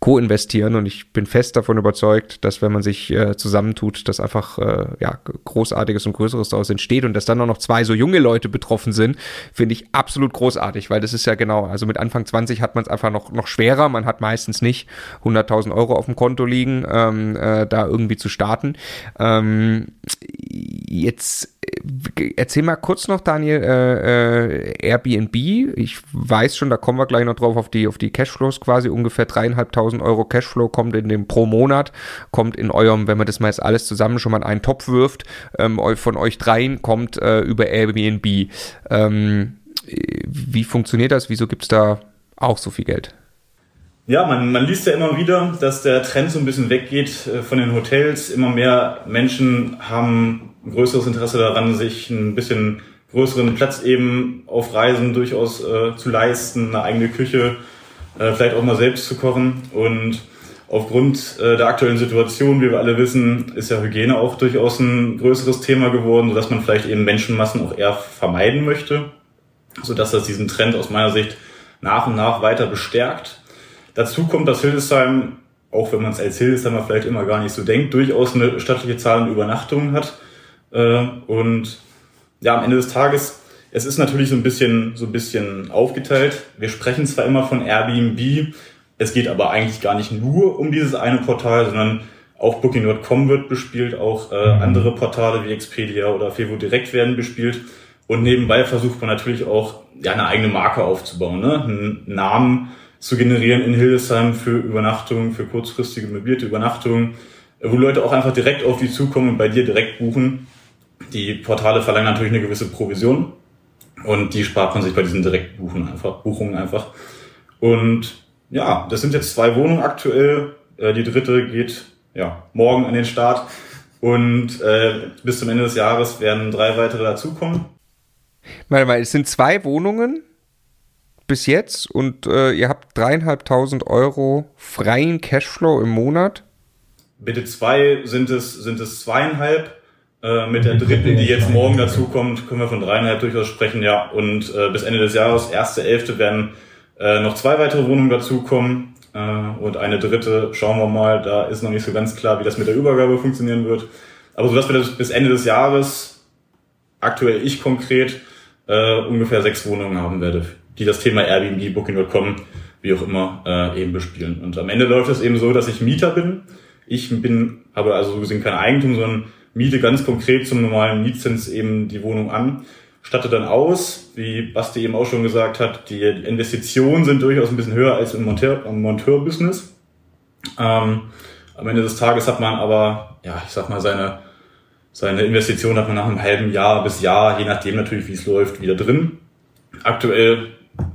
co-investieren und ich bin fest davon überzeugt, dass wenn man sich äh, zusammentut, dass einfach äh, ja, Großartiges und Größeres daraus entsteht und dass dann auch noch zwei so junge Leute betroffen sind, finde ich absolut großartig, weil das ist ja genau, also mit Anfang 20 hat man es einfach noch, noch schwerer, man hat meistens nicht 100.000 Euro auf dem Konto liegen, ähm, äh, da irgendwie zu starten. Ähm, jetzt äh, erzähl mal kurz noch, Daniel, äh, äh, Airbnb. Ich weiß schon, da kommen wir gleich noch drauf auf die, auf die Cashflows quasi. Ungefähr dreieinhalbtausend Euro Cashflow kommt in dem pro Monat, kommt in eurem, wenn man das mal jetzt alles zusammen schon mal in einen Topf wirft, ähm, von euch dreien kommt äh, über Airbnb. Ähm, wie funktioniert das? Wieso gibt es da auch so viel Geld? Ja, man, man liest ja immer wieder, dass der Trend so ein bisschen weggeht äh, von den Hotels. Immer mehr Menschen haben ein größeres Interesse daran, sich ein bisschen größeren Platz eben auf Reisen durchaus äh, zu leisten, eine eigene Küche, äh, vielleicht auch mal selbst zu kochen. Und aufgrund äh, der aktuellen Situation, wie wir alle wissen, ist ja Hygiene auch durchaus ein größeres Thema geworden, sodass man vielleicht eben Menschenmassen auch eher vermeiden möchte, sodass das diesen Trend aus meiner Sicht nach und nach weiter bestärkt. Dazu kommt, dass Hildesheim, auch wenn man es als Hildesheimer vielleicht immer gar nicht so denkt, durchaus eine stattliche Zahl an Übernachtungen hat äh, und ja, am Ende des Tages, es ist natürlich so ein bisschen, so ein bisschen aufgeteilt. Wir sprechen zwar immer von Airbnb, es geht aber eigentlich gar nicht nur um dieses eine Portal, sondern auch Booking.com wird bespielt, auch äh, mhm. andere Portale wie Expedia oder Fevo Direkt werden bespielt. Und nebenbei versucht man natürlich auch, ja, eine eigene Marke aufzubauen, ne? einen Namen zu generieren in Hildesheim für Übernachtungen, für kurzfristige möblierte Übernachtungen, wo Leute auch einfach direkt auf die zukommen und bei dir direkt buchen die Portale verlangen natürlich eine gewisse Provision und die spart man sich bei diesen Direktbuchungen einfach, Buchungen einfach. Und ja, das sind jetzt zwei Wohnungen aktuell. Äh, die dritte geht ja morgen an den Start und äh, bis zum Ende des Jahres werden drei weitere dazukommen. Warte mal, es sind zwei Wohnungen bis jetzt und äh, ihr habt dreieinhalbtausend Euro freien Cashflow im Monat. Bitte zwei sind es, sind es zweieinhalb äh, mit der dritten, die jetzt morgen dazu kommt, können wir von dreieinhalb durchaus sprechen, ja. Und äh, bis Ende des Jahres, erste Elfte, werden äh, noch zwei weitere Wohnungen dazukommen. Äh, und eine dritte, schauen wir mal, da ist noch nicht so ganz klar, wie das mit der Übergabe funktionieren wird. Aber so dass wir das bis Ende des Jahres, aktuell ich konkret, äh, ungefähr sechs Wohnungen haben werde, die das Thema Airbnb, Booking.com, wie auch immer, äh, eben bespielen. Und am Ende läuft es eben so, dass ich Mieter bin. Ich bin, habe also so gesehen kein Eigentum, sondern miete ganz konkret zum normalen Mietzins eben die Wohnung an, statte dann aus, wie Basti eben auch schon gesagt hat, die Investitionen sind durchaus ein bisschen höher als im Monteur, im Monteur-Business. Ähm, am Ende des Tages hat man aber, ja, ich sag mal, seine, seine Investition hat man nach einem halben Jahr bis Jahr, je nachdem natürlich, wie es läuft, wieder drin. Aktuell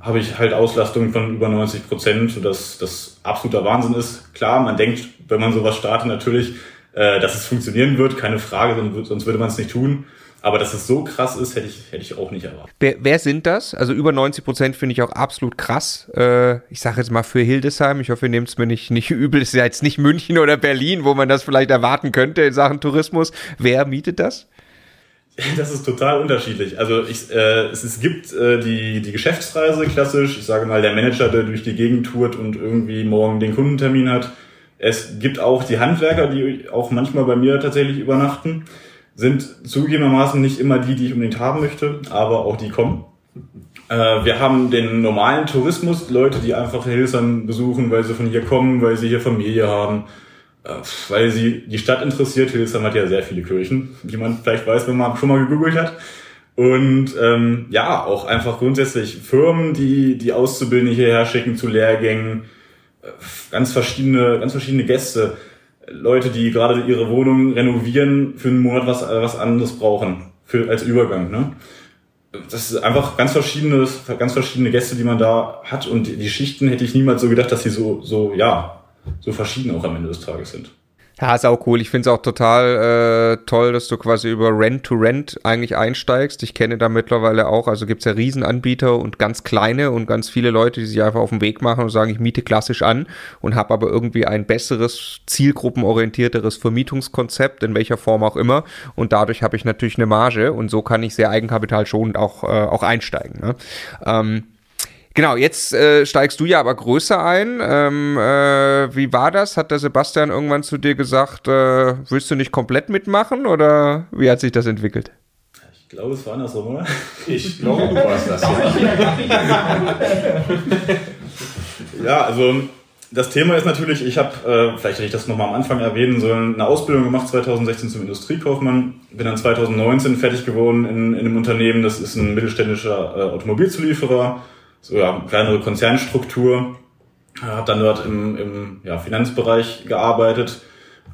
habe ich halt Auslastungen von über 90 Prozent, sodass das absoluter Wahnsinn ist. Klar, man denkt, wenn man sowas startet, natürlich, äh, dass es funktionieren wird, keine Frage, sonst würde man es nicht tun. Aber dass es so krass ist, hätte ich, hätte ich auch nicht erwartet. Wer, wer sind das? Also über 90 Prozent finde ich auch absolut krass. Äh, ich sage jetzt mal für Hildesheim. Ich hoffe, ihr nehmt es mir nicht, nicht übel. Es ist ja jetzt nicht München oder Berlin, wo man das vielleicht erwarten könnte in Sachen Tourismus. Wer mietet das? Das ist total unterschiedlich. Also ich, äh, es, es gibt äh, die, die Geschäftsreise klassisch. Ich sage mal, der Manager, der durch die Gegend tourt und irgendwie morgen den Kundentermin hat. Es gibt auch die Handwerker, die auch manchmal bei mir tatsächlich übernachten. Sind zugegebenermaßen nicht immer die, die ich unbedingt haben möchte, aber auch die kommen. Äh, wir haben den normalen Tourismus, Leute, die einfach Hildesheim besuchen, weil sie von hier kommen, weil sie hier Familie haben weil sie die Stadt interessiert. Hildesheim hat ja sehr viele Kirchen, wie man vielleicht weiß, wenn man schon mal gegoogelt hat. Und ähm, ja, auch einfach grundsätzlich Firmen, die die Auszubildende hierher schicken zu Lehrgängen, äh, ganz verschiedene, ganz verschiedene Gäste, Leute, die gerade ihre Wohnung renovieren, für einen Monat was, was anderes brauchen, für, als Übergang. Ne? Das ist einfach ganz verschiedene, ganz verschiedene Gäste, die man da hat. Und die Schichten hätte ich niemals so gedacht, dass sie so, so, ja, so verschieden auch am Ende des Tages sind. Ja, ist auch cool. Ich finde es auch total äh, toll, dass du quasi über Rent-to-Rent eigentlich einsteigst. Ich kenne da mittlerweile auch, also gibt's ja Riesenanbieter und ganz kleine und ganz viele Leute, die sich einfach auf den Weg machen und sagen, ich miete klassisch an und habe aber irgendwie ein besseres, zielgruppenorientierteres Vermietungskonzept, in welcher Form auch immer. Und dadurch habe ich natürlich eine Marge und so kann ich sehr eigenkapitalschonend auch, äh, auch einsteigen. Ne? Ähm, Genau, jetzt äh, steigst du ja aber größer ein. Ähm, äh, wie war das? Hat der Sebastian irgendwann zu dir gesagt, äh, willst du nicht komplett mitmachen oder wie hat sich das entwickelt? Ich glaube, es war andersrum, oder? Ich glaube, du warst das. Ja, ja also das Thema ist natürlich, ich habe, äh, vielleicht hätte ich das nochmal am Anfang erwähnen sollen, eine Ausbildung gemacht 2016 zum Industriekaufmann. Bin dann 2019 fertig geworden in, in einem Unternehmen, das ist ein mittelständischer äh, Automobilzulieferer so ja, kleinere Konzernstruktur, habe dann dort im, im ja, Finanzbereich gearbeitet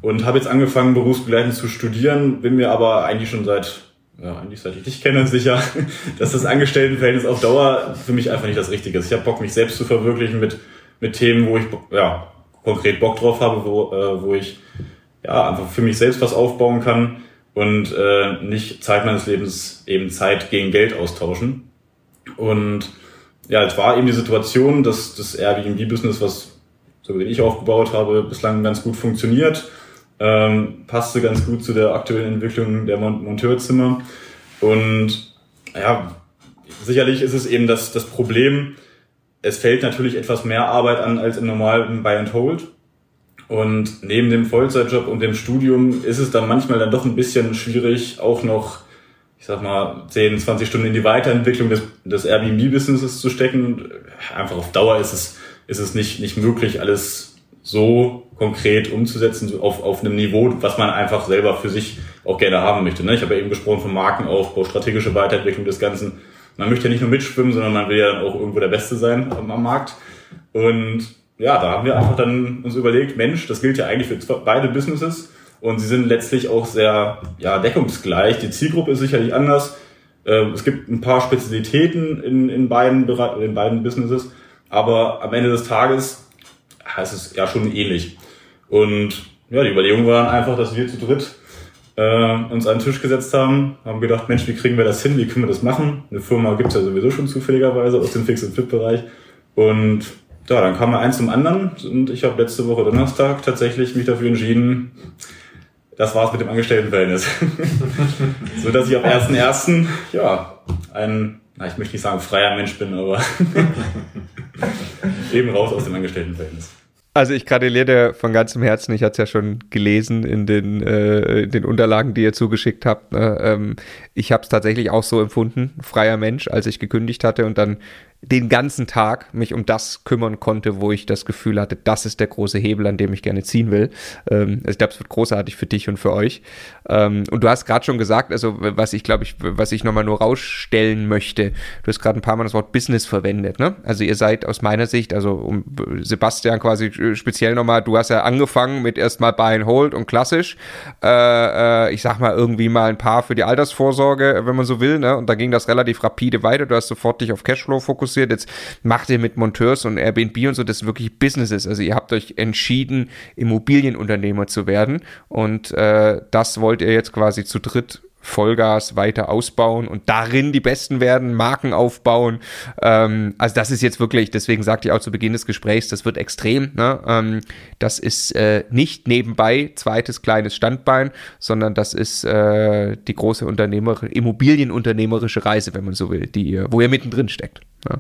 und habe jetzt angefangen, berufsbegleitend zu studieren, bin mir aber eigentlich schon seit, ja, eigentlich seit ich dich kenne, sicher, dass das Angestelltenverhältnis auf Dauer für mich einfach nicht das Richtige ist. Ich habe Bock, mich selbst zu verwirklichen mit, mit Themen, wo ich ja, konkret Bock drauf habe, wo, äh, wo ich ja, einfach für mich selbst was aufbauen kann und äh, nicht Zeit meines Lebens eben Zeit gegen Geld austauschen. Und ja, es war eben die Situation, dass das Airbnb-Business, was so wie ich aufgebaut habe, bislang ganz gut funktioniert, ähm, passte ganz gut zu der aktuellen Entwicklung der Monteurzimmer. Und ja, sicherlich ist es eben das, das Problem, es fällt natürlich etwas mehr Arbeit an als im normalen Buy and Hold. Und neben dem Vollzeitjob und dem Studium ist es dann manchmal dann doch ein bisschen schwierig, auch noch ich sag mal, 10, 20 Stunden in die Weiterentwicklung des, des Airbnb-Businesses zu stecken. Einfach auf Dauer ist es, ist es nicht, nicht möglich, alles so konkret umzusetzen, auf, auf einem Niveau, was man einfach selber für sich auch gerne haben möchte. Ne? Ich habe ja eben gesprochen vom Markenaufbau, strategische Weiterentwicklung des Ganzen. Man möchte ja nicht nur mitschwimmen, sondern man will ja dann auch irgendwo der Beste sein am Markt. Und ja, da haben wir einfach dann uns überlegt, Mensch, das gilt ja eigentlich für beide Businesses und sie sind letztlich auch sehr ja, deckungsgleich. Die Zielgruppe ist sicherlich anders. Ähm, es gibt ein paar Spezialitäten in, in, beiden, in beiden Businesses, aber am Ende des Tages heißt es ja schon ähnlich. Und ja, die Überlegung war einfach, dass wir zu dritt äh, uns an den Tisch gesetzt haben, haben gedacht, Mensch, wie kriegen wir das hin, wie können wir das machen? Eine Firma gibt's ja sowieso schon zufälligerweise aus dem Fix-and-Flip-Bereich. Und ja, dann kam eins zum anderen und ich habe letzte Woche Donnerstag tatsächlich mich dafür entschieden, das war's mit dem Angestelltenverhältnis. so dass ich am 1.1. ja, ein, na, ich möchte nicht sagen freier Mensch bin, aber eben raus aus dem Angestelltenverhältnis. Also ich gratuliere dir von ganzem Herzen. Ich hatte es ja schon gelesen in den, äh, in den Unterlagen, die ihr zugeschickt habt. Ne? Ähm, ich habe es tatsächlich auch so empfunden, freier Mensch, als ich gekündigt hatte und dann den ganzen Tag mich um das kümmern konnte, wo ich das Gefühl hatte, das ist der große Hebel, an dem ich gerne ziehen will. Ähm, also ich glaube, es wird großartig für dich und für euch. Ähm, und du hast gerade schon gesagt, also was ich glaube ich, was ich nochmal nur rausstellen möchte, du hast gerade ein paar Mal das Wort Business verwendet, ne? Also ihr seid aus meiner Sicht, also um Sebastian quasi äh, speziell nochmal, du hast ja angefangen mit erstmal Buy and Hold und klassisch. Äh, äh, ich sag mal irgendwie mal ein paar für die Altersvorsorge, wenn man so will, ne? Und da ging das relativ rapide weiter. Du hast sofort dich auf Cashflow fokussiert fokussiert. Jetzt macht ihr mit Monteurs und Airbnb und so das wirklich Businesses. Also ihr habt euch entschieden, Immobilienunternehmer zu werden und äh, das wollt ihr jetzt quasi zu dritt Vollgas weiter ausbauen und darin die Besten werden, Marken aufbauen. Ähm, also das ist jetzt wirklich, deswegen sagte ich auch zu Beginn des Gesprächs, das wird extrem. Ne? Ähm, das ist äh, nicht nebenbei zweites kleines Standbein, sondern das ist äh, die große Unternehmer Immobilienunternehmerische Reise, wenn man so will, die wo ihr mittendrin steckt. Ne?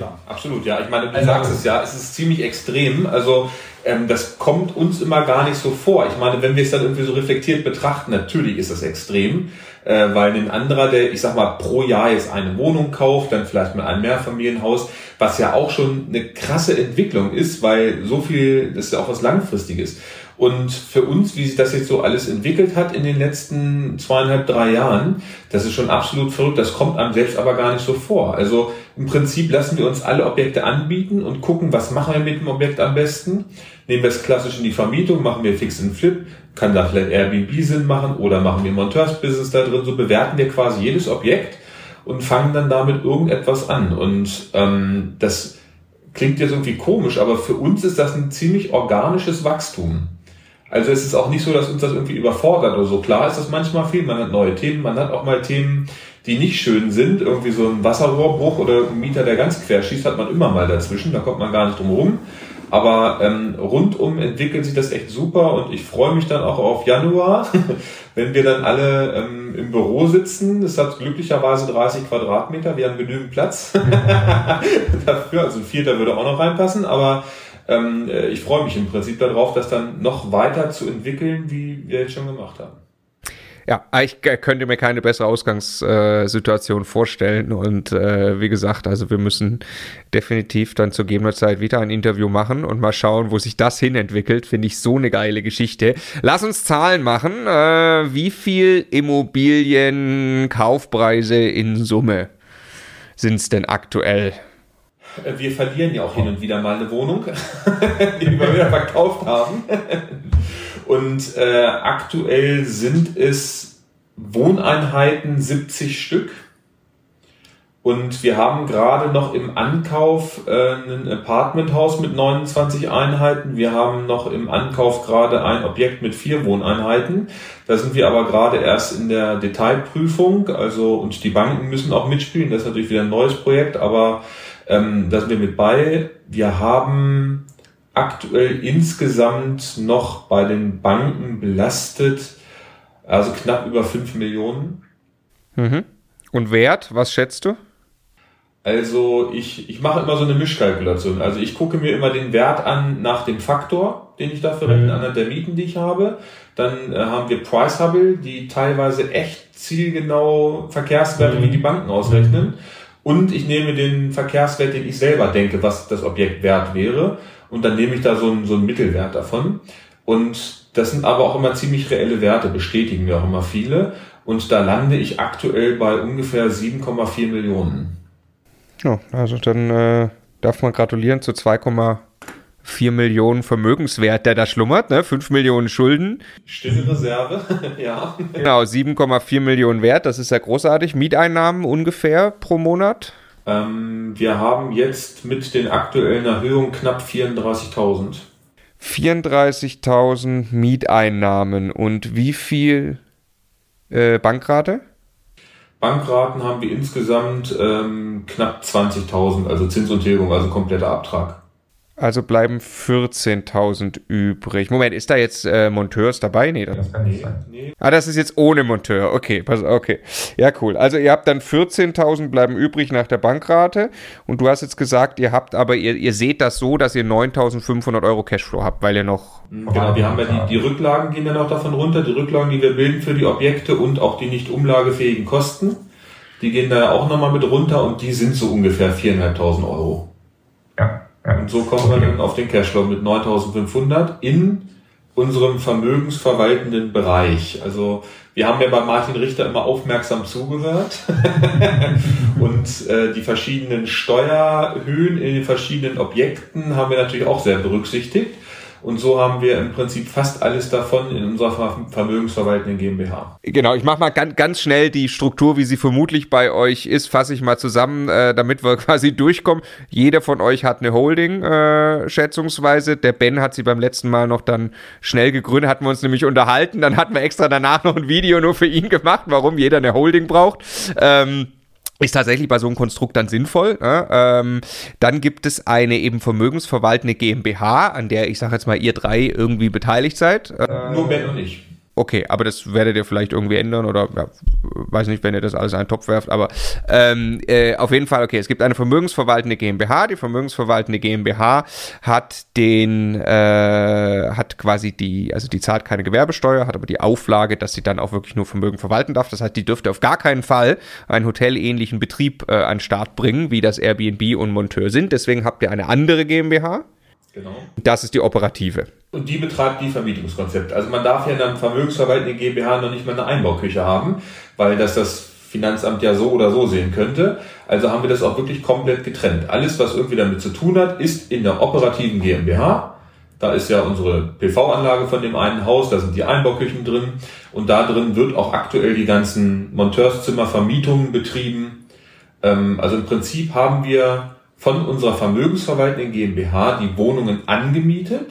Ja, absolut, ja. Ich meine, du sagst es ja, es ist ziemlich extrem. Also ähm, das kommt uns immer gar nicht so vor. Ich meine, wenn wir es dann irgendwie so reflektiert betrachten, natürlich ist das extrem, äh, weil ein anderer, der, ich sag mal, pro Jahr jetzt eine Wohnung kauft, dann vielleicht mal ein Mehrfamilienhaus, was ja auch schon eine krasse Entwicklung ist, weil so viel, das ist ja auch was Langfristiges. Und für uns, wie sich das jetzt so alles entwickelt hat in den letzten zweieinhalb, drei Jahren, das ist schon absolut verrückt. Das kommt einem selbst aber gar nicht so vor. Also im Prinzip lassen wir uns alle Objekte anbieten und gucken, was machen wir mit dem Objekt am besten. Nehmen wir es klassisch in die Vermietung, machen wir Fix and Flip, kann da vielleicht Airbnb Sinn machen oder machen wir Monteursbusiness da drin. So bewerten wir quasi jedes Objekt und fangen dann damit irgendetwas an. Und ähm, das klingt jetzt irgendwie komisch, aber für uns ist das ein ziemlich organisches Wachstum. Also es ist auch nicht so, dass uns das irgendwie überfordert oder so. Klar ist das manchmal viel, man hat neue Themen, man hat auch mal Themen, die nicht schön sind. Irgendwie so ein Wasserrohrbruch oder ein Mieter, der ganz quer schießt, hat man immer mal dazwischen, da kommt man gar nicht drum rum. Aber ähm, rundum entwickelt sich das echt super und ich freue mich dann auch auf Januar, wenn wir dann alle ähm, im Büro sitzen. Es hat glücklicherweise 30 Quadratmeter, wir haben genügend Platz dafür. Also ein Vierter würde auch noch reinpassen, aber ähm, äh, ich freue mich im Prinzip darauf, das dann noch weiter zu entwickeln, wie wir jetzt schon gemacht haben. Ja, ich könnte mir keine bessere Ausgangssituation vorstellen. Und äh, wie gesagt, also wir müssen definitiv dann zu gegebener Zeit wieder ein Interview machen und mal schauen, wo sich das hinentwickelt. Finde ich so eine geile Geschichte. Lass uns Zahlen machen. Äh, wie viel Immobilienkaufpreise in Summe sind es denn aktuell? Äh, wir verlieren ja auch hin und wieder mal eine Wohnung, die wir wieder verkauft haben. Und äh, aktuell sind es Wohneinheiten 70 Stück. Und wir haben gerade noch im Ankauf äh, ein Apartmenthaus mit 29 Einheiten. Wir haben noch im Ankauf gerade ein Objekt mit vier Wohneinheiten. Da sind wir aber gerade erst in der Detailprüfung. Also, und die Banken müssen auch mitspielen. Das ist natürlich wieder ein neues Projekt, aber ähm, da sind wir mit bei. Wir haben aktuell insgesamt noch bei den Banken belastet, also knapp über 5 Millionen. Mhm. Und Wert, was schätzt du? Also ich, ich mache immer so eine Mischkalkulation. Also ich gucke mir immer den Wert an nach dem Faktor, den ich dafür rechne, mhm. anhand der Mieten, die ich habe. Dann äh, haben wir Price Hubble, die teilweise echt zielgenau Verkehrswerte mhm. wie die Banken ausrechnen. Und ich nehme den Verkehrswert, den ich selber denke, was das Objekt wert wäre. Und dann nehme ich da so einen, so einen Mittelwert davon. Und das sind aber auch immer ziemlich reelle Werte, bestätigen mir auch immer viele. Und da lande ich aktuell bei ungefähr 7,4 Millionen. Ja, also dann äh, darf man gratulieren zu 2,4 4 Millionen Vermögenswert, der da schlummert, ne? 5 Millionen Schulden. Stille Reserve, ja. Genau, 7,4 Millionen wert, das ist ja großartig. Mieteinnahmen ungefähr pro Monat? Ähm, wir haben jetzt mit den aktuellen Erhöhungen knapp 34.000. 34.000 Mieteinnahmen und wie viel äh, Bankrate? Bankraten haben wir insgesamt ähm, knapp 20.000, also Zins und Tilgung, also kompletter Abtrag. Also bleiben 14.000 übrig. Moment, ist da jetzt äh, Monteurs dabei? Nee, das, das kann nicht sein. Nee. Ah, das ist jetzt ohne Monteur. Okay, pass, okay. Ja, cool. Also ihr habt dann 14.000 bleiben übrig nach der Bankrate. Und du hast jetzt gesagt, ihr habt aber, ihr, ihr seht das so, dass ihr 9.500 Euro Cashflow habt, weil ihr noch... Genau, wir haben ja die, die Rücklagen gehen ja noch davon runter. Die Rücklagen, die wir bilden für die Objekte und auch die nicht umlagefähigen Kosten. Die gehen da ja auch nochmal mit runter und die sind so ungefähr 4.500 Euro. Ja. Und so kommen wir dann auf den Cashflow mit 9500 in unserem vermögensverwaltenden Bereich. Also wir haben ja bei Martin Richter immer aufmerksam zugehört und äh, die verschiedenen Steuerhöhen in den verschiedenen Objekten haben wir natürlich auch sehr berücksichtigt. Und so haben wir im Prinzip fast alles davon in unserer vermögensverwaltenden GmbH. Genau, ich mache mal ganz, ganz schnell die Struktur, wie sie vermutlich bei euch ist, fasse ich mal zusammen, äh, damit wir quasi durchkommen. Jeder von euch hat eine Holding, äh, schätzungsweise. Der Ben hat sie beim letzten Mal noch dann schnell gegründet, hatten wir uns nämlich unterhalten. Dann hatten wir extra danach noch ein Video nur für ihn gemacht, warum jeder eine Holding braucht. Ähm, ist tatsächlich bei so einem Konstrukt dann sinnvoll. Ne? Ähm, dann gibt es eine eben vermögensverwaltende GmbH, an der ich sage jetzt mal ihr drei irgendwie beteiligt seid. Nur Ben und ich. Okay, aber das werdet ihr vielleicht irgendwie ändern oder ja, weiß nicht, wenn ihr das alles in einen Topf werft, aber ähm, äh, auf jeden Fall, okay, es gibt eine vermögensverwaltende GmbH. Die vermögensverwaltende GmbH hat den, äh, hat quasi die, also die zahlt keine Gewerbesteuer, hat aber die Auflage, dass sie dann auch wirklich nur Vermögen verwalten darf. Das heißt, die dürfte auf gar keinen Fall einen hotelähnlichen Betrieb äh, an den Start bringen, wie das Airbnb und Monteur sind. Deswegen habt ihr eine andere GmbH. Genau. Das ist die operative. Und die betreibt die Vermietungskonzepte. Also man darf ja in einem vermögensverwaltenden GmbH noch nicht mal eine Einbauküche haben, weil das das Finanzamt ja so oder so sehen könnte. Also haben wir das auch wirklich komplett getrennt. Alles, was irgendwie damit zu tun hat, ist in der operativen GmbH. Da ist ja unsere PV-Anlage von dem einen Haus, da sind die Einbauküchen drin und da drin wird auch aktuell die ganzen Monteurszimmervermietungen betrieben. Ähm, also im Prinzip haben wir von unserer vermögensverwaltenden GmbH die Wohnungen angemietet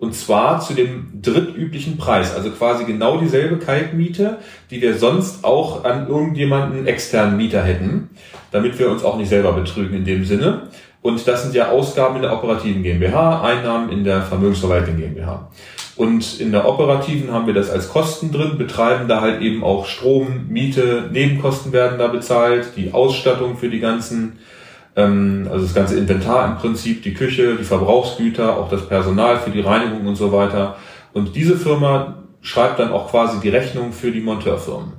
und zwar zu dem drittüblichen Preis, also quasi genau dieselbe Kaltmiete, die wir sonst auch an irgendjemanden externen Mieter hätten, damit wir uns auch nicht selber betrügen in dem Sinne. Und das sind ja Ausgaben in der operativen GmbH, Einnahmen in der vermögensverwaltenden GmbH. Und in der operativen haben wir das als Kosten drin, betreiben da halt eben auch Strom, Miete, Nebenkosten werden da bezahlt, die Ausstattung für die ganzen also das ganze Inventar im Prinzip, die Küche, die Verbrauchsgüter, auch das Personal für die Reinigung und so weiter. Und diese Firma schreibt dann auch quasi die Rechnung für die Monteurfirmen.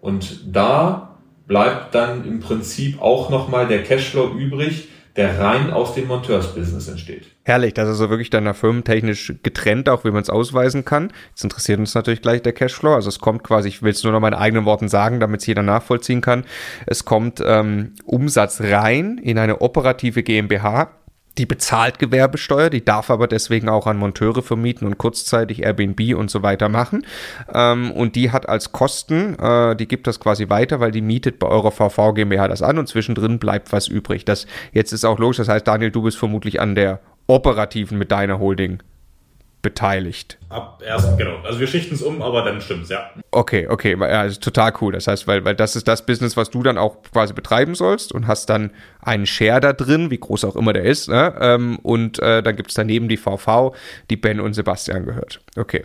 Und da bleibt dann im Prinzip auch nochmal der Cashflow übrig, der rein aus dem Monteursbusiness entsteht. Herrlich, das ist also wirklich dann firmentechnisch getrennt, auch wie man es ausweisen kann. Jetzt interessiert uns natürlich gleich der Cashflow. Also es kommt quasi, ich will es nur noch meinen eigenen Worten sagen, damit es jeder nachvollziehen kann. Es kommt ähm, Umsatz rein in eine operative GmbH die bezahlt Gewerbesteuer, die darf aber deswegen auch an Monteure vermieten und kurzzeitig Airbnb und so weiter machen. Ähm, und die hat als Kosten, äh, die gibt das quasi weiter, weil die mietet bei eurer VV GmbH das an und zwischendrin bleibt was übrig. Das jetzt ist auch logisch, das heißt, Daniel, du bist vermutlich an der operativen mit deiner Holding beteiligt. Ab erst, genau. Also wir schichten es um, aber dann stimmt's, ja. Okay, okay, ist total cool. Das heißt, weil, weil das ist das Business, was du dann auch quasi betreiben sollst und hast dann einen Share da drin, wie groß auch immer der ist, ne? Ähm, und äh, dann gibt's daneben die VV, die Ben und Sebastian gehört. Okay.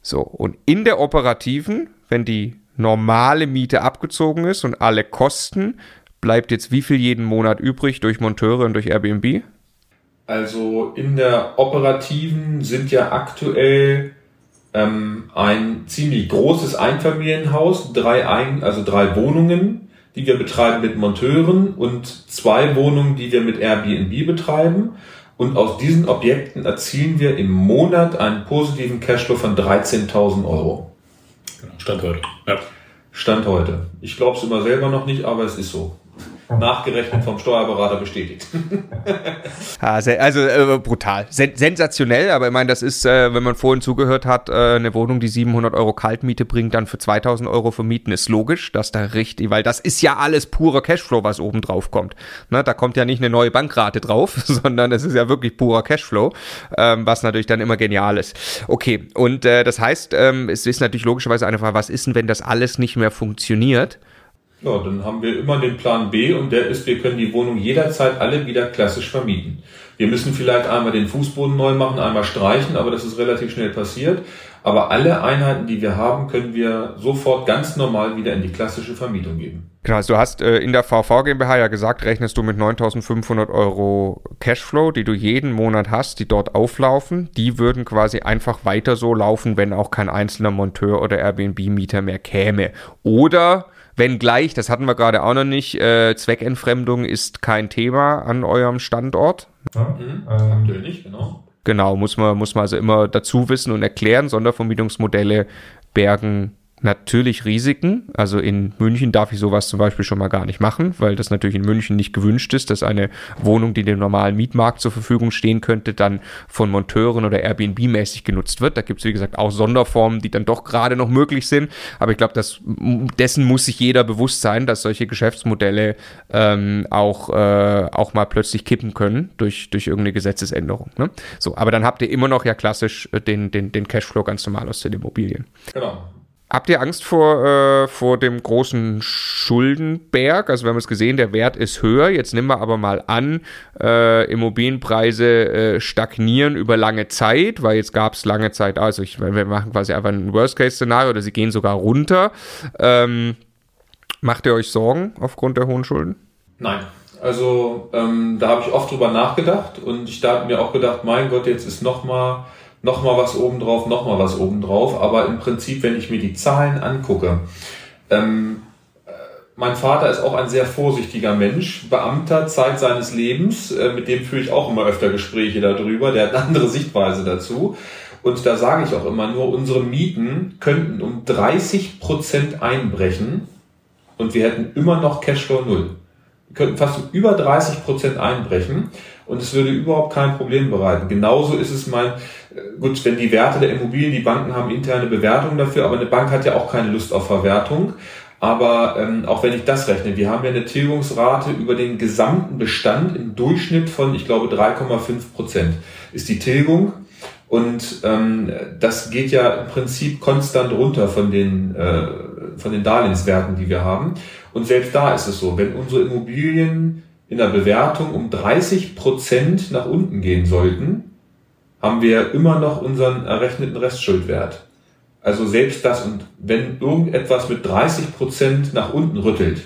So, und in der operativen, wenn die normale Miete abgezogen ist und alle Kosten, bleibt jetzt wie viel jeden Monat übrig durch Monteure und durch Airbnb? Also in der operativen sind ja aktuell ähm, ein ziemlich großes Einfamilienhaus, drei ein, also drei Wohnungen, die wir betreiben mit Monteuren und zwei Wohnungen, die wir mit Airbnb betreiben. Und aus diesen Objekten erzielen wir im Monat einen positiven Cashflow von 13.000 Euro. Genau, Stand heute. Ja. Stand heute. Ich glaube es immer selber noch nicht, aber es ist so nachgerechnet vom Steuerberater bestätigt. also äh, brutal. Sen sensationell, aber ich meine, das ist, äh, wenn man vorhin zugehört hat, äh, eine Wohnung, die 700 Euro Kaltmiete bringt, dann für 2000 Euro vermieten, ist logisch, dass da richtig, weil das ist ja alles purer Cashflow, was oben drauf kommt. Ne, da kommt ja nicht eine neue Bankrate drauf, sondern es ist ja wirklich purer Cashflow, ähm, was natürlich dann immer genial ist. Okay, und äh, das heißt, ähm, es ist natürlich logischerweise eine Frage, was ist denn, wenn das alles nicht mehr funktioniert? Ja, dann haben wir immer den Plan B und der ist, wir können die Wohnung jederzeit alle wieder klassisch vermieten. Wir müssen vielleicht einmal den Fußboden neu machen, einmal streichen, aber das ist relativ schnell passiert. Aber alle Einheiten, die wir haben, können wir sofort ganz normal wieder in die klassische Vermietung geben. Genau, also du hast äh, in der VV GmbH ja gesagt, rechnest du mit 9.500 Euro Cashflow, die du jeden Monat hast, die dort auflaufen. Die würden quasi einfach weiter so laufen, wenn auch kein einzelner Monteur oder Airbnb-Mieter mehr käme. Oder Wenngleich, das hatten wir gerade auch noch nicht, äh, Zweckentfremdung ist kein Thema an eurem Standort. Ja, mhm. aktuell nicht, genau. Genau, muss man, muss man also immer dazu wissen und erklären. Sondervermietungsmodelle bergen natürlich Risiken. Also in München darf ich sowas zum Beispiel schon mal gar nicht machen, weil das natürlich in München nicht gewünscht ist, dass eine Wohnung, die dem normalen Mietmarkt zur Verfügung stehen könnte, dann von Monteuren oder Airbnb-mäßig genutzt wird. Da gibt es, wie gesagt, auch Sonderformen, die dann doch gerade noch möglich sind. Aber ich glaube, dessen muss sich jeder bewusst sein, dass solche Geschäftsmodelle ähm, auch, äh, auch mal plötzlich kippen können durch, durch irgendeine Gesetzesänderung. Ne? So, aber dann habt ihr immer noch ja klassisch äh, den, den, den Cashflow ganz normal aus den Immobilien. Genau. Habt ihr Angst vor, äh, vor dem großen Schuldenberg? Also wir haben es gesehen, der Wert ist höher. Jetzt nehmen wir aber mal an, äh, Immobilienpreise äh, stagnieren über lange Zeit, weil jetzt gab es lange Zeit, also ich, wir machen quasi einfach ein Worst-Case-Szenario oder sie gehen sogar runter. Ähm, macht ihr euch Sorgen aufgrund der hohen Schulden? Nein. Also ähm, da habe ich oft drüber nachgedacht und ich da habe mir auch gedacht, mein Gott, jetzt ist noch mal noch mal was obendrauf, noch mal was obendrauf. Aber im Prinzip, wenn ich mir die Zahlen angucke, ähm, äh, mein Vater ist auch ein sehr vorsichtiger Mensch, Beamter Zeit seines Lebens, äh, mit dem führe ich auch immer öfter Gespräche darüber, der hat eine andere Sichtweise dazu. Und da sage ich auch immer nur, unsere Mieten könnten um 30 Prozent einbrechen und wir hätten immer noch Cashflow null. Wir könnten fast über 30 Prozent einbrechen und es würde überhaupt kein Problem bereiten. Genauso ist es mein, gut, wenn die Werte der Immobilien, die Banken haben interne Bewertungen dafür, aber eine Bank hat ja auch keine Lust auf Verwertung. Aber ähm, auch wenn ich das rechne, wir haben ja eine Tilgungsrate über den gesamten Bestand im Durchschnitt von, ich glaube, 3,5 Prozent ist die Tilgung. Und ähm, das geht ja im Prinzip konstant runter von den, äh, von den Darlehenswerten, die wir haben. Und selbst da ist es so, wenn unsere Immobilien in der Bewertung um 30 Prozent nach unten gehen sollten, haben wir immer noch unseren errechneten Restschuldwert. Also selbst das und wenn irgendetwas mit 30 Prozent nach unten rüttelt,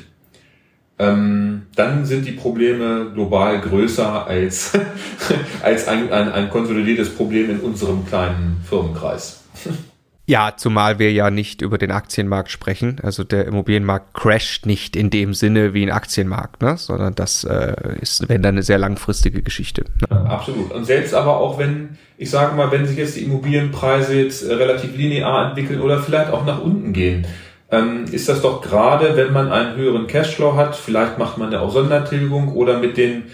ähm, dann sind die Probleme global größer als, als ein, ein, ein konsolidiertes Problem in unserem kleinen Firmenkreis. Ja, zumal wir ja nicht über den Aktienmarkt sprechen. Also der Immobilienmarkt crasht nicht in dem Sinne wie ein Aktienmarkt, ne? sondern das äh, ist, wenn dann eine sehr langfristige Geschichte. Ne? Ja, absolut. Und selbst aber auch wenn, ich sage mal, wenn sich jetzt die Immobilienpreise jetzt äh, relativ linear entwickeln oder vielleicht auch nach unten gehen, ähm, ist das doch gerade, wenn man einen höheren Cashflow hat, vielleicht macht man ja auch Sondertilgung oder mit den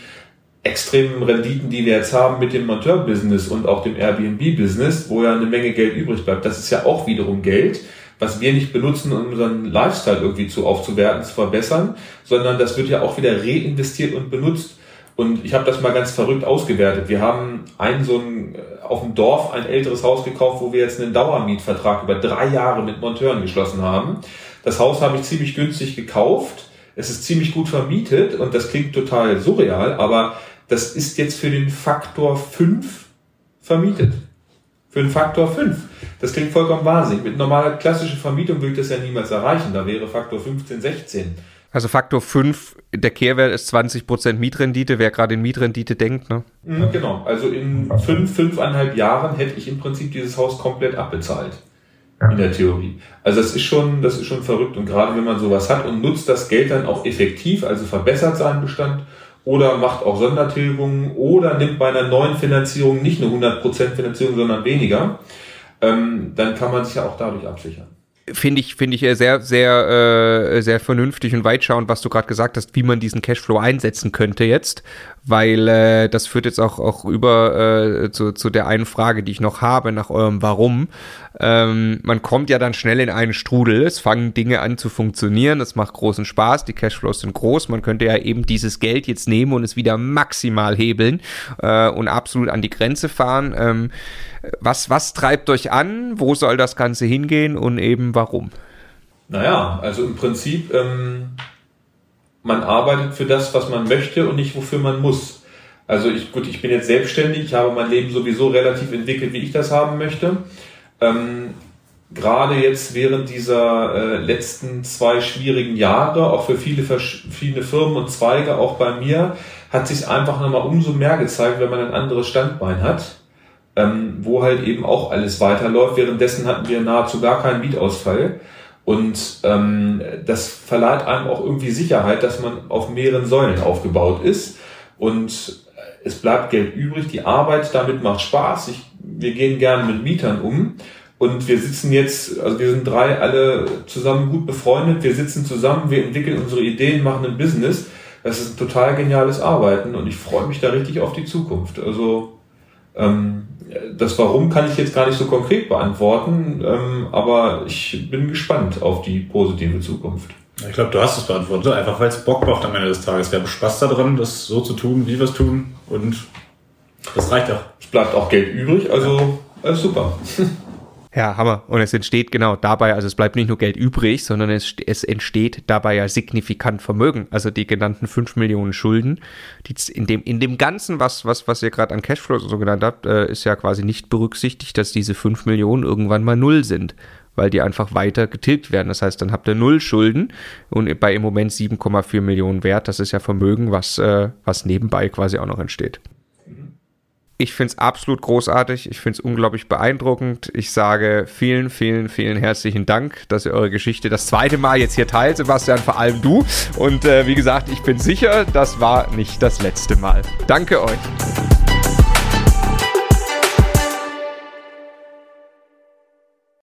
extremen Renditen, die wir jetzt haben mit dem Monteur-Business und auch dem Airbnb-Business, wo ja eine Menge Geld übrig bleibt, das ist ja auch wiederum Geld, was wir nicht benutzen, um unseren Lifestyle irgendwie zu aufzuwerten, zu verbessern, sondern das wird ja auch wieder reinvestiert und benutzt. Und ich habe das mal ganz verrückt ausgewertet. Wir haben ein so ein äh, auf dem Dorf ein älteres Haus gekauft, wo wir jetzt einen Dauermietvertrag über drei Jahre mit Monteuren geschlossen haben. Das Haus habe ich ziemlich günstig gekauft. Es ist ziemlich gut vermietet und das klingt total surreal, aber das ist jetzt für den Faktor 5 vermietet. Für den Faktor 5. Das klingt vollkommen wahnsinnig. Mit normaler klassischer Vermietung würde ich das ja niemals erreichen. Da wäre Faktor 15, 16. Also Faktor 5, der Kehrwert ist 20% Mietrendite, wer gerade in Mietrendite denkt, ne? Mhm, genau. Also in fünf, fünfeinhalb Jahren hätte ich im Prinzip dieses Haus komplett abbezahlt. In der Theorie. Also das ist schon, das ist schon verrückt. Und gerade wenn man sowas hat und nutzt das Geld dann auch effektiv, also verbessert seinen Bestand oder macht auch Sondertilgungen oder nimmt bei einer neuen Finanzierung nicht eine 100% Finanzierung, sondern weniger, ähm, dann kann man sich ja auch dadurch absichern. Finde ich, finde ich sehr, sehr, äh, sehr vernünftig und weitschauend, was du gerade gesagt hast, wie man diesen Cashflow einsetzen könnte jetzt, weil äh, das führt jetzt auch, auch über äh, zu, zu der einen Frage, die ich noch habe, nach eurem Warum. Ähm, man kommt ja dann schnell in einen Strudel, es fangen Dinge an zu funktionieren, es macht großen Spaß, die Cashflows sind groß, man könnte ja eben dieses Geld jetzt nehmen und es wieder maximal hebeln äh, und absolut an die Grenze fahren. Ähm, was, was treibt euch an? Wo soll das Ganze hingehen und eben warum? Naja, also im Prinzip, ähm, man arbeitet für das, was man möchte und nicht wofür man muss. Also ich, gut, ich bin jetzt selbstständig, ich habe mein Leben sowieso relativ entwickelt, wie ich das haben möchte. Ähm, gerade jetzt während dieser äh, letzten zwei schwierigen Jahre, auch für viele verschiedene Firmen und Zweige, auch bei mir, hat sich einfach nochmal umso mehr gezeigt, wenn man ein anderes Standbein hat ähm, wo halt eben auch alles weiterläuft. Währenddessen hatten wir nahezu gar keinen Mietausfall. Und ähm, das verleiht einem auch irgendwie Sicherheit, dass man auf mehreren Säulen aufgebaut ist. Und es bleibt Geld übrig, die Arbeit damit macht Spaß. Ich, wir gehen gerne mit Mietern um. Und wir sitzen jetzt, also wir sind drei alle zusammen gut befreundet, wir sitzen zusammen, wir entwickeln unsere Ideen, machen ein Business. Das ist ein total geniales Arbeiten und ich freue mich da richtig auf die Zukunft. Also das Warum kann ich jetzt gar nicht so konkret beantworten, ähm, aber ich bin gespannt auf die positive Zukunft. Ich glaube, du hast es beantwortet, einfach weil es Bock macht am Ende des Tages. Wir haben Spaß daran, das so zu tun, wie wir es tun und das reicht auch. Es bleibt auch Geld übrig, also alles super. Ja, Hammer. Und es entsteht genau dabei, also es bleibt nicht nur Geld übrig, sondern es, es entsteht dabei ja signifikant Vermögen. Also die genannten 5 Millionen Schulden, die in dem, in dem Ganzen, was, was, was ihr gerade an Cashflow so genannt habt, äh, ist ja quasi nicht berücksichtigt, dass diese 5 Millionen irgendwann mal null sind, weil die einfach weiter getilgt werden. Das heißt, dann habt ihr null Schulden und bei im Moment 7,4 Millionen wert. Das ist ja Vermögen, was, äh, was nebenbei quasi auch noch entsteht. Ich finde es absolut großartig. Ich finde es unglaublich beeindruckend. Ich sage vielen, vielen, vielen herzlichen Dank, dass ihr eure Geschichte das zweite Mal jetzt hier teilt, Sebastian, vor allem du. Und äh, wie gesagt, ich bin sicher, das war nicht das letzte Mal. Danke euch.